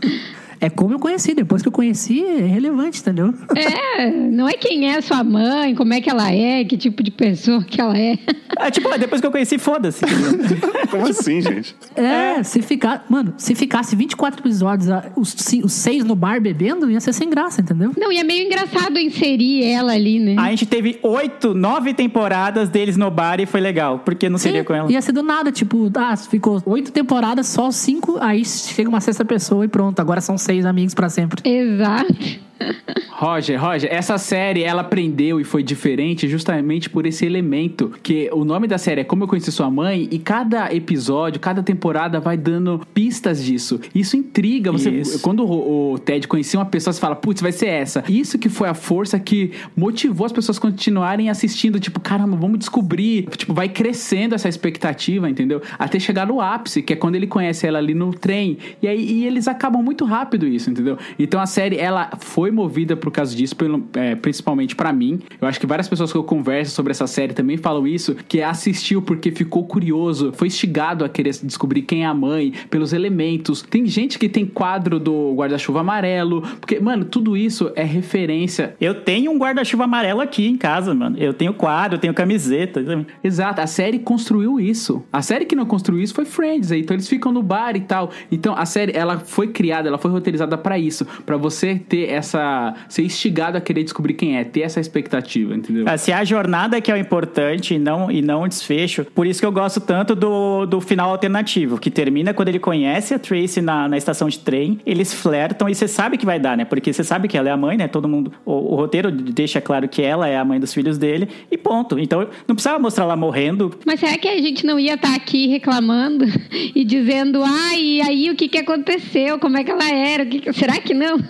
[SPEAKER 4] É como eu conheci. Depois que eu conheci, é relevante, entendeu?
[SPEAKER 3] É, não é quem é sua mãe, como é que ela é, que tipo de pessoa que ela é.
[SPEAKER 2] É tipo, depois que eu conheci, foda-se.
[SPEAKER 1] Como assim, gente?
[SPEAKER 4] É, se ficar. Mano, se ficasse 24 episódios, ah, os, os seis no bar bebendo, ia ser sem graça, entendeu?
[SPEAKER 3] Não, e é meio engraçado inserir ela ali, né?
[SPEAKER 2] A gente teve oito, nove temporadas deles no bar e foi legal. Porque não seria com ela.
[SPEAKER 4] Ia ser do nada, tipo, ah, ficou oito temporadas, só cinco, aí chega uma sexta pessoa e pronto, agora são seis amigos pra sempre.
[SPEAKER 3] Exato.
[SPEAKER 5] Roger, Roger, essa série ela aprendeu e foi diferente justamente por esse elemento que o nome da série é Como Eu Conheci Sua Mãe e cada episódio, cada temporada vai dando pistas disso. Isso intriga você.
[SPEAKER 2] Isso.
[SPEAKER 5] Quando o, o Ted conhecia uma pessoa, você fala, putz, vai ser essa. Isso que foi a força que motivou as pessoas a continuarem assistindo, tipo, caramba, vamos descobrir. Tipo, vai crescendo essa expectativa, entendeu? Até chegar no ápice, que é quando ele conhece ela ali no trem. E aí e eles acabam muito rápido isso, entendeu? Então a série, ela foi movida por causa disso, pelo, é, principalmente pra mim. Eu acho que várias pessoas que eu converso sobre essa série também falam isso, que assistiu porque ficou curioso, foi instigado a querer descobrir quem é a mãe, pelos elementos. Tem gente que tem quadro do guarda-chuva amarelo, porque, mano, tudo isso é referência.
[SPEAKER 2] Eu tenho um guarda-chuva amarelo aqui em casa, mano. Eu tenho quadro, eu tenho camiseta.
[SPEAKER 5] Exato, a série construiu isso. A série que não construiu isso foi Friends, aí. então eles ficam no bar e tal. Então a série, ela foi criada, ela foi roteirizada pra isso, Pra você ter essa, ser instigado a querer descobrir quem é, ter essa expectativa, entendeu?
[SPEAKER 2] Ah, Se a jornada que é o importante e não, e não o desfecho, por isso que eu gosto tanto do, do final alternativo, que termina quando ele conhece a Tracy na, na estação de trem, eles flertam e você sabe que vai dar, né? Porque você sabe que ela é a mãe, né? Todo mundo. O, o roteiro deixa claro que ela é a mãe dos filhos dele e ponto. Então não precisava mostrar ela morrendo.
[SPEAKER 3] Mas será que a gente não ia estar aqui reclamando e dizendo, ai, e aí o que, que aconteceu? Como é que ela era? Que Será que não?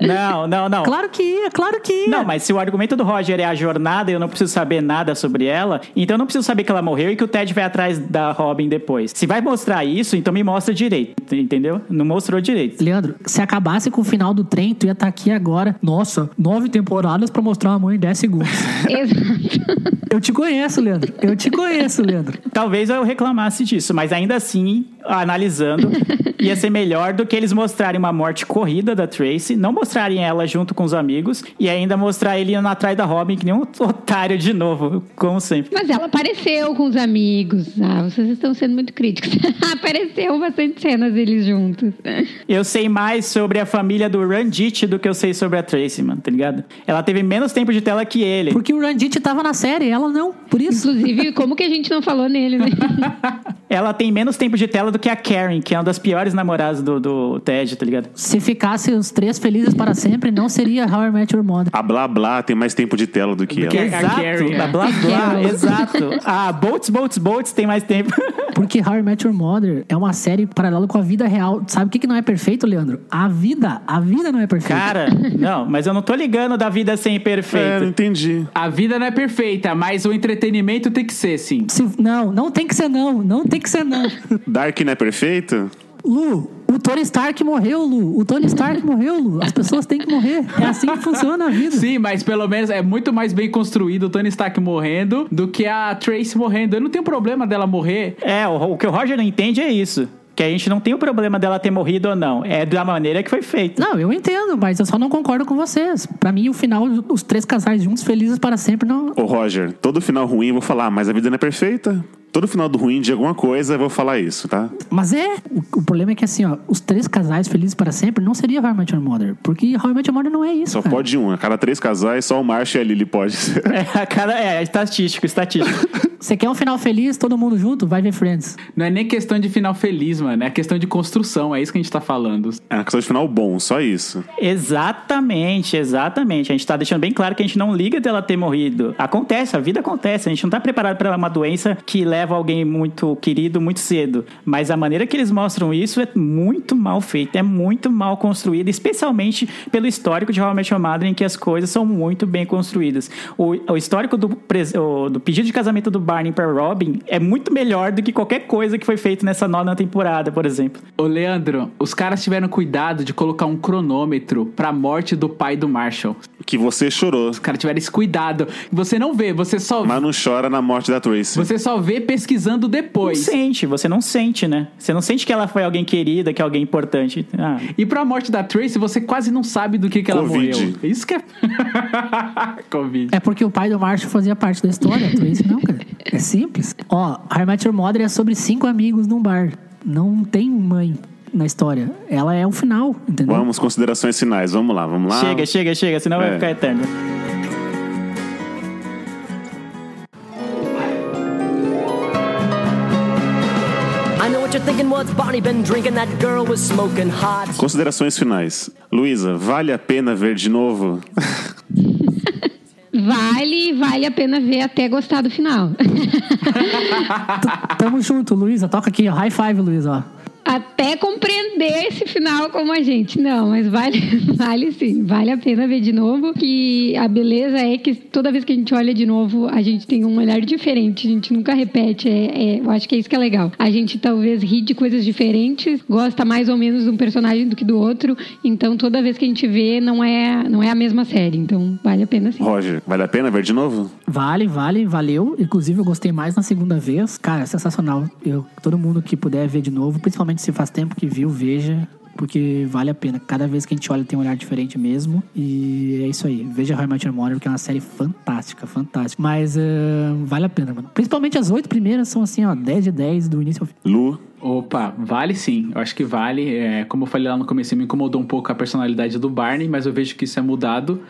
[SPEAKER 2] Não, não, não.
[SPEAKER 4] Claro que ia, claro que ia.
[SPEAKER 2] Não, mas se o argumento do Roger é a jornada e eu não preciso saber nada sobre ela, então eu não preciso saber que ela morreu e que o Ted vai atrás da Robin depois. Se vai mostrar isso, então me mostra direito, entendeu? Não mostrou direito.
[SPEAKER 4] Leandro, se acabasse com o final do trem, tu ia estar aqui agora. Nossa, nove temporadas pra mostrar uma mãe em 10 segundos.
[SPEAKER 3] Exato.
[SPEAKER 4] Eu te conheço, Leandro. Eu te conheço, Leandro.
[SPEAKER 2] Talvez eu reclamasse disso, mas ainda assim, analisando, ia ser melhor do que eles mostrarem uma morte corrida da Tracy, não mostrar mostrarem ela junto com os amigos e ainda mostrar ele indo atrás da Robin que nem um otário de novo, como sempre.
[SPEAKER 3] Mas ela apareceu com os amigos. Ah, vocês estão sendo muito críticos. apareceu bastante cenas deles juntos.
[SPEAKER 2] Eu sei mais sobre a família do Ranjit do que eu sei sobre a Tracy, mano, tá ligado? Ela teve menos tempo de tela que ele.
[SPEAKER 4] Porque o Ranjit tava na série, ela não. Por isso.
[SPEAKER 3] Inclusive, como que a gente não falou nele, né?
[SPEAKER 2] Ela tem menos tempo de tela do que a Karen, que é uma das piores namoradas do, do Ted, tá ligado?
[SPEAKER 4] Se ficasse os três felizes para sempre, não seria How I Met Your Mother.
[SPEAKER 1] A Blá Blá tem mais tempo de tela do que
[SPEAKER 2] Do
[SPEAKER 1] ela.
[SPEAKER 2] a Exato, a Blá Blá, exato. A Bolts, Bolts, Bolts tem mais tempo.
[SPEAKER 4] Porque How I Met Your Mother é uma série paralela com a vida real. Sabe o que, que não é perfeito, Leandro? A vida. A vida não é perfeita.
[SPEAKER 2] Cara, não, mas eu não tô ligando da vida sem
[SPEAKER 1] É, não
[SPEAKER 2] perfeito.
[SPEAKER 1] entendi.
[SPEAKER 5] A vida não é perfeita, mas o entretenimento tem que ser, sim.
[SPEAKER 4] Se- não, não tem que ser não. Não tem que ser não.
[SPEAKER 1] Dark não é perfeito?
[SPEAKER 4] Lu, o Tony Stark morreu, Lu. O Tony Stark morreu, Lu. As pessoas têm que morrer. É assim que funciona a vida.
[SPEAKER 5] Sim, mas pelo menos é muito mais bem construído o Tony Stark morrendo do que a Tracy morrendo. Eu não tenho problema dela morrer.
[SPEAKER 2] É, o, o que o Roger não entende é isso. Que a gente não tem o problema dela ter morrido ou não. É da maneira que foi feito.
[SPEAKER 4] Não, eu entendo, mas eu só não concordo com vocês. Pra mim, o final, os três casais juntos, felizes para sempre, não.
[SPEAKER 1] Ô, Roger, todo final ruim eu vou falar, mas a vida não é perfeita. Todo final do ruim de alguma coisa eu vou falar isso, tá?
[SPEAKER 4] Mas é. O, o problema é que, assim, ó, os três casais felizes para sempre não seria How I Met Your Mother. Porque How I Met Your Mother não é isso.
[SPEAKER 1] Só
[SPEAKER 4] cara.
[SPEAKER 1] pode um. A cada três casais, só o Marshall e a Lily pode ser.
[SPEAKER 2] É, a cara, é, estatístico, estatístico.
[SPEAKER 4] Você quer um final feliz, todo mundo junto? Vai ver Friends.
[SPEAKER 5] Não é nem questão de final feliz, mano. É questão de construção. É isso que a gente tá falando.
[SPEAKER 1] É uma questão de final bom, só isso.
[SPEAKER 2] Exatamente, exatamente. A gente tá deixando bem claro que a gente não liga dela ter morrido. Acontece, a vida acontece. A gente não tá preparado para uma doença que leva alguém muito querido muito cedo. Mas a maneira que eles mostram isso é muito mal feita, é muito mal construída, especialmente pelo histórico de How I Met Your Mother, em que as coisas são muito bem construídas. O, o histórico do, do pedido de casamento do Barney para Robin é muito melhor do que qualquer coisa que foi feita nessa nona temporada, por exemplo.
[SPEAKER 5] Ô, Leandro, os caras tiveram cuidado de colocar um cronômetro pra morte do pai do Marshall.
[SPEAKER 1] Que você chorou.
[SPEAKER 5] Os caras tiveram esse cuidado. Você não vê, você só
[SPEAKER 1] Mas não chora na morte da Tracy.
[SPEAKER 5] Você só vê pesquisando
[SPEAKER 2] Não
[SPEAKER 5] depois.
[SPEAKER 2] sente, você não sente, né? Você não sente que ela foi alguém querida, que é alguém importante. Ah,
[SPEAKER 5] E pra morte da Tracy, você quase não sabe do que, que ela
[SPEAKER 1] Covid.
[SPEAKER 5] morreu. Isso que é. Covid.
[SPEAKER 4] É porque o pai do Marshall fazia parte da história. Tu isso não, cara. É simples. Ó, How I Met Your Mother é sobre cinco amigos num bar. Não tem mãe na história. Ela é o final, entendeu?
[SPEAKER 1] Vamos, considerações finais. Vamos lá, vamos lá.
[SPEAKER 2] Chega, chega, chega, senão vai
[SPEAKER 1] É.
[SPEAKER 2] ficar eterno.
[SPEAKER 1] Considerações finais. Luísa, vale a pena ver de novo?
[SPEAKER 3] Vale, vale a pena ver até gostar do final.
[SPEAKER 4] Tamo junto, Luísa. Toca aqui, ó. High five, Luísa, ó.
[SPEAKER 3] Até compreender esse final como a gente. Não, mas vale, vale sim, vale a pena ver de novo. Que a beleza é que toda vez que a gente olha de novo, a gente tem um olhar diferente, a gente nunca repete. É, é- eu acho que é isso que é legal. A gente talvez ri de coisas diferentes, gosta mais ou menos de um personagem do que do outro. Então toda vez que a gente vê, não é, não é a mesma série. Então vale a pena sim.
[SPEAKER 1] Roger, vale a pena ver de novo?
[SPEAKER 4] Vale, vale, valeu. Inclusive, eu gostei mais na segunda vez. Cara, sensacional. Eu, todo mundo que puder ver de novo, principalmente se faz tempo que viu, veja. Porque vale a pena. Cada vez que a gente olha tem um olhar diferente mesmo. E é isso aí. Veja How I Met Your Mother, que é uma série fantástica, fantástica. Mas eh, vale a pena, mano. Principalmente as oito primeiras são assim, ó, 10 de 10 do início ao fim.
[SPEAKER 1] Lu,
[SPEAKER 5] Opa, vale sim. Eu acho que vale. É, como eu falei lá no começo, me incomodou um pouco a personalidade do Barney, mas eu vejo que isso é mudado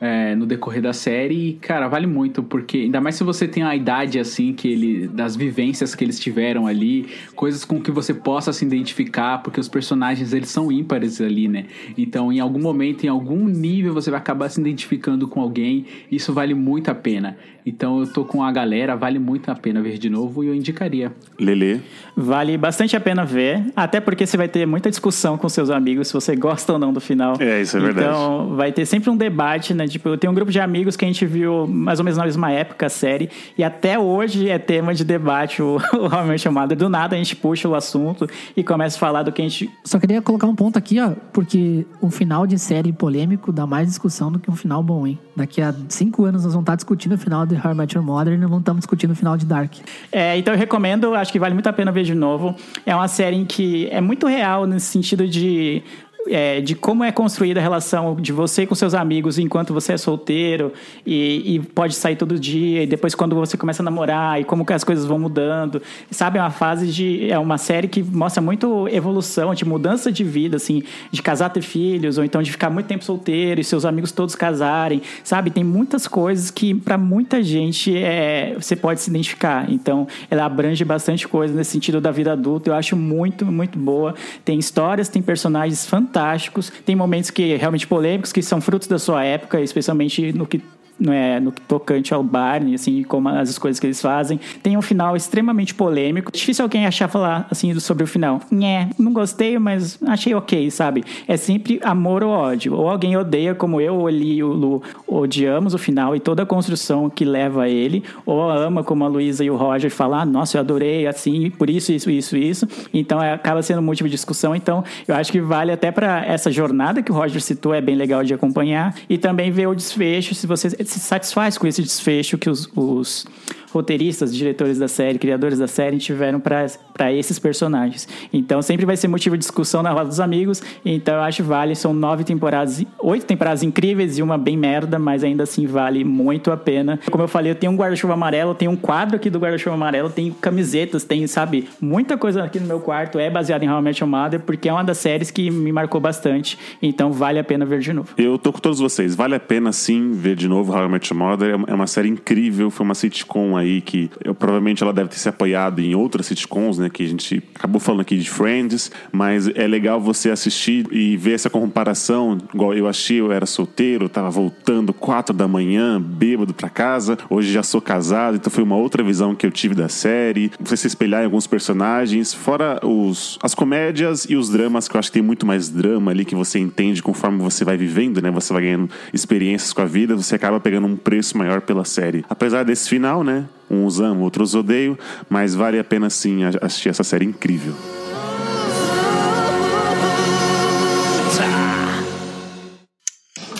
[SPEAKER 5] é, no decorrer da série. E, cara, vale muito, porque ainda mais se você tem a idade assim, que ele. das vivências que eles tiveram ali, coisas com que você possa se identificar, porque os personagens eles são ímpares ali, né? Então, em algum momento, em algum nível, você vai acabar se identificando com alguém. Isso vale muito a pena. Então, eu tô com a galera, vale muito a pena ver de novo e eu indicaria.
[SPEAKER 1] Lele.
[SPEAKER 2] Vale bastante a pena ver, até porque você vai ter muita discussão com seus amigos se você gosta ou não do final.
[SPEAKER 1] É, isso é verdade.
[SPEAKER 2] Então, vai ter sempre um debate, né? Tipo, eu tenho um grupo de amigos que a gente viu mais ou menos na mesma época a série, e até hoje é tema de debate o, o Your Mother. Do nada a gente puxa o assunto e começa a falar do que a gente.
[SPEAKER 4] Só queria colocar um ponto aqui, ó, porque um final de série polêmico dá mais discussão do que um final bom, hein? Daqui a cinco anos nós vamos estar discutindo o final de How I Met Your Mother e não vamos estar discutindo o final de Dark.
[SPEAKER 2] É, então eu recomendo, acho que vale muito a pena ver de novo. É uma série em que é muito real nesse sentido de é, de como é construída a relação de você com seus amigos enquanto você é solteiro e, e, pode sair todo dia, e depois quando você começa a namorar, e como que as coisas vão mudando. Sabe, é uma fase de. É uma série que mostra muito evolução, de mudança de vida, assim, de casar, ter filhos, ou então de ficar muito tempo solteiro e seus amigos todos casarem. Sabe, tem muitas coisas que para muita gente é, você pode se identificar. Então, ela abrange bastante coisa nesse sentido da vida adulta. Eu acho muito, muito boa. Tem histórias, tem personagens fantásticos fantásticos. Tem momentos que realmente polêmicos, que são frutos da sua época, especialmente no que no, é, no tocante ao Barney, assim, como as coisas que eles fazem. Tem um final extremamente polêmico. Difícil alguém achar falar, assim, sobre o final. Nhé, não gostei, mas achei ok, sabe? É sempre amor ou ódio. Ou alguém odeia, como eu, ou e o Lu, odiamos o final e toda a construção que leva a ele, ou ama, como a Luísa e o Roger, falar, ah, nossa, eu adorei, assim, por isso, isso, isso, isso. Então, é, acaba sendo de discussão. Então, eu acho que vale até para essa jornada que o Roger citou, é bem legal de acompanhar. E também ver o desfecho, se você se satisfaz com esse desfecho que os, os roteiristas, diretores da série, criadores da série tiveram para esses personagens. Então sempre vai ser motivo de discussão na roda dos amigos. Então eu acho vale. São nove temporadas, oito temporadas incríveis e uma bem merda, mas ainda assim vale muito a pena. Como eu falei, eu tenho um guarda-chuva amarelo, tenho um quadro aqui do guarda-chuva amarelo, tenho camisetas, tenho, sabe, muita coisa aqui no meu quarto é baseada em How I Met Your Mother, porque é uma das séries que me marcou bastante. Então vale a pena ver de novo.
[SPEAKER 1] Eu tô com todos vocês. Vale a pena sim ver de novo How I Met Your Mother. É uma série incrível, foi uma sitcom aí que eu, provavelmente ela deve ter se apoiado em outras sitcoms, né? Que a gente acabou falando aqui de Friends, mas é legal você assistir e ver essa comparação. Igual eu achei, eu era solteiro, tava voltando quatro da manhã, bêbado pra casa. Hoje já sou casado, então foi uma outra visão que eu tive da série. Você se espelhar em alguns personagens, fora os, as comédias e os dramas, que eu acho que tem muito mais drama ali que você entende conforme você vai vivendo, né? Você vai ganhando experiências com a vida, você acaba pegando um preço maior pela série. Apesar desse final, né? Uns amo, outros odeio, mas vale a pena sim assistir essa série incrível.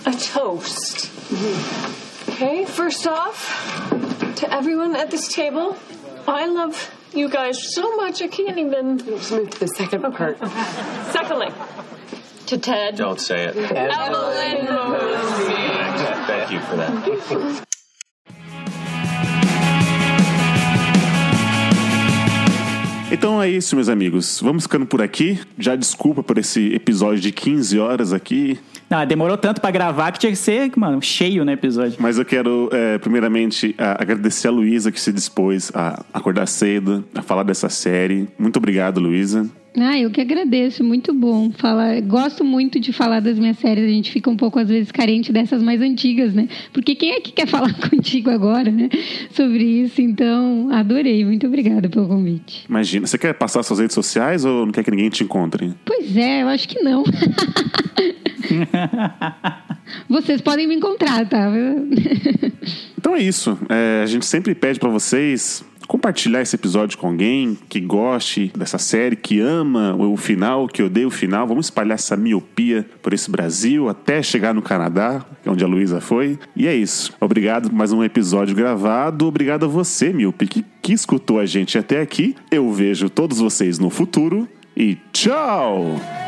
[SPEAKER 12] A toast. Okay, first off, to everyone at this table, I love you guys so much I can't even.
[SPEAKER 15] Let's move to the second part.
[SPEAKER 12] Secondly, to Ted.
[SPEAKER 7] Don't say it.
[SPEAKER 12] Evelyn
[SPEAKER 7] Thank you for that.
[SPEAKER 1] Então é isso, meus amigos. Vamos ficando por aqui. Já desculpa por esse episódio de 15 horas aqui.
[SPEAKER 2] Não, demorou tanto para gravar que tinha que ser, mano, cheio no episódio.
[SPEAKER 1] Mas eu quero, é, primeiramente, a, agradecer a Luísa que se dispôs a acordar cedo, a falar dessa série. Muito obrigado, Luísa.
[SPEAKER 3] Ah, eu que agradeço, muito bom. Fala, gosto muito de falar das minhas séries, a gente fica um pouco às vezes carente dessas mais antigas, né? Porque quem é que quer falar contigo agora, né? Sobre isso, então, adorei. Muito obrigada pelo convite.
[SPEAKER 1] Imagina, você quer passar suas redes sociais ou não quer que ninguém te encontre?
[SPEAKER 3] Pois é, eu acho que não. Vocês podem me encontrar, tá?
[SPEAKER 1] então é isso. É, a gente sempre pede para vocês compartilhar esse episódio com alguém que goste dessa série, que ama o final, que odeia o final. Vamos espalhar essa miopia por esse Brasil até chegar no Canadá, é onde a Luísa foi. E é isso. Obrigado por mais um episódio gravado. Obrigado a você, Miope, que, que escutou a gente até aqui. Eu vejo todos vocês no futuro e tchau!